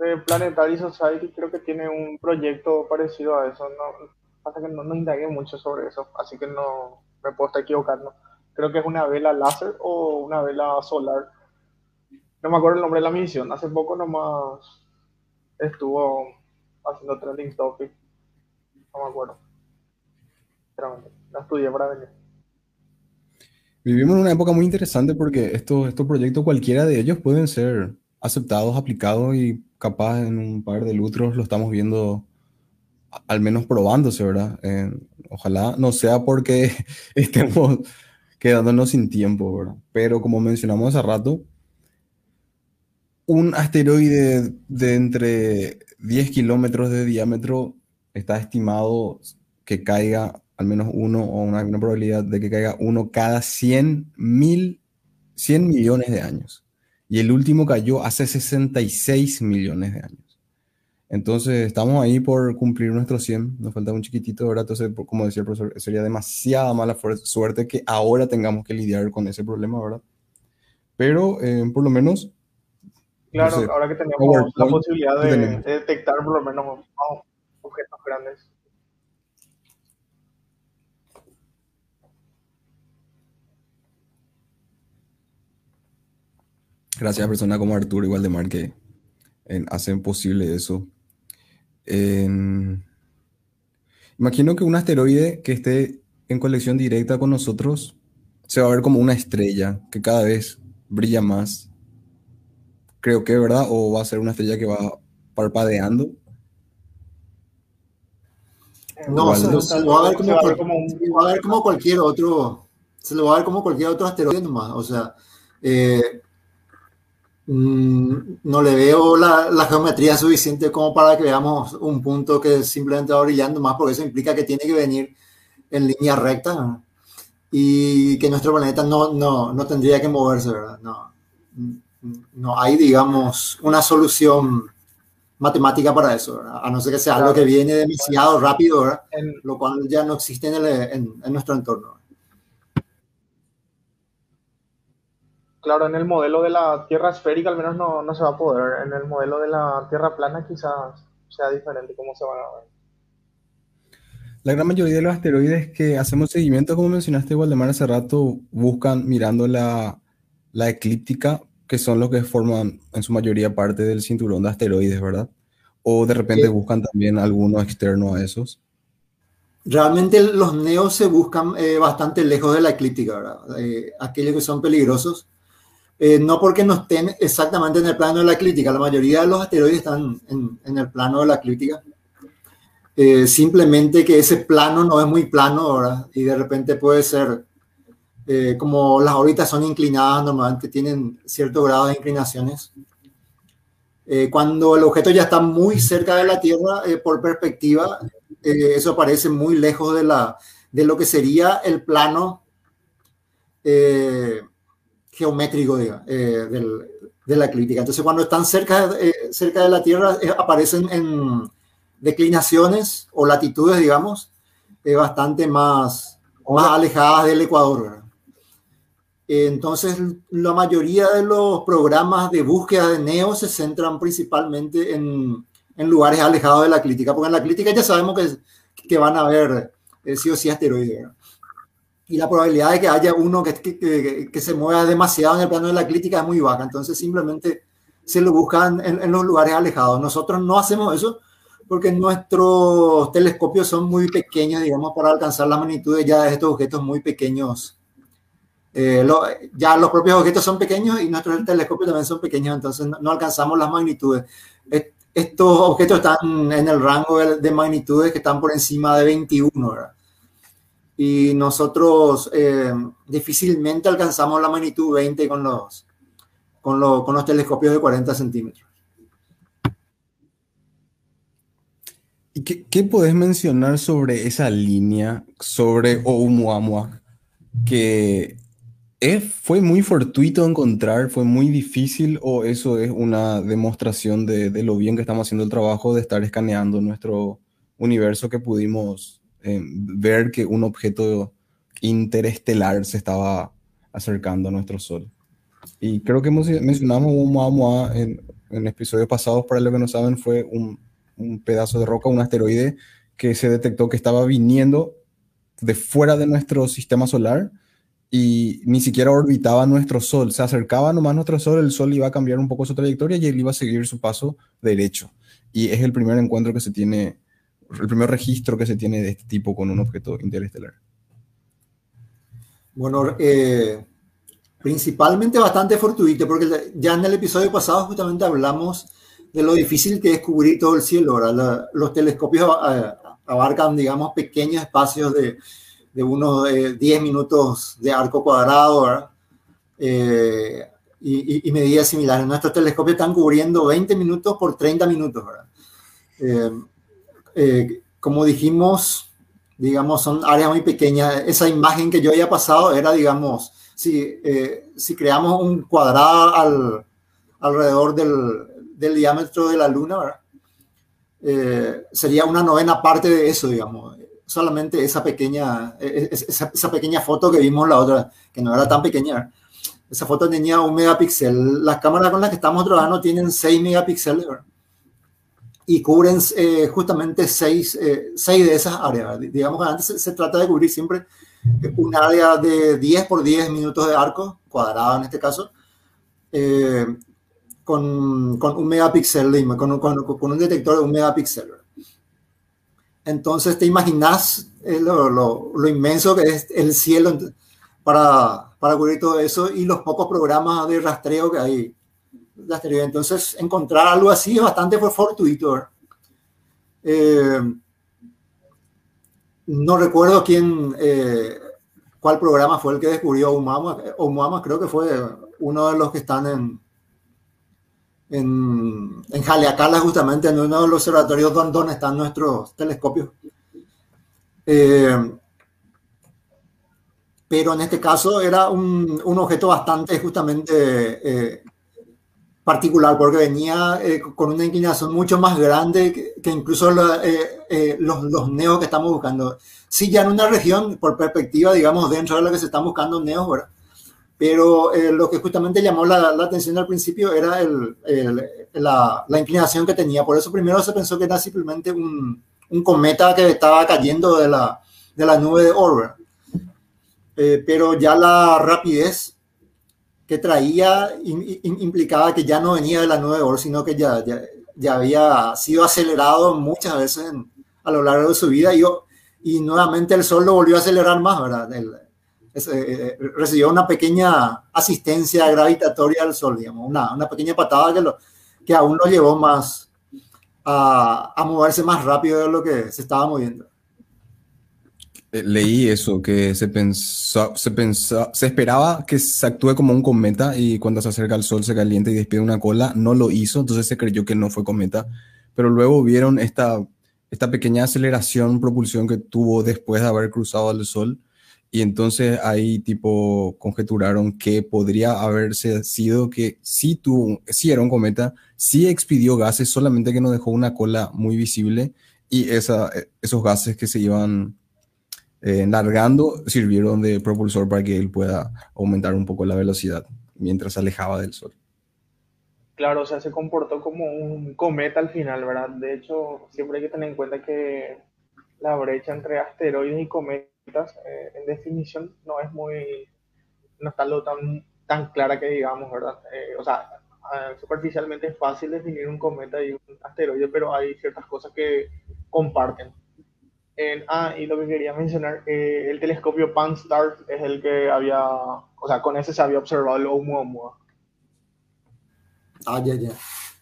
el, Planetary Society creo que tiene un proyecto parecido a eso. No, pasa que no, no indagué mucho sobre eso, así que no me puedo estar equivocando. Creo que es una vela láser o una vela solar. No me acuerdo el nombre de la misión. Hace poco nomás estuvo haciendo trending topic no me acuerdo. No estudié para venir. Vivimos en una época muy interesante porque estos, estos proyectos, cualquiera de ellos pueden ser aceptados, aplicados y capaz en un par de lustros lo estamos viendo al menos probándose, ¿verdad? Eh, ojalá no sea porque estemos quedándonos sin tiempo, ¿verdad? Pero como mencionamos hace rato, un asteroide de entre 10 kilómetros de diámetro está estimado que caiga al menos uno o una, una probabilidad de que caiga uno cada 100 mil, 100 millones de años. Y el último cayó hace 66 millones de años. Entonces, estamos ahí por cumplir nuestros 100. Nos falta un chiquitito, ¿verdad? Entonces, como decía el profesor, sería demasiada mala suerte que ahora tengamos que lidiar con ese problema, ¿verdad? Pero, eh, por lo menos... Claro, no sé, ahora que tenemos la posibilidad de, de, detectar por lo menos objetos grandes. Gracias a personas como Arturo y Waldemar que eh, hacen posible eso. En... Imagino que un asteroide que esté en colección directa con nosotros se va a ver como una estrella que cada vez brilla más. Creo que, ¿verdad? O va a ser una estrella que va parpadeando. No, se, se, lo va a ver como, cual, como un... se va a ver como cualquier otro, se lo va a ver como cualquier otro asteroide nomás. O sea, eh, no le veo la, la, geometría suficiente como para que veamos un punto que simplemente va brillando más, porque eso implica que tiene que venir en línea recta y que nuestro planeta no, no, no tendría que moverse, ¿verdad? No, no hay, digamos, una solución matemática para eso, ¿verdad? a no ser que sea algo que viene demasiado rápido, ¿verdad? En, lo cual ya no existe en, el, en, en nuestro entorno. Claro, en el modelo de la Tierra esférica al menos no, no, se va a poder. En el modelo de la Tierra plana quizás sea diferente cómo se va a ver. La gran mayoría de los asteroides que hacemos seguimiento, como mencionaste, Waldemar, hace rato, buscan mirando la, la eclíptica, que son los que forman en su mayoría parte del cinturón de asteroides, ¿verdad? O de repente sí. buscan también alguno externo a esos. Realmente los neos se buscan eh, bastante lejos de la eclíptica, ¿verdad? Eh, aquellos que son peligrosos eh, no porque no estén exactamente en el plano de la eclíptica, la mayoría de los asteroides están en, en el plano de la eclíptica. Eh, simplemente que ese plano no es muy plano ¿verdad? y de repente puede ser, eh, como las órbitas son inclinadas, normalmente tienen cierto grado de inclinaciones. Eh, cuando el objeto ya está muy cerca de la Tierra, por perspectiva, eso parece muy lejos de, la, de lo que sería el plano geométrico eh, de la eclíptica. Entonces, cuando están cerca, eh, de la Tierra, eh, aparecen en declinaciones o latitudes, digamos, bastante más, más alejadas del Ecuador. Entonces, la mayoría de los programas de búsqueda de NEO se centran principalmente en, lugares alejados de la eclíptica, porque en la eclíptica ya sabemos que, van a haber sí o sí asteroides. Y la probabilidad de que haya uno que, que, se mueva demasiado en el plano de la crítica es muy baja. Entonces simplemente se lo buscan en, en, los lugares alejados. Nosotros no hacemos eso porque nuestros telescopios son muy pequeños, digamos, para alcanzar las magnitudes ya de estos objetos muy pequeños. Eh, ya los propios objetos son pequeños y nuestros telescopios también son pequeños, entonces no, no alcanzamos las magnitudes. estos objetos están en el rango de, de, magnitudes que están por encima de 21, ¿verdad? Y nosotros eh, difícilmente alcanzamos la magnitud 20 con los, con, lo, con los telescopios de 40 centímetros. ¿Y qué, qué podés mencionar sobre esa línea, sobre Oumuamua, que es, fue muy fortuito encontrar, fue muy difícil o eso es una demostración de, de, lo bien que estamos haciendo el trabajo de estar escaneando nuestro universo que pudimos eh, ver que un objeto interestelar se estaba acercando a nuestro Sol. Y creo que mencionamos Oumuamua en, en episodios pasados, para los que no saben, fue un, pedazo de roca, un asteroide que se detectó que estaba viniendo de fuera de nuestro sistema solar y ni siquiera orbitaba nuestro Sol. Se acercaba nomás nuestro Sol, el Sol iba a cambiar un poco su trayectoria y él iba a seguir su paso derecho. Y es el primer encuentro que se tiene el primer registro que se tiene de este tipo con un objeto interestelar. Bueno, eh, principalmente bastante fortuito, porque ya en el episodio pasado justamente hablamos de lo difícil que es cubrir todo el cielo. los telescopios eh, abarcan, digamos, pequeños espacios de, de unos 10 eh, minutos de arco cuadrado eh, y, y, medidas similares. Nuestros telescopios están cubriendo 20 minutos por 30 minutos. Como dijimos, digamos, son áreas muy pequeñas. Esa imagen que yo había pasado era, digamos, si, si creamos un cuadrado al, alrededor del, del diámetro de la Luna, eh, sería una novena parte de eso, digamos. Solamente esa pequeña, e, e, esa, pequeña foto que vimos la otra, que no era tan pequeña. Esa foto tenía un megapíxel. Las cámaras con las que estamos trabajando tienen 6 megapíxeles y cubren eh, justamente 6, eh, de esas áreas. Digamos que antes se, trata de cubrir siempre un área de 10 por 10 minutos de arco, cuadrado en este caso, con, con un megapíxel, con, con, con, un detector de un megapíxel. Entonces te imaginas eh, lo, lo, lo, inmenso que es el cielo para, para cubrir todo eso y los pocos programas de rastreo que hay. Entonces encontrar algo así es bastante fortuito. Eh, no recuerdo quién, eh, cuál programa fue el que descubrió. Oumuamua creo que fue uno de los que están en, en, en Jaleacala, justamente en uno de los observatorios donde, están nuestros telescopios. Eh, pero en este caso era un, objeto bastante justamente particular, porque venía eh, con una inclinación mucho más grande que, incluso los, los, neos que estamos buscando. Sí, ya en una región, por perspectiva, digamos, dentro de lo que se están buscando neos, ¿verdad? pero eh, lo que justamente llamó la, atención al principio era el, la, la, inclinación que tenía. Por eso primero se pensó que era simplemente un, un cometa que estaba cayendo de la, de la nube de Oort. Eh, pero ya la rapidez que traía implicaba que ya no venía de la nube de Oort, sino que ya, ya, había sido acelerado muchas veces a lo largo de su vida y, y nuevamente el Sol lo volvió a acelerar más, ¿verdad? El, eh, eh, recibió una pequeña asistencia gravitatoria al Sol, digamos, una, una pequeña patada que, lo, que aún lo llevó más a, a, moverse más rápido de lo que se estaba moviendo. Eh, leí eso, que se, pensó, se, pensó, se esperaba que se actúe como un cometa y cuando se acerca al Sol se calienta y despide una cola, no lo hizo, entonces se creyó que no fue cometa, pero luego vieron esta, esta pequeña aceleración, propulsión que tuvo después de haber cruzado al Sol. Y entonces ahí tipo conjeturaron que podría haberse sido que sí, tuvo, sí era un cometa, sí expidió gases, solamente que no dejó una cola muy visible. Y esa, e, esos gases que se iban eh, largando sirvieron de propulsor para que él pueda aumentar un poco la velocidad mientras se alejaba del Sol. Claro, o sea, se comportó como un cometa al final, ¿verdad? De hecho, siempre hay que tener en cuenta que la brecha entre asteroides y cometas eh, en definición no es muy, no está lo tan, tan clara que digamos, ¿verdad? Eh, o sea, superficialmente es fácil definir un cometa y un asteroide, pero hay ciertas cosas que comparten. Ah, y lo que quería mencionar, eh, el telescopio Pan-STARRS es el que había, o sea, con ese se había observado el Oumuamua. Ah, ya, ya.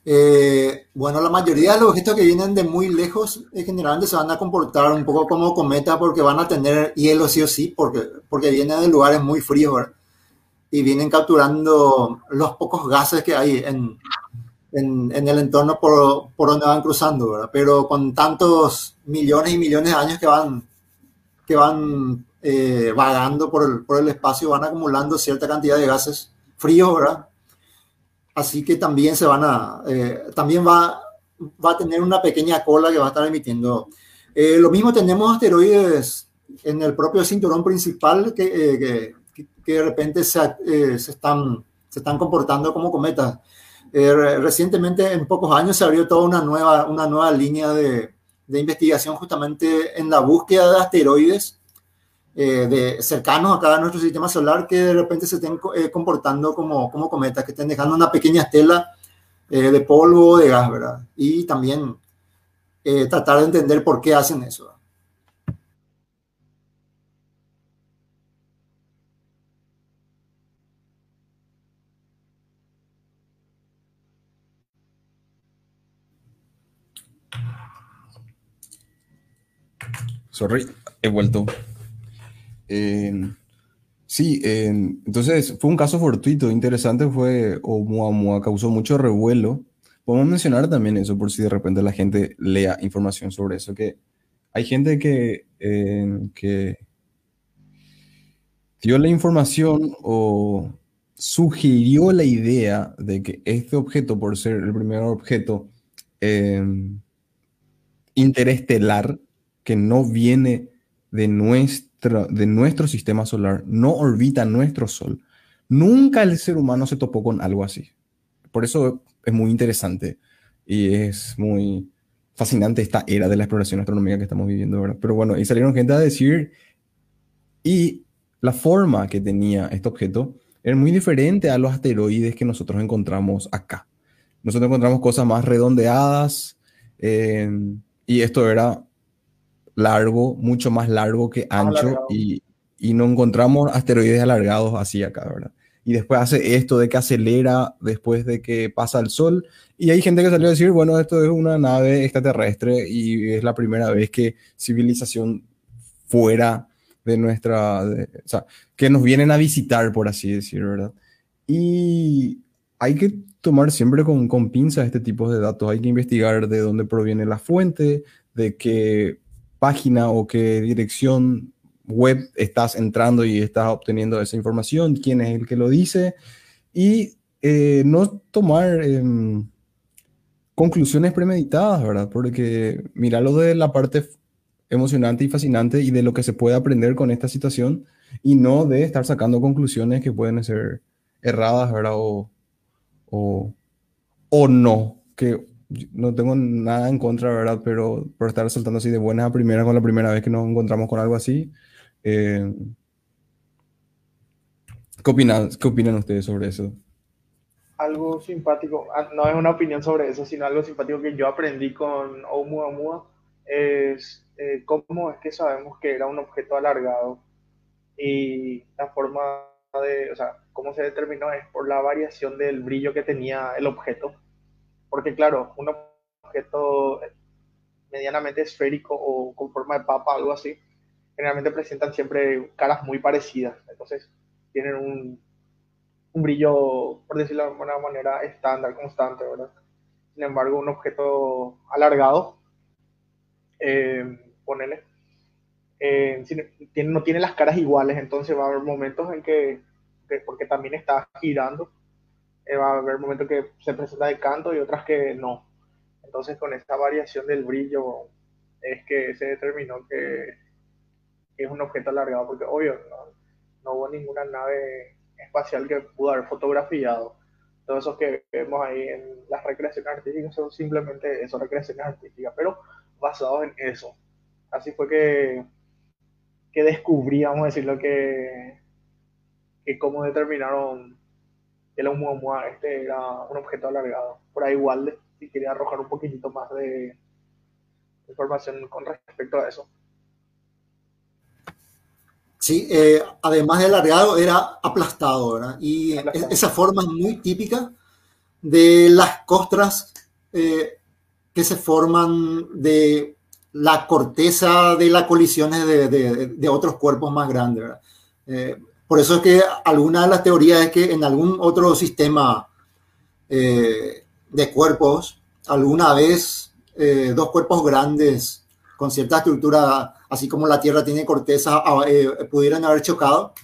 Eh, bueno, la mayoría de los objetos que vienen de muy lejos eh, generalmente se van a comportar un poco como cometa porque van a tener hielo sí o sí, porque, porque vienen de lugares muy fríos y vienen capturando los pocos gases que hay en, en, el entorno por, por, donde van cruzando, ¿verdad? pero con tantos millones y millones de años que van, que van eh, vagando por el, por el espacio, van acumulando cierta cantidad de gases fríos, ¿verdad? Así que también se van a, eh, también va, va a tener una pequeña cola que va a estar emitiendo. Eh, lo mismo tenemos asteroides en el propio cinturón principal que, eh, que, de repente se, se, están, se están comportando como cometas. Recientemente, en pocos años, se abrió toda una nueva, una nueva línea de, de investigación justamente en la búsqueda de asteroides eh, de, cercanos acá a nuestro sistema solar que de repente se estén eh, comportando como, como cometas, que estén dejando una pequeña estela eh, de polvo o de gas, ¿verdad? Y también tratar de entender por qué hacen eso. Sorry, he vuelto. Eh, sí, eh, entonces fue un caso fortuito, interesante fue Oumuamua, causó mucho revuelo. Podemos mencionar también eso por si de repente la gente lea información sobre eso, que hay gente que, eh, que dio la información o sugirió la idea de que este objeto, por ser el primer objeto interestelar, que no viene de, nuestra, de nuestro sistema solar, no orbita nuestro Sol, nunca el ser humano se topó con algo así. Por eso es muy interesante y es muy fascinante esta era de la exploración astronómica que estamos viviendo ahora. Pero bueno, y salieron gente a decir, y la forma que tenía este objeto era muy diferente a los asteroides que nosotros encontramos acá. Nosotros encontramos cosas más redondeadas eh, y esto era largo, mucho más largo que ancho y, y, no encontramos asteroides alargados así acá, ¿verdad? Y después hace esto de que acelera después de que pasa el Sol. Y hay gente que salió a decir, bueno, esto es una nave extraterrestre y es la primera vez que civilización fuera de nuestra, o sea, que nos vienen a visitar, por así decir, ¿verdad? Y hay que tomar siempre con, con pinzas este tipo de datos, hay que investigar de dónde proviene la fuente, de qué página o qué dirección web estás entrando y estás obteniendo esa información, quién es el que lo dice, y eh, no tomar eh, conclusiones premeditadas, ¿verdad? Porque mira lo de la parte emocionante y fascinante y de lo que se puede aprender con esta situación y no de estar sacando conclusiones que pueden ser erradas, ¿verdad? O, o, o no, que no tengo nada en contra, ¿verdad? Pero por estar saltando así de buenas a primeras con la primera vez que nos encontramos con algo así. Eh, ¿qué, opinan, ¿Qué opinan ustedes sobre eso? Algo simpático, ah, no es una opinión sobre eso, sino algo simpático que yo aprendí con Oumuamua es eh, cómo es que sabemos que era un objeto alargado y la forma de, o sea, cómo se determinó es por la variación del brillo que tenía el objeto porque claro, un objeto medianamente esférico o con forma de papa, algo así, generalmente presentan siempre caras muy parecidas. Entonces tienen un, un brillo, por decirlo de alguna manera, estándar, constante, ¿verdad? Sin embargo, un objeto alargado, eh, ponele, eh, no tiene las caras iguales, entonces va a haber momentos en que, porque también está girando, eh, va a haber momentos que se presenta de canto y otras que no. Entonces con esta variación del brillo es que se determinó que, es un objeto alargado, porque obvio no, hubo ninguna nave espacial que pudo haber fotografiado. Todos esos que vemos ahí en las recreaciones artísticas son simplemente eso, recreaciones artísticas, pero basados en eso. Así fue que, que descubríamos, decirlo, que, que cómo determinaron el Oumuamua este era un objeto alargado. Por ahí igual si quería arrojar un poquitito más de información con respecto a eso. Sí, eh, además de alargado era aplastado, ¿verdad? Y esa forma es muy típica de las costras eh, que se forman de la corteza de las colisiones de, otros cuerpos más grandes, ¿verdad? Eh, por eso es que alguna de las teorías es que en algún otro sistema eh, de cuerpos, alguna vez eh, dos cuerpos grandes con cierta estructura, así como la Tierra tiene corteza, ah, eh, pudieran haber chocado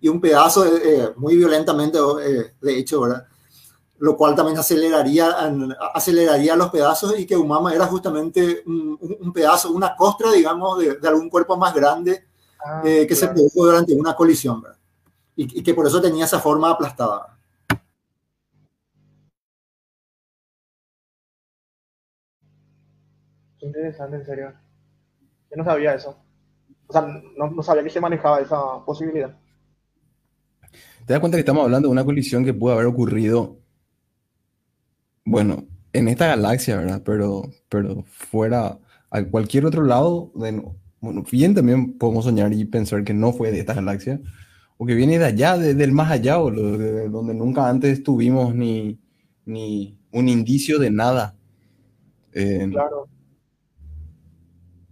y un pedazo muy violentamente, de hecho, ¿verdad? Lo cual también aceleraría, aceleraría los pedazos y que Umama era justamente un, pedazo, una costra, digamos, de, algún cuerpo más grande ah, que se produjo durante una colisión, ¿verdad? Y, que por eso tenía esa forma aplastada. interesante, en serio. Yo no sabía eso. O sea, no, no, sabía que se manejaba esa posibilidad. Te das cuenta que estamos hablando de una colisión que pudo haber ocurrido, bueno, en esta galaxia, ¿verdad? Pero, pero fuera a cualquier otro lado, de, bueno, bien también podemos soñar y pensar que no fue de esta galaxia, o que viene de allá, del más allá, o de, donde nunca antes tuvimos ni, ni un indicio de nada. claro.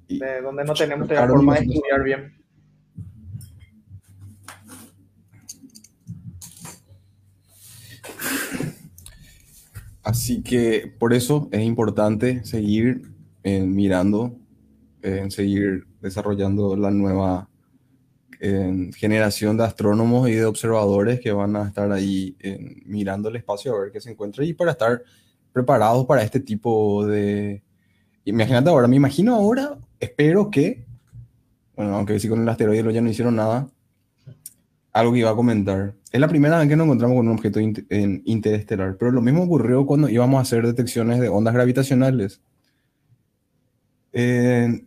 de donde no tenemos la forma de estudiar bien. Así que por eso es importante seguir eh, mirando, en seguir desarrollando la nueva generación de astrónomos y de observadores que van a estar ahí mirando el espacio a ver qué se encuentra y para estar preparados para este tipo de... Imagínate ahora, me imagino ahora, espero que, bueno, aunque sí con el asteroide ya no hicieron nada, algo que iba a comentar. Es la primera vez que nos encontramos con un objeto interestelar, pero lo mismo ocurrió cuando íbamos a hacer detecciones de ondas gravitacionales. Eh,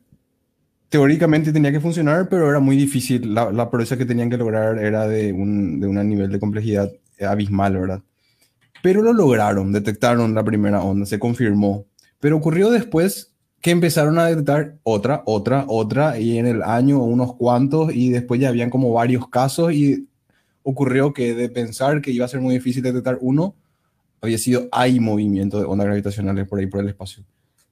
teóricamente tenía que funcionar, pero era muy difícil. La, la proeza que tenían que lograr era de un, de un nivel de complejidad abismal, ¿verdad? Pero lo lograron, detectaron la primera onda, se confirmó. Pero ocurrió después que empezaron a detectar otra, otra, otra, y en el año unos cuantos, y después ya habían como varios casos, y ocurrió que de pensar que iba a ser muy difícil detectar uno, había sido, hay movimiento de ondas gravitacionales por ahí por el espacio.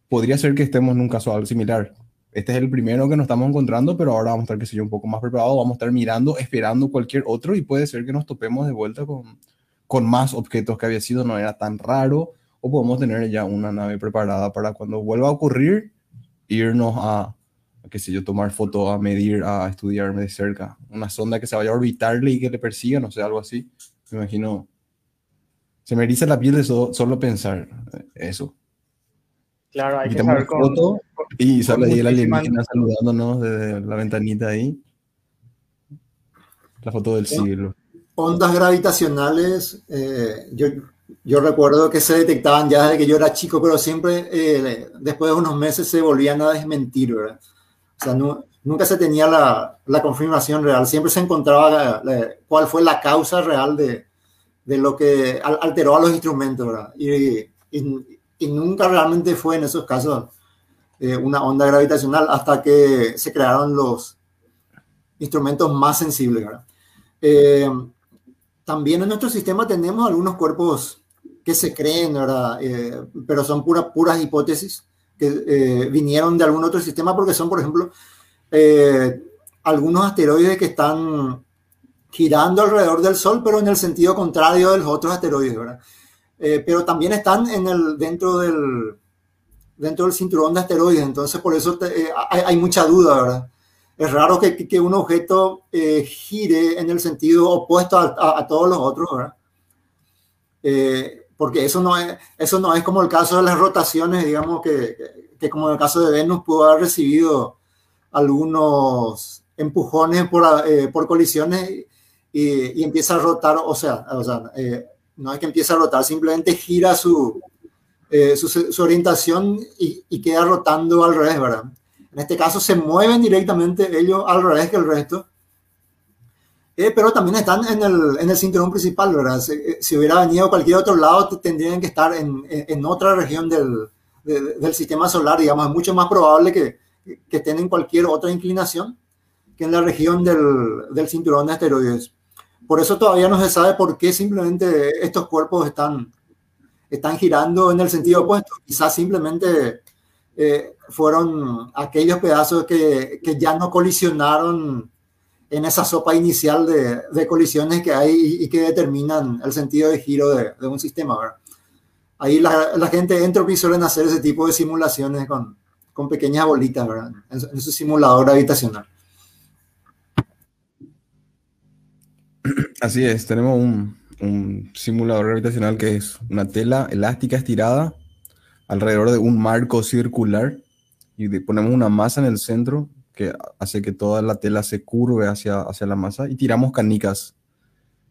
Podría ser que estemos en un caso similar, este es el primero que nos estamos encontrando, pero ahora vamos a estar, qué sé un poco más preparados, vamos a estar mirando, esperando cualquier otro y puede ser que nos topemos de vuelta con, con más objetos que había sido, no era tan raro, o podemos tener ya una nave preparada para cuando vuelva a ocurrir, irnos a, qué sé yo, tomar fotos, a medir, a estudiar de cerca. Una sonda que se vaya a orbitarle y que le persiga, no sé, algo así. Me imagino. Se me eriza la piel de solo pensar eso. Claro, hay que saber con, y sale ahí el alienígena saludándonos desde la ventanita ahí. La foto del siglo. Ondas gravitacionales, eh, yo, yo, recuerdo que se detectaban ya desde que yo era chico, pero siempre eh, después de unos meses se volvían a desmentir, ¿verdad? O sea, nunca se tenía la, la, confirmación real, siempre se encontraba eh, cuál fue la causa real de, de lo que alteró a los instrumentos, ¿verdad? Y, y, y nunca realmente fue en esos casos eh, una onda gravitacional hasta que se crearon los instrumentos más sensibles. Eh, también en nuestro sistema tenemos algunos cuerpos que se creen, ¿verdad? Eh, pero son puras puras hipótesis que vinieron de algún otro sistema porque son, por ejemplo, algunos asteroides que están girando alrededor del Sol, pero en el sentido contrario de los otros asteroides, ¿verdad? Pero también están en el, dentro del, dentro del cinturón de asteroides, entonces por eso eh, hay, mucha duda, ¿verdad? Es raro que, que un objeto eh, gire en el sentido opuesto a, a, todos los otros, ¿verdad? Eh, porque eso no, es, eso no es como el caso de las rotaciones, digamos que, que, como en el caso de Venus pudo haber recibido algunos empujones por, por colisiones y, y, empieza a rotar, o sea, o sea no es que empiece a rotar, simplemente gira su, eh, su, orientación y, queda rotando al revés, ¿verdad? En este caso se mueven directamente ellos al revés que el resto, eh, pero también están en el, en el, cinturón principal, ¿verdad? Si, eh, si, hubiera venido cualquier otro lado, tendrían que estar en, en otra región del, del, sistema solar, digamos, es mucho más probable que, que estén en cualquier otra inclinación que en la región del, del cinturón de asteroides. Por eso todavía no se sabe por qué simplemente estos cuerpos están están girando en el sentido opuesto. Quizás simplemente eh, fueron aquellos pedazos que, que, ya no colisionaron en esa sopa inicial de, de colisiones que hay y, que determinan el sentido de giro de, de un sistema. ¿verdad? Ahí la, la, gente Entropy suelen hacer ese tipo de simulaciones con, con pequeñas bolitas ¿verdad? En, en su simulador gravitacional. Así es, tenemos un, simulador gravitacional que es una tela elástica estirada alrededor de un marco circular y ponemos una masa en el centro que hace que toda la tela se curve hacia, hacia la masa y tiramos canicas.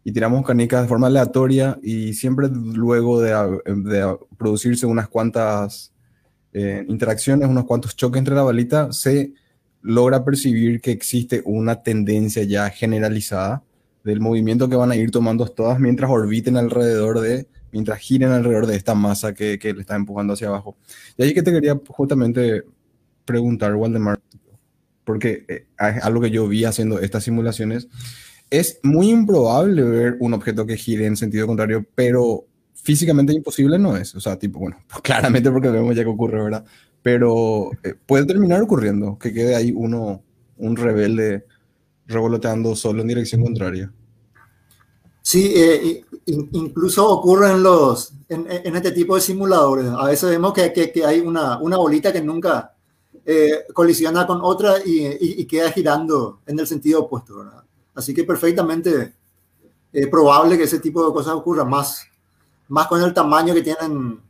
Y tiramos canicas de forma aleatoria y siempre luego de, de producirse unas cuantas eh, interacciones, unos cuantos choques entre la balita, se logra percibir que existe una tendencia ya generalizada del movimiento que van a ir tomando todas mientras orbiten alrededor de, mientras giren alrededor de esta masa que, que le está empujando hacia abajo. Y ahí que te quería justamente preguntar, Waldemar, porque eh, es algo que yo vi haciendo estas simulaciones, es muy improbable ver un objeto que gire en sentido contrario, pero físicamente imposible no es. O sea, tipo, bueno, claramente porque vemos ya que ocurre, ¿verdad? pero eh, puede terminar ocurriendo que quede ahí uno, un rebelde revoloteando solo en dirección contraria. Sí, eh, incluso ocurre en, los, en, este tipo de simuladores. A veces vemos que, que, hay una, una, bolita que nunca eh, colisiona con otra y, y, queda girando en el sentido opuesto. ¿verdad? Así que perfectamente es probable que ese tipo de cosas ocurra más, más con el tamaño que tienen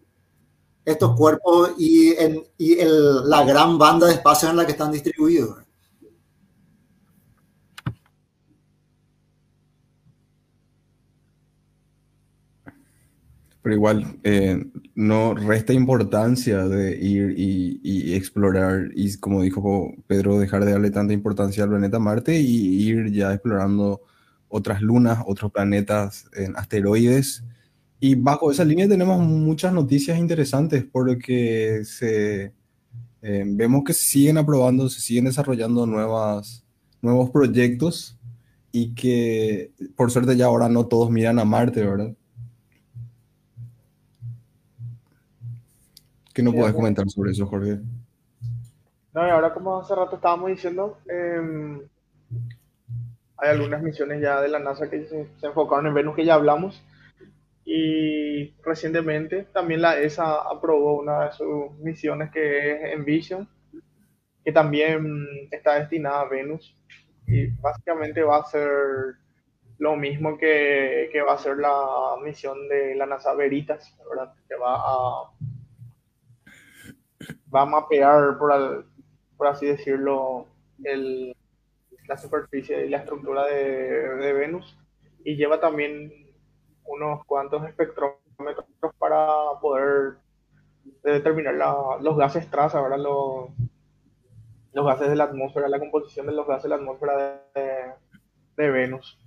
estos cuerpos y, en, y el, la gran banda de espacio en la que están distribuidos. Pero igual, eh, no resta importancia de ir y, explorar, y como dijo Pedro, dejar de darle tanta importancia al planeta Marte y ir ya explorando otras lunas, otros planetas en asteroides y bajo esa línea tenemos muchas noticias interesantes porque se, eh, vemos que se siguen aprobando, se siguen desarrollando nuevas, nuevos proyectos y que por suerte ya ahora no todos miran a Marte, ¿verdad? ¿Qué no puedes comentar sobre eso, Jorge? No, y ahora como hace rato estábamos diciendo, em, hay algunas misiones ya de la NASA que se, se enfocaron en Venus que ya hablamos y recientemente también la ESA aprobó una de sus misiones que es Envision, que también está destinada a Venus. Y básicamente va a ser lo mismo que, que va a ser la misión de la NASA Veritas, ¿verdad? que va a, va a mapear, por, así decirlo, el, la superficie y la estructura de, Venus. Y lleva también unos cuantos espectrómetros para poder determinar los gases traza, ¿verdad? Los, los gases de la atmósfera, la composición de los gases de la atmósfera de Venus.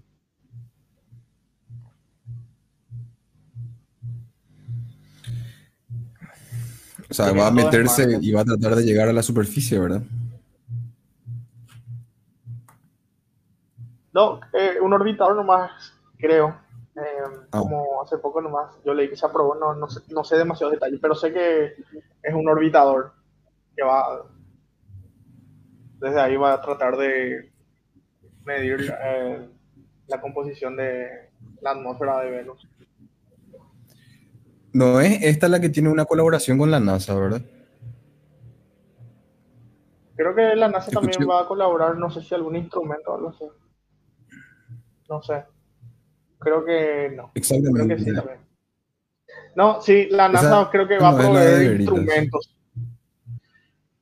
O sea, va a meterse y va a tratar de llegar a la superficie, ¿verdad? No, eh, un orbitador nomás, creo. Em, ah. Como hace poco nomás, yo leí que se aprobó, no, no, sé, no sé demasiados detalles, pero sé que es un orbitador que va, desde ahí va a tratar de medir eh, la composición de la atmósfera de Venus. No es esta la que tiene una colaboración con la NASA, ¿verdad? Creo que la NASA también va a colaborar, no sé si algún instrumento o algo así. No sé. Creo que no. Exactamente. Creo que sí también. No, sí, la NASA creo que va a proveer instrumentos.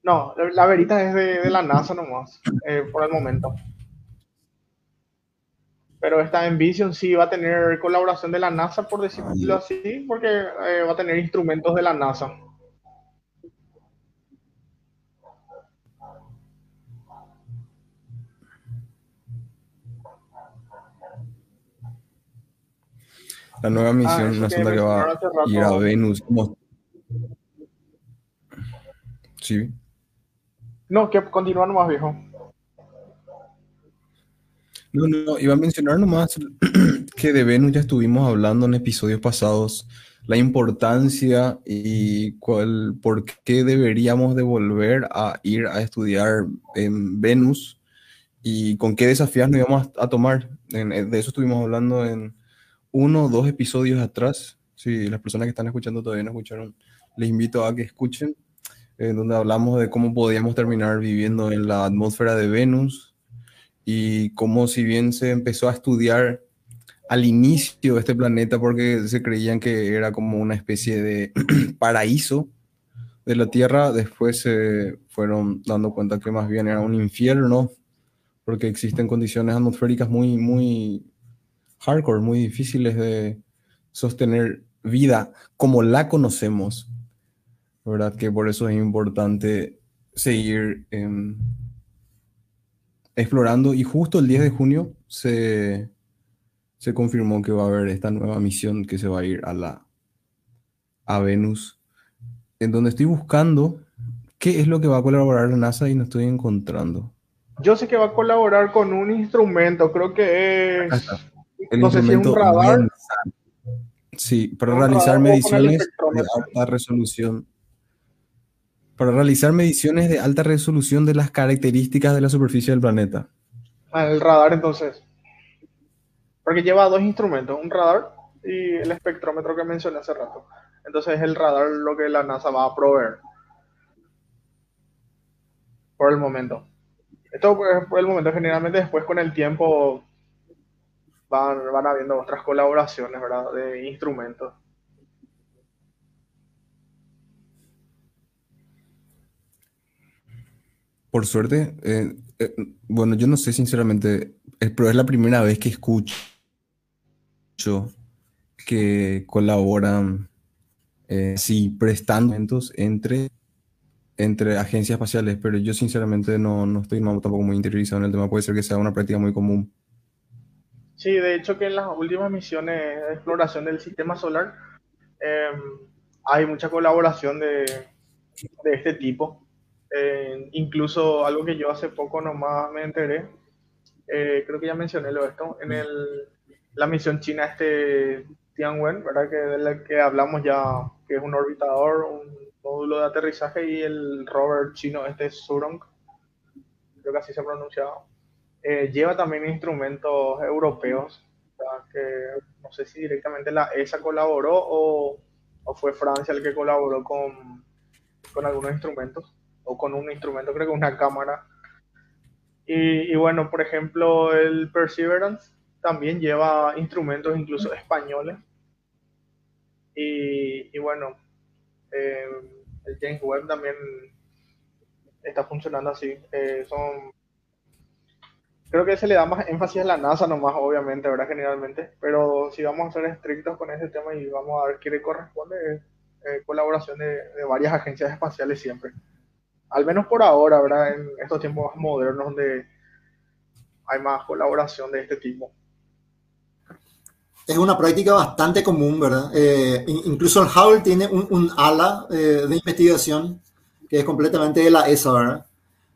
No, la verita es de, la NASA nomás, eh, por el momento. Pero esta Envision sí va a tener colaboración de la NASA, por decirlo así, porque eh, va a tener instrumentos de la NASA. La nueva misión, ah, una sonda que va a ir a Venus. Sí. No, que continúa nomás, viejo. Iba a mencionar nomás que de Venus ya estuvimos hablando en episodios pasados la importancia y cuál, por qué deberíamos de volver a ir a estudiar en Venus y con qué desafíos nos íbamos a, tomar. de eso estuvimos hablando en uno o dos episodios atrás, si las personas que están escuchando todavía no escucharon, les invito a que escuchen, en donde hablamos de cómo podíamos terminar viviendo en la atmósfera de Venus y cómo si bien se empezó a estudiar al inicio de este planeta porque se creían que era como una especie de paraíso de la Tierra, después se fueron dando cuenta que más bien era un infierno porque existen condiciones atmosféricas muy, muy hardcore, muy difíciles de sostener vida como la conocemos. ¿Verdad? Que por eso es importante seguir em, explorando. Y justo el 10 de junio se, se confirmó que va a haber esta nueva misión que se va a ir a la a Venus, en donde estoy buscando qué es lo que va a colaborar la NASA y no estoy encontrando. Yo sé que va a colaborar con un instrumento, creo que es el no sé si un radar. Sí, para realizar mediciones de alta resolución. Para realizar mediciones de alta resolución de las características de la superficie del planeta. Ah, el radar entonces. Porque lleva dos instrumentos, un radar y el espectrómetro que mencioné hace rato. Entonces es el radar lo que la NASA va a proveer. Por el momento. Esto por el momento, generalmente después con el tiempo van, van habiendo otras colaboraciones, ¿verdad? De instrumentos. Por suerte, eh, eh, bueno, yo no sé sinceramente, eh, pero es la primera vez que escucho que colaboran, sí, prestando entre, entre agencias espaciales, pero yo sinceramente no, no estoy tampoco muy interiorizado en el tema, puede ser que sea una práctica muy común. Sí, de hecho que en las últimas misiones de exploración del sistema solar em, hay mucha colaboración de, de este tipo. Incluso algo que yo hace poco nomás me enteré, eh, creo que ya mencioné lo esto, en el, la misión china este Tianwen, ¿verdad? Que de la que hablamos ya, que es un orbitador, un módulo de aterrizaje y el rover chino este Surong, creo que así se pronunciaba, eh, lleva también instrumentos europeos, que no sé si directamente la ESA colaboró o, o fue Francia el que colaboró con, con algunos instrumentos o con un instrumento, creo que una cámara. Y, bueno, por ejemplo, el Perseverance también lleva instrumentos incluso españoles. Y, bueno, eh, el James Webb también está funcionando así. Eh, son creo que se le da más énfasis a la NASA nomás, obviamente, ¿verdad? Generalmente. Pero si vamos a ser estrictos con ese tema y vamos a ver qué le corresponde, eh, colaboración de, varias agencias espaciales siempre al menos por ahora, ¿verdad? En estos tiempos más modernos donde hay más colaboración de este tipo. Es una práctica bastante común, ¿verdad? Eh, incluso el Hubble tiene un, ala eh, de investigación que es completamente de la ESA, ¿verdad?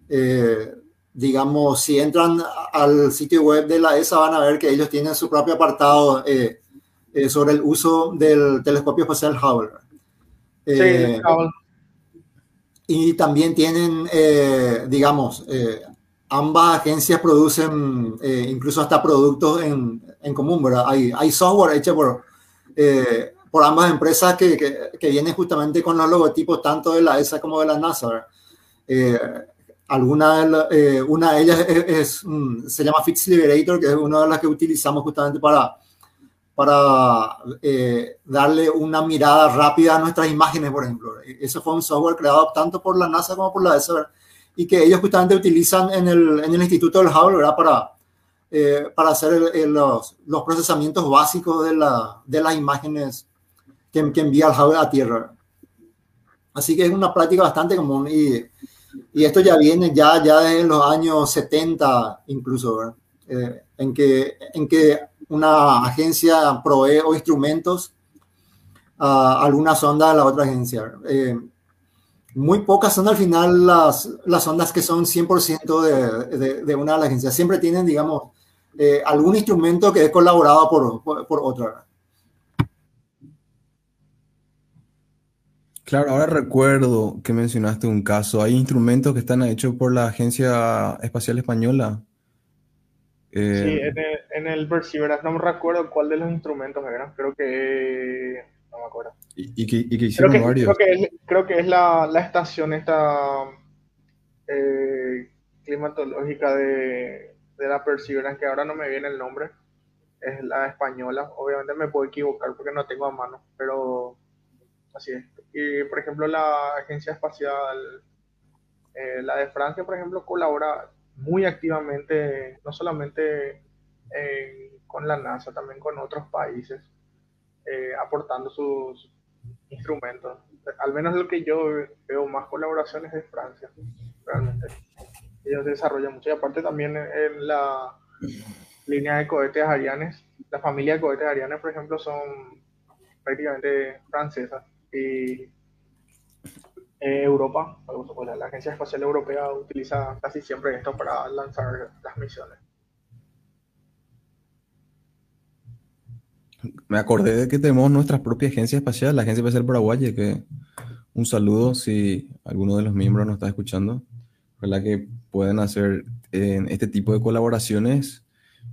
Eh, digamos, si entran al sitio web de la ESA van a ver que ellos tienen su propio apartado sobre el uso del telescopio espacial Hubble. sí, Hubble y también tienen, eh, digamos, eh, ambas agencias producen eh, incluso hasta productos en, en, común, ¿verdad? Hay, hay software hecho por, por ambas empresas que, que, vienen justamente con los logotipos tanto de la ESA como de la NASA. alguna de una de ellas es, se llama Fix Liberator, que es una de las que utilizamos justamente para para eh, darle una mirada rápida a nuestras imágenes, por ejemplo. Eso fue un software creado tanto por la NASA como por la ESA y que ellos justamente utilizan en el, en el Instituto del Hubble ¿verdad? Para, eh, para hacer los, los, procesamientos básicos de, la, de las imágenes que, que, envía el Hubble a Tierra. Así que es una práctica bastante común y, y esto ya viene ya, ya desde los años 70 incluso, eh, en, que, en que una agencia provee o instrumentos a alguna sonda a la otra agencia. Eh, muy pocas son al final las, las ondas que son 100% de, de, de, una de las agencias. Siempre tienen, digamos, eh, algún instrumento que es colaborado por, por, otra. Claro, ahora recuerdo que mencionaste un caso. Hay instrumentos que están hechos por la Agencia Espacial Española. Eh, sí, en el, en el Perseverance, no me recuerdo cuál de los instrumentos eran, creo que... no me acuerdo. ¿Y, y, y que hicieron creo que, varios? Creo que es, creo que es la, la estación esta eh, climatológica de, de la Perseverance, que ahora no me viene el nombre, es la española, obviamente me puedo equivocar porque no tengo a mano, pero así es. Y por ejemplo la agencia espacial, eh, la de Francia, por ejemplo, colabora muy activamente, no solamente con la NASA, también con otros países, eh, aportando sus instrumentos. Al menos lo que yo veo más colaboraciones de Francia, realmente. Ellos desarrollan mucho y aparte también en la línea de cohetes Arianes, la familia de cohetes Arianes, por ejemplo, son prácticamente francesas y eh, Europa, la Agencia Espacial Europea utiliza casi siempre esto para lanzar las misiones. Me acordé de que tenemos nuestra propia agencia espacial, la Agencia Espacial Paraguaya, que un saludo si alguno de los miembros nos está escuchando. Ojalá que puedan hacer en este tipo de colaboraciones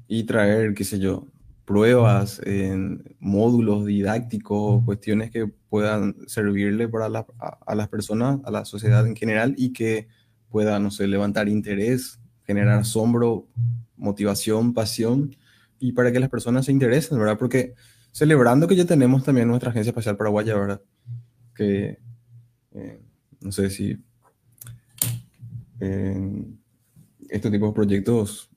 y traer, qué sé yo, pruebas, en módulos didácticos, cuestiones que puedan servirle para a, las personas, a la sociedad en general y que puedan, no sé, levantar interés, generar asombro, motivación, pasión y para que las personas se interesen, ¿verdad? Porque celebrando que ya tenemos también nuestra Agencia Espacial Paraguaya, ¿verdad? Que eh, no sé si este tipo de proyectos,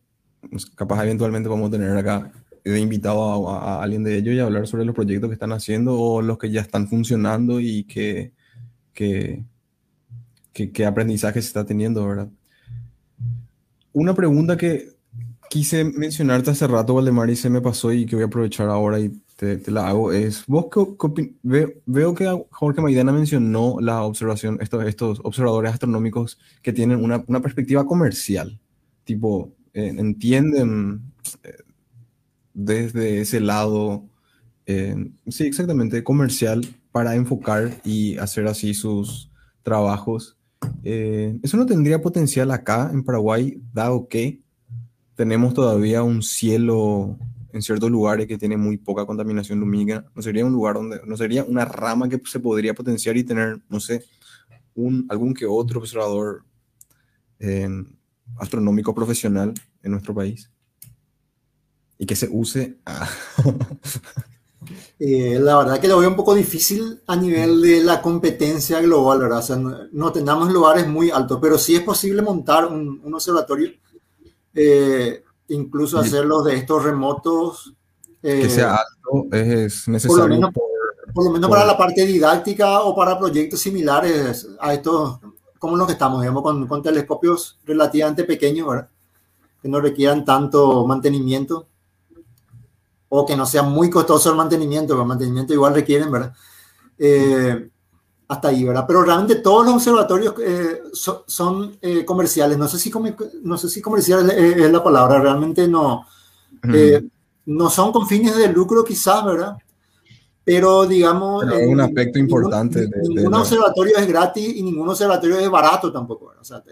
capaz eventualmente vamos a tener acá de invitado a, alguien de ellos y hablar sobre los proyectos que están haciendo o los que ya están funcionando y qué que, que, aprendizaje se está teniendo, ¿verdad? Una pregunta que quise mencionarte hace rato, Valdemar, y se me pasó y que voy a aprovechar ahora y te, la hago, es, vos veo, que Jorge Maidana mencionó la observación, estos, estos observadores astronómicos que tienen una, una perspectiva comercial, tipo, eh, entienden eh, desde ese lado, eh, sí, exactamente, comercial, para enfocar y hacer así sus trabajos. eso no tendría potencial acá en Paraguay, dado que tenemos todavía un cielo en ciertos lugares que tiene muy poca contaminación lumínica, no sería un lugar donde, no sería una rama que se podría potenciar y tener, no sé, un, algún que otro observador astronómico profesional en nuestro país y que se use. Eh, la verdad que lo veo un poco difícil a nivel de la competencia global, ¿verdad? O sea, no, tenemos lugares muy altos, pero sí es posible montar un, observatorio eh, incluso hacerlo de estos remotos. que sea eh, alto es necesario. Por lo menos, para la parte didáctica o para proyectos similares a estos, como los que estamos, digamos, con, con telescopios relativamente pequeños, ¿verdad? que no requieran tanto mantenimiento o que no sea muy costoso el mantenimiento, porque el mantenimiento igual requieren, ¿verdad? Eh, hasta ahí, ¿verdad? Pero realmente todos los observatorios eh, son eh, comerciales. No sé si, no sé si comercial es, la palabra, realmente no. Eh, no son con fines de lucro quizás, ¿verdad? Pero digamos... es un aspecto importante. Ningún, observatorio es gratis y ningún observatorio es barato tampoco. O sea,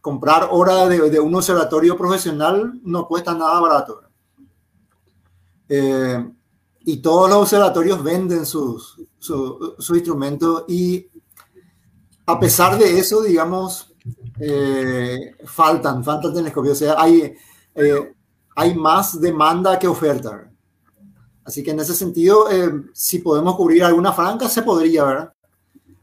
comprar hora de, de, un observatorio profesional no cuesta nada barato. y todos los observatorios venden sus, su, su instrumento y a pesar de eso, digamos, eh, faltan, faltan telescopios. O sea, hay, eh, hay más demanda que oferta. Así que en ese sentido, eh, si podemos cubrir alguna franca, se podría, ¿verdad?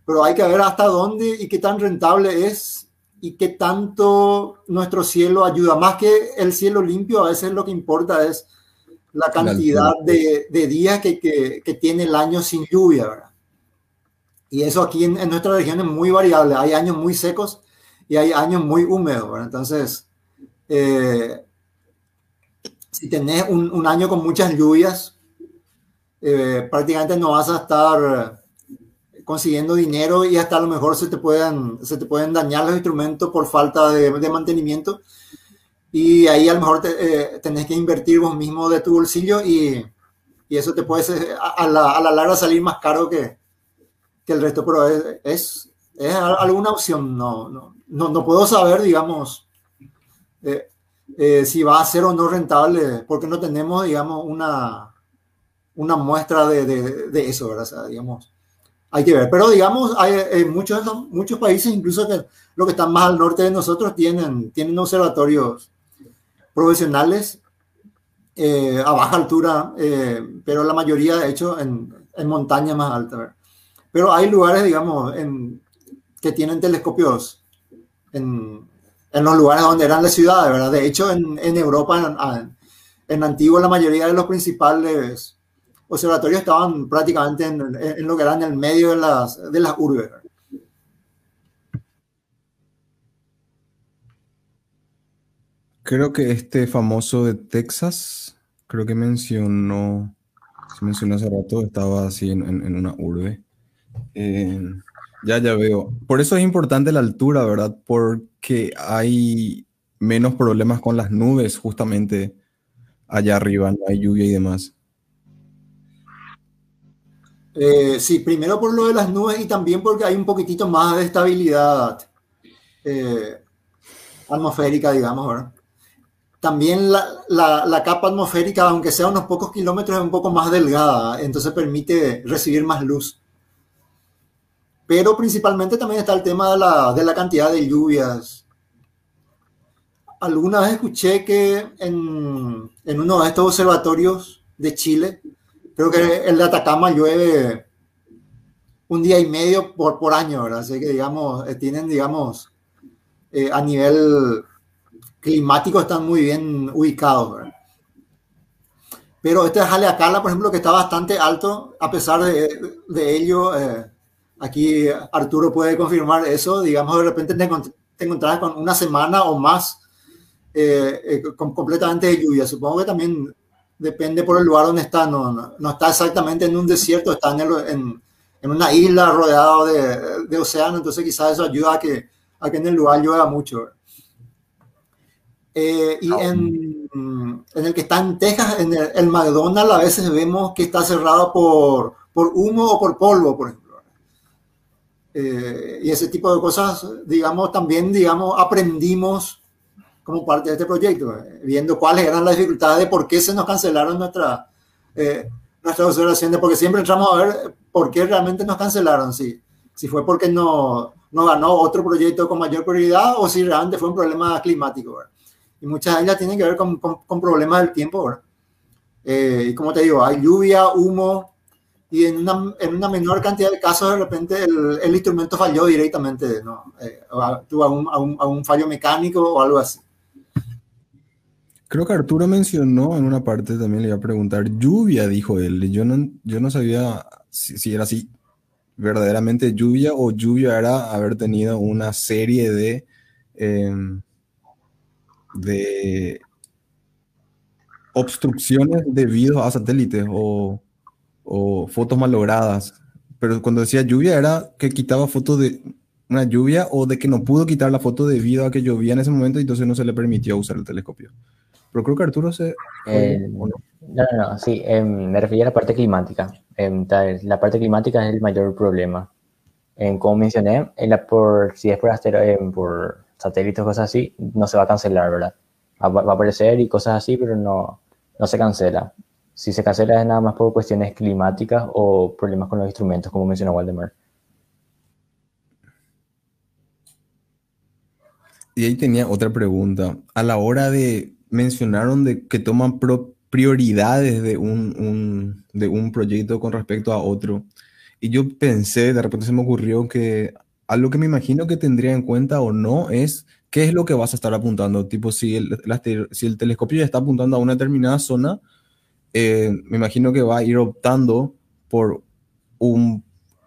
Pero hay que ver hasta dónde y qué tan rentable es y qué tanto nuestro cielo ayuda. Más que el cielo limpio, a veces lo que importa es la cantidad de, de días que, que, que, tiene el año sin lluvia, ¿verdad? Y eso aquí en, nuestra región es muy variable. Hay años muy secos y hay años muy húmedos, ¿verdad? Entonces, eh, si tenés un, un, año con muchas lluvias, eh, prácticamente no vas a estar consiguiendo dinero y hasta a lo mejor se te pueden, se te pueden dañar los instrumentos por falta de, de mantenimiento y ahí a lo mejor te, eh, tenés que invertir vos mismo de tu bolsillo y, y eso te puede a, la, a, la, larga salir más caro que, que el resto, pero es, es, es alguna opción, no, no, no, no, puedo saber, digamos, eh, eh, si va a ser o no rentable, porque no tenemos, digamos, una, una muestra de, de, de eso, ¿verdad? O sea, digamos, hay que ver. Pero digamos, hay muchos, muchos países, incluso que los que están más al norte de nosotros, tienen, tienen observatorios profesionales eh, a baja altura, eh, pero la mayoría de hecho en, en montaña más alta. Pero hay lugares, digamos, en, que tienen telescopios en, en, los lugares donde eran las ciudades, ¿verdad? De hecho, en, Europa, en, en, la mayoría de los principales observatorios estaban prácticamente en, en lo que era en el medio de las, de las urbes. Creo que este famoso de Texas, creo que mencionó, se mencionó hace rato, estaba así en, en, una urbe. Eh, ya, ya veo. Por eso es importante la altura, ¿verdad? Porque hay menos problemas con las nubes justamente allá arriba, no hay lluvia y demás. Eh, sí, primero por lo de las nubes y también porque hay un poquitito más de estabilidad eh, atmosférica, digamos. También la, capa atmosférica, aunque sea unos pocos kilómetros, es un poco más delgada, entonces permite recibir más luz. Pero principalmente también está el tema de la, cantidad de lluvias. Alguna vez escuché que en uno de estos observatorios de Chile, creo que el de Atacama llueve un día y medio por, por año, ¿verdad? Así que, digamos, eh, tienen, digamos, eh, a nivel climático están muy bien ubicados. ¿verdad? Pero este Jaleacala, por ejemplo, que está bastante alto, a pesar de, de ello, eh, aquí Arturo puede confirmar eso, digamos, de repente te, te encontrás con una semana o más eh, eh, con, completamente de lluvia. Supongo que también depende por el lugar donde está, no, no, no está exactamente en un desierto, está en, el, en, en una isla rodeado de, de, océano, entonces quizás eso ayuda a que, a que en el lugar llueva mucho. Eh, y en, en, el que está en Texas, en el, el, McDonald's, a veces vemos que está cerrado por, por humo o por polvo, por ejemplo. Eh, y ese tipo de cosas, digamos, también, digamos, aprendimos como parte de este proyecto, eh, viendo cuáles eran las dificultades de por qué se nos cancelaron nuestra, eh, nuestras observaciones, porque siempre entramos a ver por qué realmente nos cancelaron, si, si fue porque no, no ganó otro proyecto con mayor prioridad o si realmente fue un problema climático. ¿verdad? y muchas de ellas tienen que ver con, con, problemas del tiempo. Eh, y como te digo, hay lluvia, humo, y en una, en una menor cantidad de casos de repente el, instrumento falló directamente, ¿no? Eh, tuvo un, un, fallo mecánico o algo así. Creo que Arturo mencionó en una parte, también le iba a preguntar, lluvia, dijo él. Yo no, yo no sabía si, era así verdaderamente lluvia o lluvia era haber tenido una serie de... Eh, de obstrucciones debido a satélites o, o, fotos malogradas. Pero cuando decía lluvia era que quitaba fotos de una lluvia o de que no pudo quitar la foto debido a que llovía en ese momento y entonces no se le permitió usar el telescopio. Pero creo que Arturo se... Eh, no? no? no, sí, eh, me refería a la parte climática. Eh, la parte climática es el mayor problema. como mencioné, la por, si es por, astero, por satélites o cosas así, no se va a cancelar, ¿verdad? Va, va, a aparecer y cosas así, pero no, no se cancela. Si se cancela es nada más por cuestiones climáticas o problemas con los instrumentos, como mencionó Waldemar. Y ahí tenía otra pregunta. A la hora de mencionaron de que toman prioridades de un, un, de un proyecto con respecto a otro. Y yo pensé, de repente se me ocurrió que algo que me imagino que tendría en cuenta o no es qué es lo que vas a estar apuntando. Tipo, si el, si el telescopio ya está apuntando a una determinada zona, eh, me imagino que va a ir optando por un,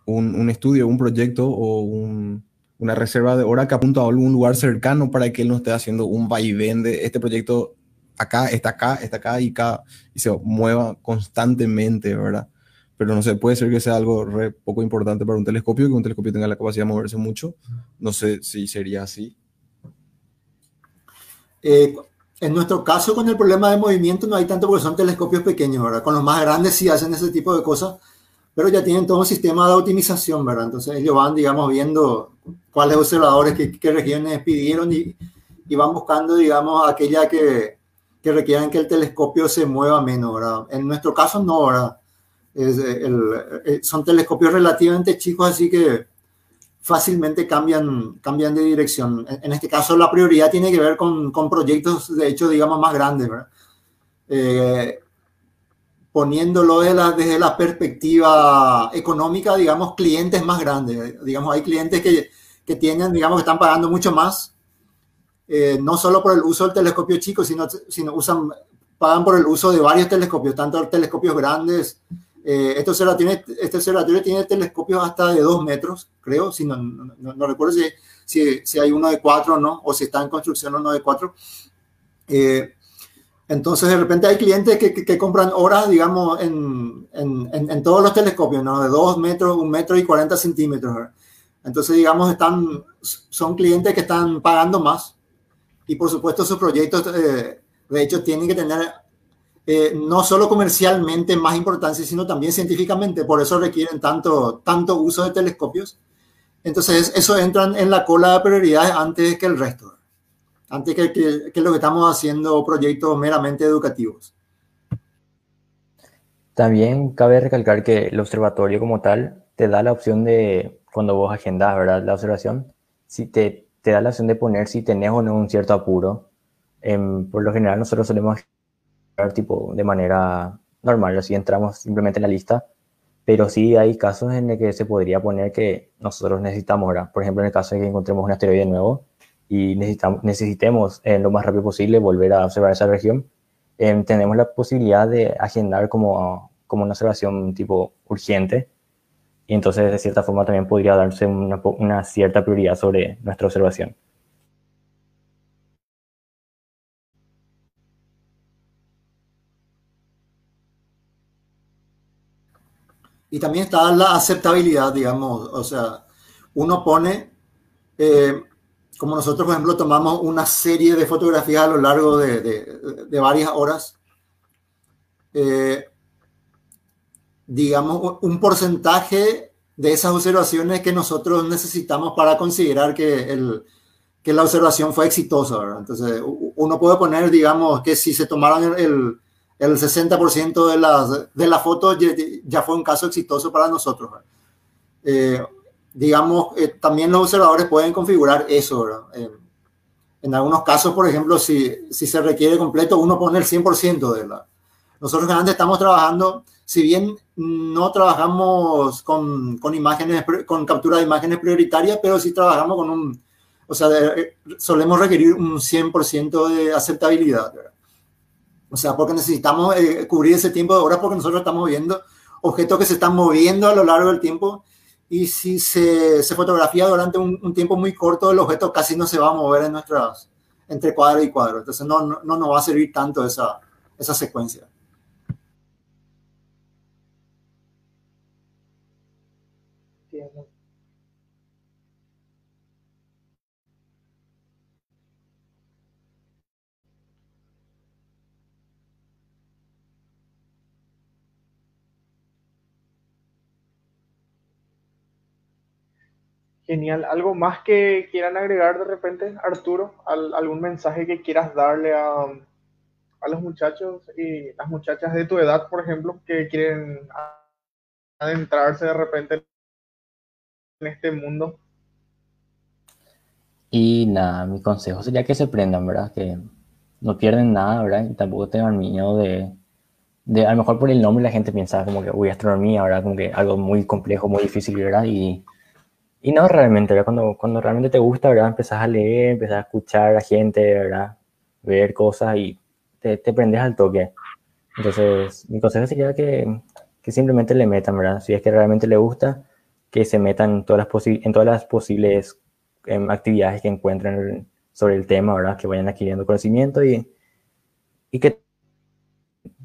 un, un estudio, un proyecto o un, una reserva de hora que apunta a algún lugar cercano para que él no esté haciendo un vaivén de este proyecto acá, está acá, está acá y acá, y se mueva constantemente, ¿verdad? pero no sé, puede ser que sea algo poco importante para un telescopio, que un telescopio tenga la capacidad de moverse mucho. No sé si sería así. Eh, en nuestro caso, con el problema de movimiento, no hay tanto porque son telescopios pequeños, ¿verdad? Con los más grandes sí hacen ese tipo de cosas, pero ya tienen todo un sistema de optimización, ¿verdad? Entonces ellos van, digamos, viendo cuáles observadores, qué, qué regiones pidieron y, y, van buscando, digamos, aquella que, que requieran que el telescopio se mueva menos, ¿verdad? En nuestro caso no, ¿verdad? Es el, eh, son telescopios relativamente chicos, así que fácilmente cambian, cambian de dirección. En, este caso, la prioridad tiene que ver con, con proyectos, de hecho, digamos, más grandes, ¿verdad? Eh, poniéndolo de la, desde la perspectiva económica, digamos, clientes más grandes. Digamos, hay clientes que, que tienen, digamos, que están pagando mucho más, eh, no solo por el uso del telescopio chico, sino, sino usan, pagan por el uso de varios telescopios, tanto telescopios grandes, eh, este, observatorio, este observatorio tiene telescopios hasta de dos metros, creo, si no, no, no recuerdo si, si, si, hay uno de cuatro o no, o si está en construcción uno de cuatro. Eh, entonces, de repente hay clientes que, que, compran horas, digamos, en, todos los telescopios, ¿no? De dos metros, un metro y 40 centímetros. Entonces, digamos, están, son clientes que están pagando más y, por supuesto, sus proyectos, eh, de hecho, tienen que tener eh, no solo comercialmente más importancia, sino también científicamente. Por eso requieren tanto, tanto uso de telescopios. Entonces, eso entra en la cola de prioridades antes que el resto, antes que, que, que lo que estamos haciendo proyectos meramente educativos. También cabe recalcar que el observatorio como tal te da la opción de, cuando vos agendas, ¿verdad? La observación, si te, te da la opción de poner si tenés o no un cierto apuro. Em, por lo general nosotros solemos tipo de manera normal, así entramos simplemente en la lista, pero sí hay casos en el que se podría poner que nosotros necesitamos, ¿verdad? Por ejemplo, en el caso de que encontremos un asteroide nuevo y necesitamos, necesitemos en lo más rápido posible volver a observar esa región, em, tenemos la posibilidad de agendar como, como una observación tipo urgente. Y entonces de cierta forma también podría darse una, una cierta prioridad sobre nuestra observación. Y también está la aceptabilidad, digamos, o sea, uno pone, eh, como nosotros, por ejemplo, tomamos una serie de fotografías a lo largo de, de, varias horas, eh, digamos, un porcentaje de esas observaciones que nosotros necesitamos para considerar que, el, que la observación fue exitosa. Entonces, uno puede poner, digamos, que si se tomaron el, el 60% de las, de las fotos ya, fue un caso exitoso para nosotros. Eh, digamos, eh, también los observadores pueden configurar eso. Eh, en algunos casos, por ejemplo, si, si se requiere completo, uno pone el 100% de la. Nosotros realmente estamos trabajando, si bien no trabajamos con, con, imágenes, con captura de imágenes prioritarias, pero sí trabajamos con un, o sea, solemos requerir un 100% de aceptabilidad. ¿verdad? O sea, porque necesitamos eh, cubrir ese tiempo de horas porque nosotros estamos viendo objetos que se están moviendo a lo largo del tiempo y si se, se fotografía durante un, tiempo muy corto, el objeto casi no se va a mover en nuestras, entre cuadro y cuadro. Entonces no, no, no nos va a servir tanto esa, esa secuencia. Genial. ¿Algo más que quieran agregar de repente, Arturo? ¿Algún mensaje que quieras darle a, a los muchachos y las muchachas de tu edad, por ejemplo, que quieren adentrarse de repente en este mundo? Y nada, mi consejo sería que se prendan, ¿verdad? Que no pierden nada, ¿verdad? Y tampoco tengan miedo de, de, a lo mejor por el nombre la gente piensa como que, uy, astronomía, ¿verdad? Como que algo muy complejo, muy difícil, ¿verdad? Y y no realmente, ¿verdad? Cuando, cuando realmente te gusta, ¿verdad? Empezás a leer, empezás a escuchar a gente, ¿verdad? Ver cosas y te, te prendes al toque. Entonces, mi consejo sería que, que simplemente le metan, ¿verdad? Si es que realmente le gusta, que se metan en todas las, en todas las posibles em, actividades que encuentren sobre el tema, ¿verdad? Que vayan adquiriendo conocimiento y, y que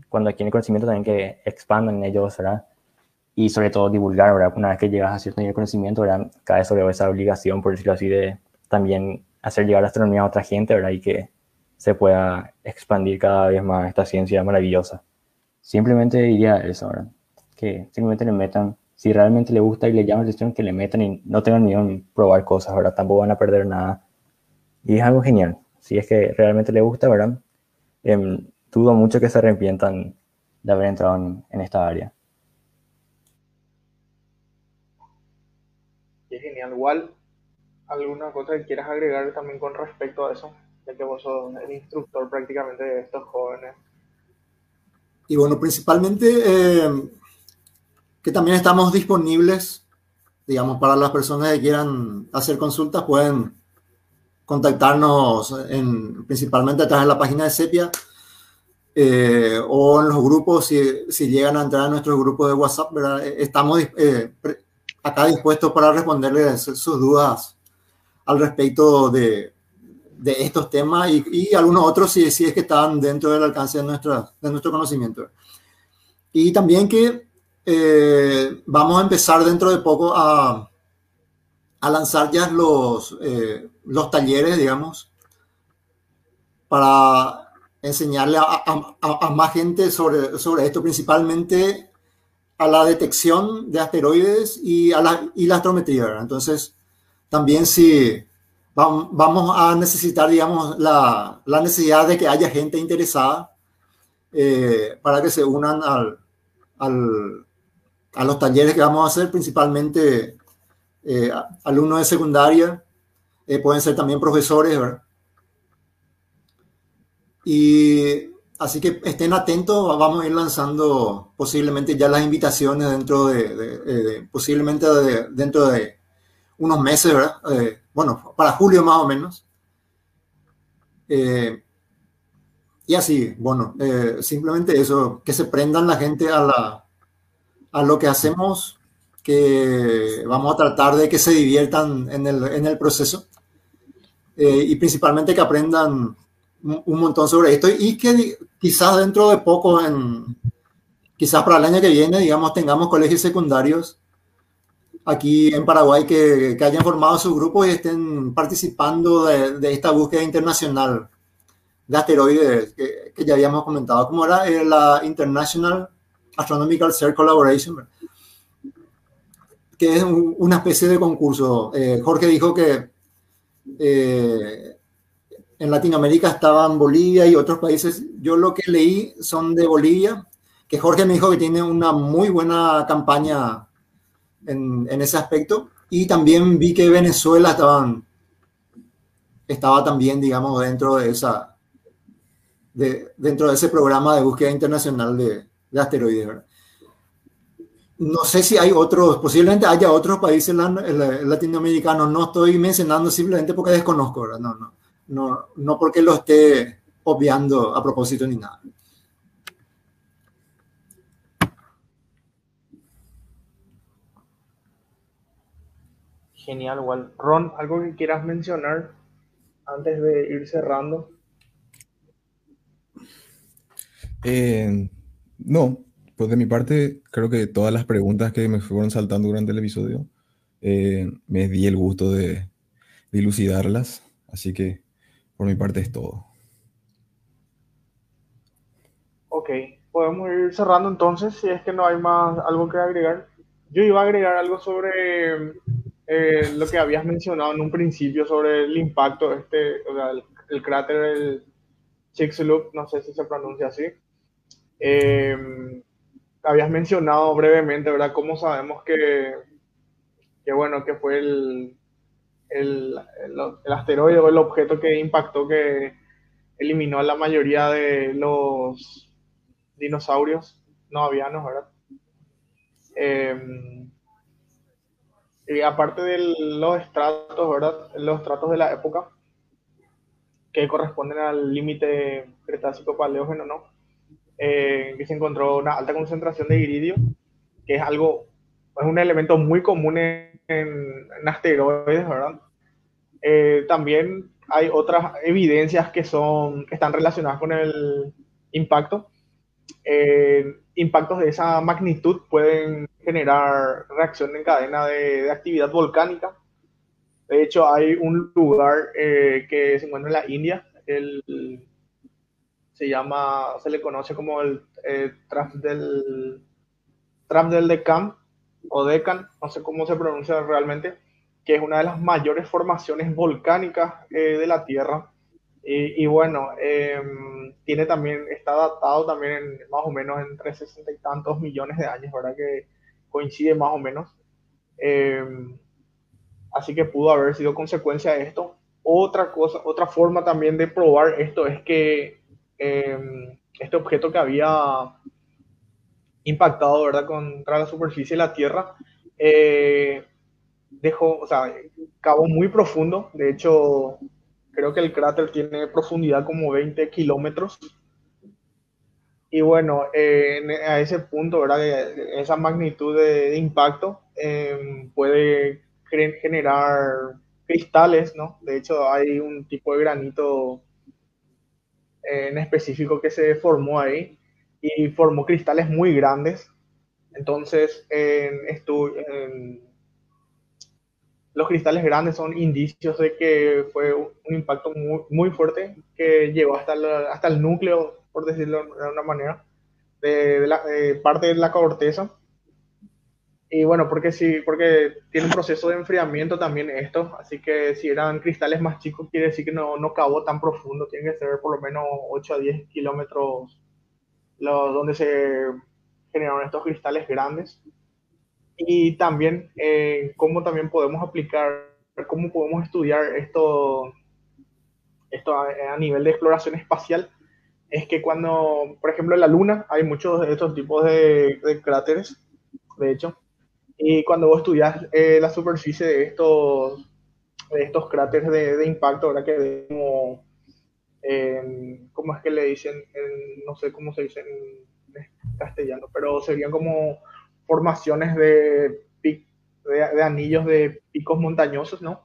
cuando adquieren conocimiento también que expandan ellos, ¿verdad? Y sobre todo divulgar, ¿verdad? Una vez que llegas a cierto nivel de conocimiento, ¿verdad? Cae sobre esa obligación, por decirlo así, de también hacer llegar la astronomía a otra gente, ¿verdad? Y que se pueda expandir cada vez más esta ciencia maravillosa. Simplemente diría eso, ¿verdad? Que simplemente le metan, si realmente le gusta y le llama la atención, que le metan y no tengan miedo en probar cosas, ¿verdad? Tampoco van a perder nada. Y es algo genial. Si es que realmente le gusta, ¿verdad? Eh, dudo mucho que se arrepientan de haber entrado en esta área. Genial. Igual, ¿alguna cosa que quieras agregar también con respecto a eso? Ya que vos sos el instructor prácticamente de estos jóvenes. Y bueno, principalmente eh, que también estamos disponibles, digamos, para las personas que quieran hacer consultas, pueden contactarnos en, principalmente a través de la página de Sepia eh, o en los grupos, si, si, llegan a entrar a nuestro grupo de WhatsApp, ¿verdad? Estamos eh, acá dispuesto para responderles sus dudas al respecto de, de estos temas y, y, algunos otros si, si es que están dentro del alcance de, nuestra, de nuestro conocimiento. Y también que eh, vamos a empezar dentro de poco a, a lanzar ya los, eh, los talleres, digamos, para enseñarle a, más gente sobre, sobre esto, principalmente a la detección de asteroides y a la, y astrometría. Entonces, también si vamos a necesitar, digamos, la, la necesidad de que haya gente interesada eh, para que se unan al, al, a los talleres que vamos a hacer, principalmente eh, alumnos de secundaria, eh, pueden ser también profesores. Y así que estén atentos, vamos a ir lanzando posiblemente ya las invitaciones dentro de, posiblemente dentro de unos meses, ¿verdad? Eh, bueno, para julio más o menos. Eh, y así, bueno, eh, simplemente eso, que se prendan la gente a, la, a lo que hacemos, que vamos a tratar de que se diviertan en el, en el proceso y principalmente que aprendan un montón sobre esto y que quizás dentro de poco, quizás para el año que viene, digamos, tengamos colegios secundarios aquí en Paraguay que, que hayan formado su grupo y estén participando de, de, esta búsqueda internacional de asteroides que, que ya habíamos comentado, como era eh, la International Astronomical Search Collaboration, que es una especie de concurso. Eh, Jorge dijo que eh, en Latinoamérica estaban Bolivia y otros países. Yo lo que leí son de Bolivia, que Jorge me dijo que tiene una muy buena campaña en, ese aspecto. Y también vi que Venezuela estaban, estaba también, digamos, dentro de esa, de, dentro de ese programa de búsqueda internacional de, de asteroides. No sé si hay otros, posiblemente haya otros países latinoamericanos. No estoy mencionando simplemente porque desconozco, ¿verdad? No, no no, no porque lo esté obviando a propósito ni nada. Genial, igual. Ron, ¿algo que quieras mencionar antes de ir cerrando? Eh, no, pues de mi parte, creo que todas las preguntas que me fueron saltando durante el episodio, eh, me di el gusto de dilucidarlas. Así que por mi parte es todo. Ok, podemos ir cerrando entonces, si es que no hay más algo que agregar. Yo iba a agregar algo sobre eh, lo que habías mencionado en un principio sobre el impacto, este, o sea, el, cráter del Chicxulub, no sé si se pronuncia así. Em, habías mencionado brevemente, ¿verdad? ¿Cómo sabemos que, que bueno, que fue el, el, asteroide o el objeto que impactó que eliminó a la mayoría de los dinosaurios no avianos, ¿verdad? Em, y aparte de los estratos, ¿verdad? Los estratos de la época que corresponden al límite Cretácico Paleógeno, ¿no? Eh, que se encontró una alta concentración de iridio, que es algo, es un elemento muy común en, en, asteroides, ¿verdad? Eh, también hay otras evidencias que, son, están relacionadas con el impacto. Eh, impactos de esa magnitud pueden generar reacción en cadena de, actividad volcánica. De hecho, hay un lugar eh, que se encuentra en la India, el, se llama, se le conoce como el eh, del, Trap del Deccan o Deccan, no sé cómo se pronuncia realmente, que es una de las mayores formaciones volcánicas eh, de la Tierra. Y, bueno, em, tiene también, está datado también en, más o menos entre 60 y tantos millones de años, ¿verdad? Que coincide más o menos. Em, así que pudo haber sido consecuencia de esto. Otra cosa, otra forma también de probar esto es que em, este objeto que había impactado, ¿verdad? Contra la superficie de la Tierra, eh, dejó, o sea, cabo muy profundo. De hecho, creo que el cráter tiene profundidad como 20 kilómetros. Y bueno, a ese punto, ¿verdad? Esa magnitud de, impacto em, puede generar cristales, ¿no? De hecho, hay un tipo de granito en específico que se formó ahí y formó cristales muy grandes. Entonces, en, en los cristales grandes son indicios de que fue un impacto muy, muy fuerte que llegó hasta, hasta el núcleo, por decirlo de una manera, de, la, parte de la corteza. Y bueno, porque sí, porque tiene un proceso de enfriamiento también esto, así que si eran cristales más chicos, quiere decir que no, no cavó tan profundo, tiene que ser por lo menos 8 a 10 kilómetros donde se generaron estos cristales grandes. Y también eh, cómo también podemos aplicar, cómo podemos estudiar esto, esto a, nivel de exploración espacial, es que cuando, por ejemplo, en la Luna hay muchos de estos tipos de, cráteres, de hecho, y cuando vos estudias eh, la superficie de estos, de estos cráteres de, impacto, ahora que ¿cómo es que le dicen? no sé cómo se dice en castellano, pero serían como formaciones de, de, anillos de picos montañosos, ¿no?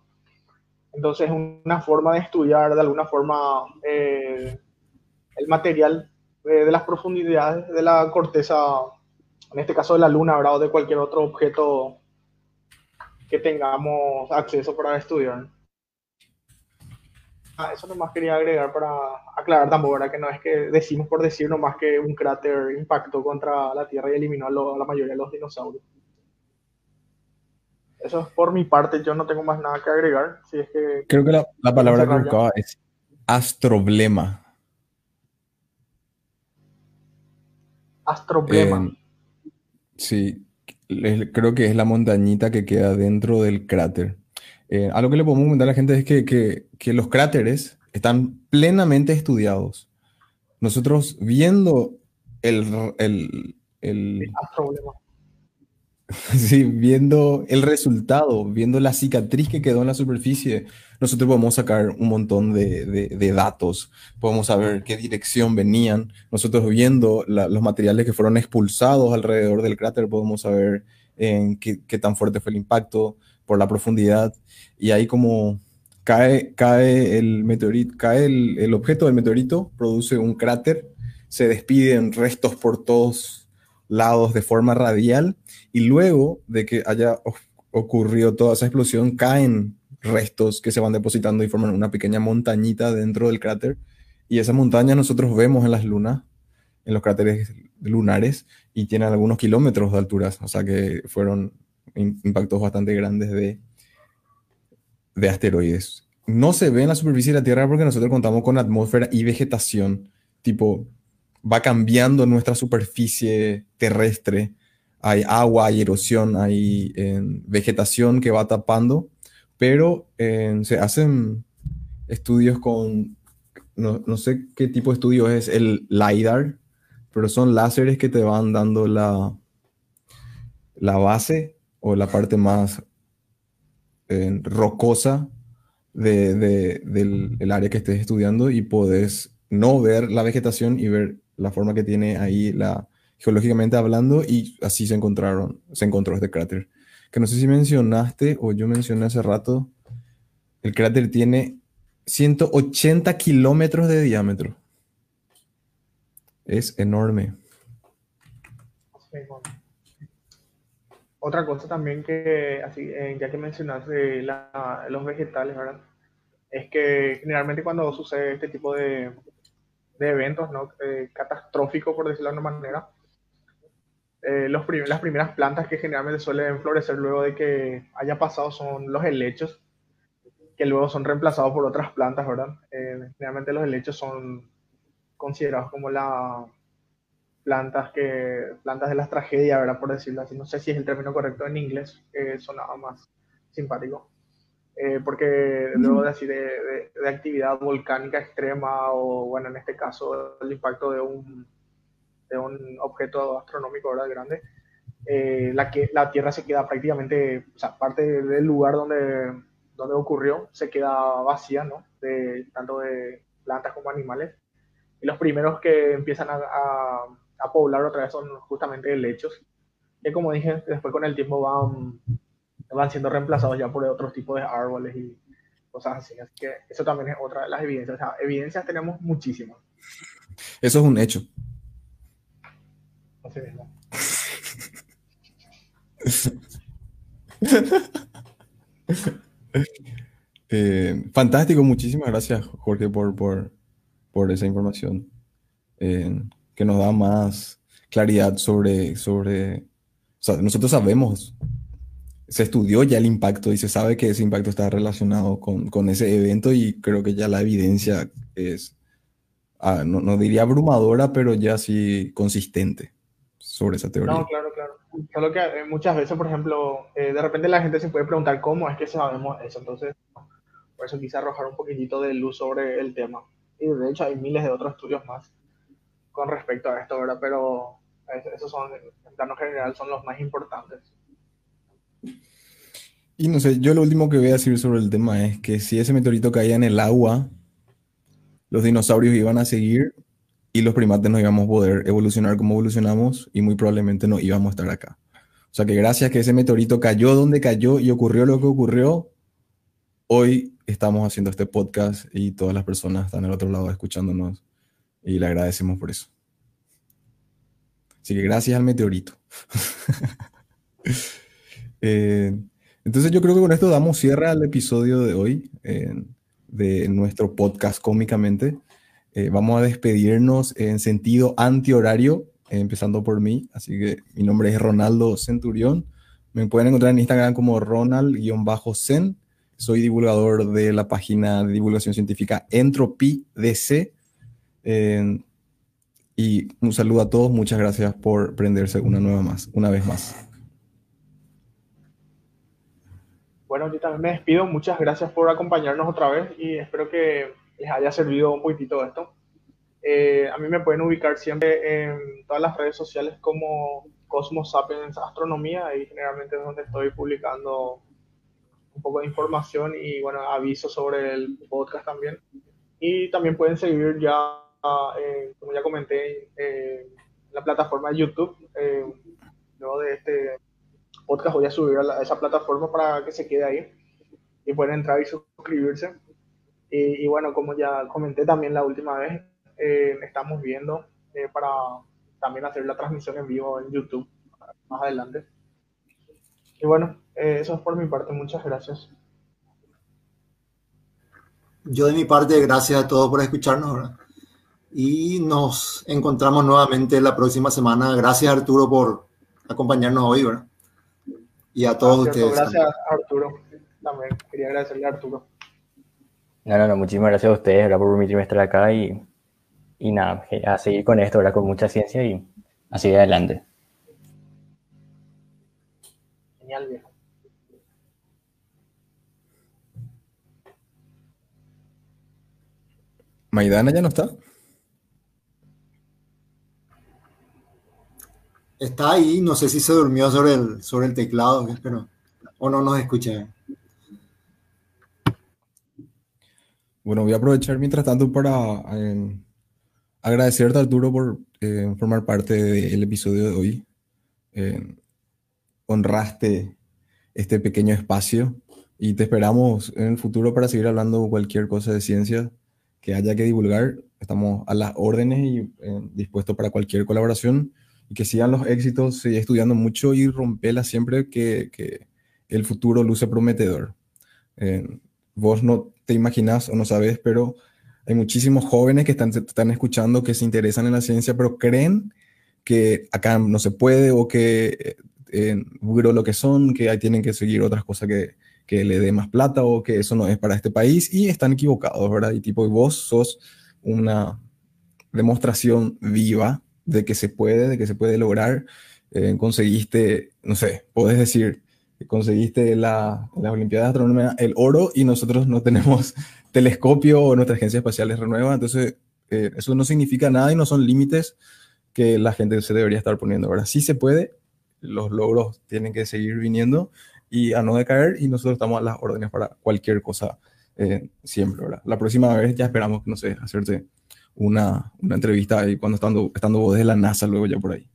Entonces, una forma de estudiar de alguna forma eh, el material de, las profundidades de la corteza, en este caso de la luna, ¿verdad? o de cualquier otro objeto que tengamos acceso para estudiar. Ah, eso nomás quería agregar para aclarar tampoco, ¿verdad? Que no es que decimos por decir nomás que un cráter impactó contra la Tierra y eliminó a, la mayoría de los dinosaurios. Eso es por mi parte, yo no tengo más nada que agregar. Si es que Creo que la, palabra que buscaba es astroblema. Astroblema. Eh, sí, creo que es la montañita que queda dentro del cráter. Eh, algo que le podemos comentar a la gente es que, los cráteres están plenamente estudiados. Nosotros viendo el, el, el sí, viendo el resultado, viendo la cicatriz que quedó en la superficie, nosotros podemos sacar un montón de, datos, podemos saber qué dirección venían. Nosotros viendo los materiales que fueron expulsados alrededor del cráter, podemos saber en qué, qué tan fuerte fue el impacto por la profundidad y ahí como cae, cae el meteorito, cae el, objeto del meteorito, produce un cráter, se despiden restos por todos lados de forma radial y luego de que haya ocurrido toda esa explosión caen restos que se van depositando y forman una pequeña montañita dentro del cráter y esa montaña nosotros vemos en las lunas, en los cráteres lunares y tienen algunos kilómetros de alturas, o sea que fueron impactos bastante grandes de, de asteroides. No se ve en la superficie de la Tierra porque nosotros contamos con atmósfera y vegetación. Tipo, va cambiando nuestra superficie terrestre. Hay agua, hay erosión, hay vegetación que va tapando, pero se hacen estudios con, no, no, sé qué tipo de estudio es el LIDAR, pero son láseres que te van dando la, la base o la parte más eh, rocosa del, área que estés estudiando y podés no ver la vegetación y ver la forma que tiene ahí la, geológicamente hablando y así se encontraron, se encontró este cráter. Que no sé si mencionaste o yo mencioné hace rato, el cráter tiene 180 kilómetros de diámetro. Es enorme. Otra cosa también que, así, eh, ya que mencionaste los vegetales, ¿verdad? Es que generalmente cuando sucede este tipo de, eventos, ¿no? Eh, catastróficos, por decirlo de una manera, eh, las primeras plantas que generalmente suelen florecer luego de que haya pasado son los helechos, que luego son reemplazados por otras plantas, ¿verdad? generalmente los helechos son considerados como la, plantas que plantas de las tragedias, ¿verdad? Por decirlo así. No sé si es el término correcto en inglés, eh, sonaba más simpático. Eh, porque luego de así de, de, actividad volcánica extrema o bueno en este caso el impacto de un, de un objeto astronómico ¿verdad? grande eh, la que la tierra se queda prácticamente o sea parte del lugar donde donde ocurrió se queda vacía no de tanto de plantas como animales y los primeros que empiezan a a poblar otra vez son justamente helechos, que como dije, después con el tiempo van, van siendo reemplazados ya por otros tipos de árboles y cosas así. Así que eso también es otra de las evidencias. O sea, evidencias tenemos muchísimas. Eso es un hecho. Así. Eh, fantástico, muchísimas gracias Jorge por, por, por esa información eh, que nos da más claridad sobre, sobre, o sea, nosotros sabemos, se estudió ya el impacto y se sabe que ese impacto está relacionado con, con ese evento y creo que ya la evidencia es, ah, no, no, diría abrumadora, pero ya sí consistente sobre esa teoría. No, claro, claro. Solo que eh, muchas veces, por ejemplo, eh, de repente la gente se puede preguntar cómo es que sabemos eso, entonces por eso quise arrojar un poquitito de luz sobre el tema. Y de hecho hay miles de otros estudios más con respecto a esto, ¿verdad? Pero esos son, en plano general, son los más importantes. Y no sé, yo lo último que voy a decir sobre el tema es que si ese meteorito caía en el agua, los dinosaurios iban a seguir y los primates no íbamos a poder evolucionar como evolucionamos y muy probablemente no íbamos a estar acá. O sea que gracias que ese meteorito cayó donde cayó y ocurrió lo que ocurrió, hoy estamos haciendo este podcast y todas las personas están al otro lado escuchándonos y le agradecemos por eso. Así que gracias al meteorito. eh, entonces yo creo que con esto damos cierre al episodio de hoy eh, de nuestro podcast cómicamente. Eh, vamos a despedirnos en sentido antihorario, empezando por mí. Así que mi nombre es Ronaldo Centurión. Me pueden encontrar en Instagram como Ronald-Zen. Soy divulgador de la página de divulgación científica Entropy DC. Eh, y un saludo a todos. Muchas gracias por prenderse una nueva más, una vez más. Bueno, yo también me despido. Muchas gracias por acompañarnos otra vez y espero que les haya servido un poquitito esto. Eh, a mí me pueden ubicar siempre en todas las redes sociales como Cosmos Sapiens Astronomía y generalmente es donde estoy publicando un poco de información y bueno, aviso sobre el podcast también. Y también pueden seguir ya, eh, como ya comenté, eh, la plataforma de YouTube. Eh, luego de este podcast voy a subir a, esa plataforma para que se quede ahí y pueden entrar y suscribirse. Y, bueno, como ya comenté también la última vez, eh, estamos viendo eh, para también hacer la transmisión en vivo en YouTube más adelante. Y bueno, eh, eso es por mi parte. Muchas gracias. Yo de mi parte, gracias a todos por escucharnos. ¿verdad? Y nos encontramos nuevamente la próxima semana. Gracias Arturo por acompañarnos hoy. ¿verdad? Y a todos Gracias, ustedes. Gracias Arturo. También quería agradecerle a Arturo. No, no, no, muchísimas gracias a ustedes ¿verdad? por permitirme estar acá y, y nada, a seguir con esto, ¿verdad? con mucha ciencia y a seguir adelante. Genial, viejo. Maidana ya no está. Está ahí, no sé si se durmió sobre el, sobre el teclado, pero o no nos escucha. Bueno, voy a aprovechar mientras tanto para eh, agradecerte, Arturo, por eh, formar parte del episodio de hoy. Eh, honraste este pequeño espacio y te esperamos en el futuro para seguir hablando cualquier cosa de ciencia que haya que divulgar. Estamos a las órdenes y dispuestos para cualquier colaboración que sigan los éxitos, sigue estudiando mucho y rompela siempre que, que el futuro luce prometedor. vos no te imaginas o no sabes, pero hay muchísimos jóvenes que están, están escuchando, que se interesan en la ciencia, pero creen que acá no se puede o que Buro lo que son, que ahí tienen que seguir otras cosas que, que le dé más plata o que eso no es para este país y están equivocados, ¿verdad? Y tipo, vos sos una demostración viva de que se puede, de que se puede lograr. Eh, conseguiste, no sé, podés decir, conseguiste la, la Olimpiada de Astronomía el oro y nosotros no tenemos telescopio o nuestra agencia espacial es renueva, entonces eh, eso no significa nada y no son límites que la gente se debería estar poniendo. Ahora sí se puede, los logros tienen que seguir viniendo y a no decaer y nosotros estamos a las órdenes para cualquier cosa eh, siempre, ¿verdad? La próxima vez ya esperamos, no sé, hacerte una, una entrevista ahí cuando estando, estando vos de la NASA luego ya por ahí.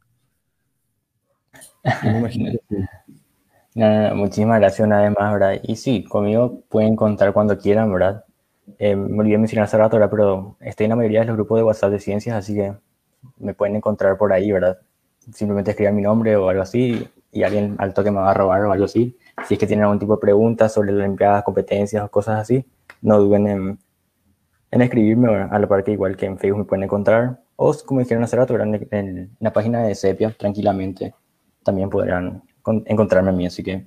No, no, no, muchísimas gracias una vez más, ¿verdad? Y sí, conmigo pueden contar cuando quieran, ¿verdad? Eh, me olvidé mencionar hace rato, ¿verdad? Pero estoy en la mayoría de los grupos de WhatsApp de ciencias, así que me pueden encontrar por ahí, ¿verdad? Simplemente escriban mi nombre o algo así y alguien al toque me va a robar o algo así. Si es que tienen algún tipo de preguntas sobre las Olimpiadas, competencias o cosas así, no duden en, en escribirme a la par que igual que en Facebook me pueden encontrar o como dijeron hace rato, en, en la página de Sepia tranquilamente también podrán encontrarme a mí. Así que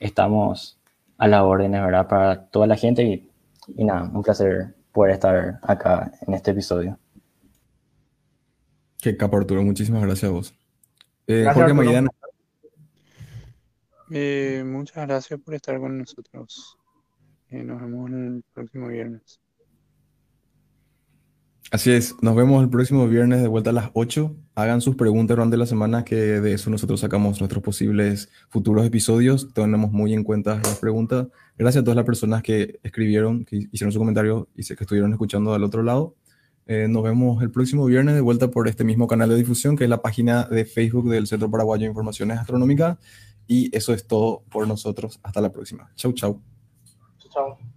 estamos a la orden, ¿verdad? Para toda la gente y, y nada, un placer poder estar acá en este episodio. Qué capo, Arturo. Muchísimas gracias a vos. Eh, gracias, Jorge eh, muchas gracias por estar con nosotros. Eh, nos vemos el próximo viernes. Así es, nos vemos el próximo viernes de vuelta a las 8. Hagan sus preguntas durante la semana, que de eso nosotros sacamos nuestros posibles futuros episodios. Tenemos muy en cuenta las preguntas. Gracias a todas las personas que escribieron, que hicieron su comentario y que estuvieron escuchando al otro lado. Eh, nos vemos el próximo viernes de vuelta por este mismo canal de difusión, que es la página de Facebook del Centro Paraguayo de Informaciones Astronómicas. Y eso es todo por nosotros. Hasta la próxima. Chau, chau. Chau.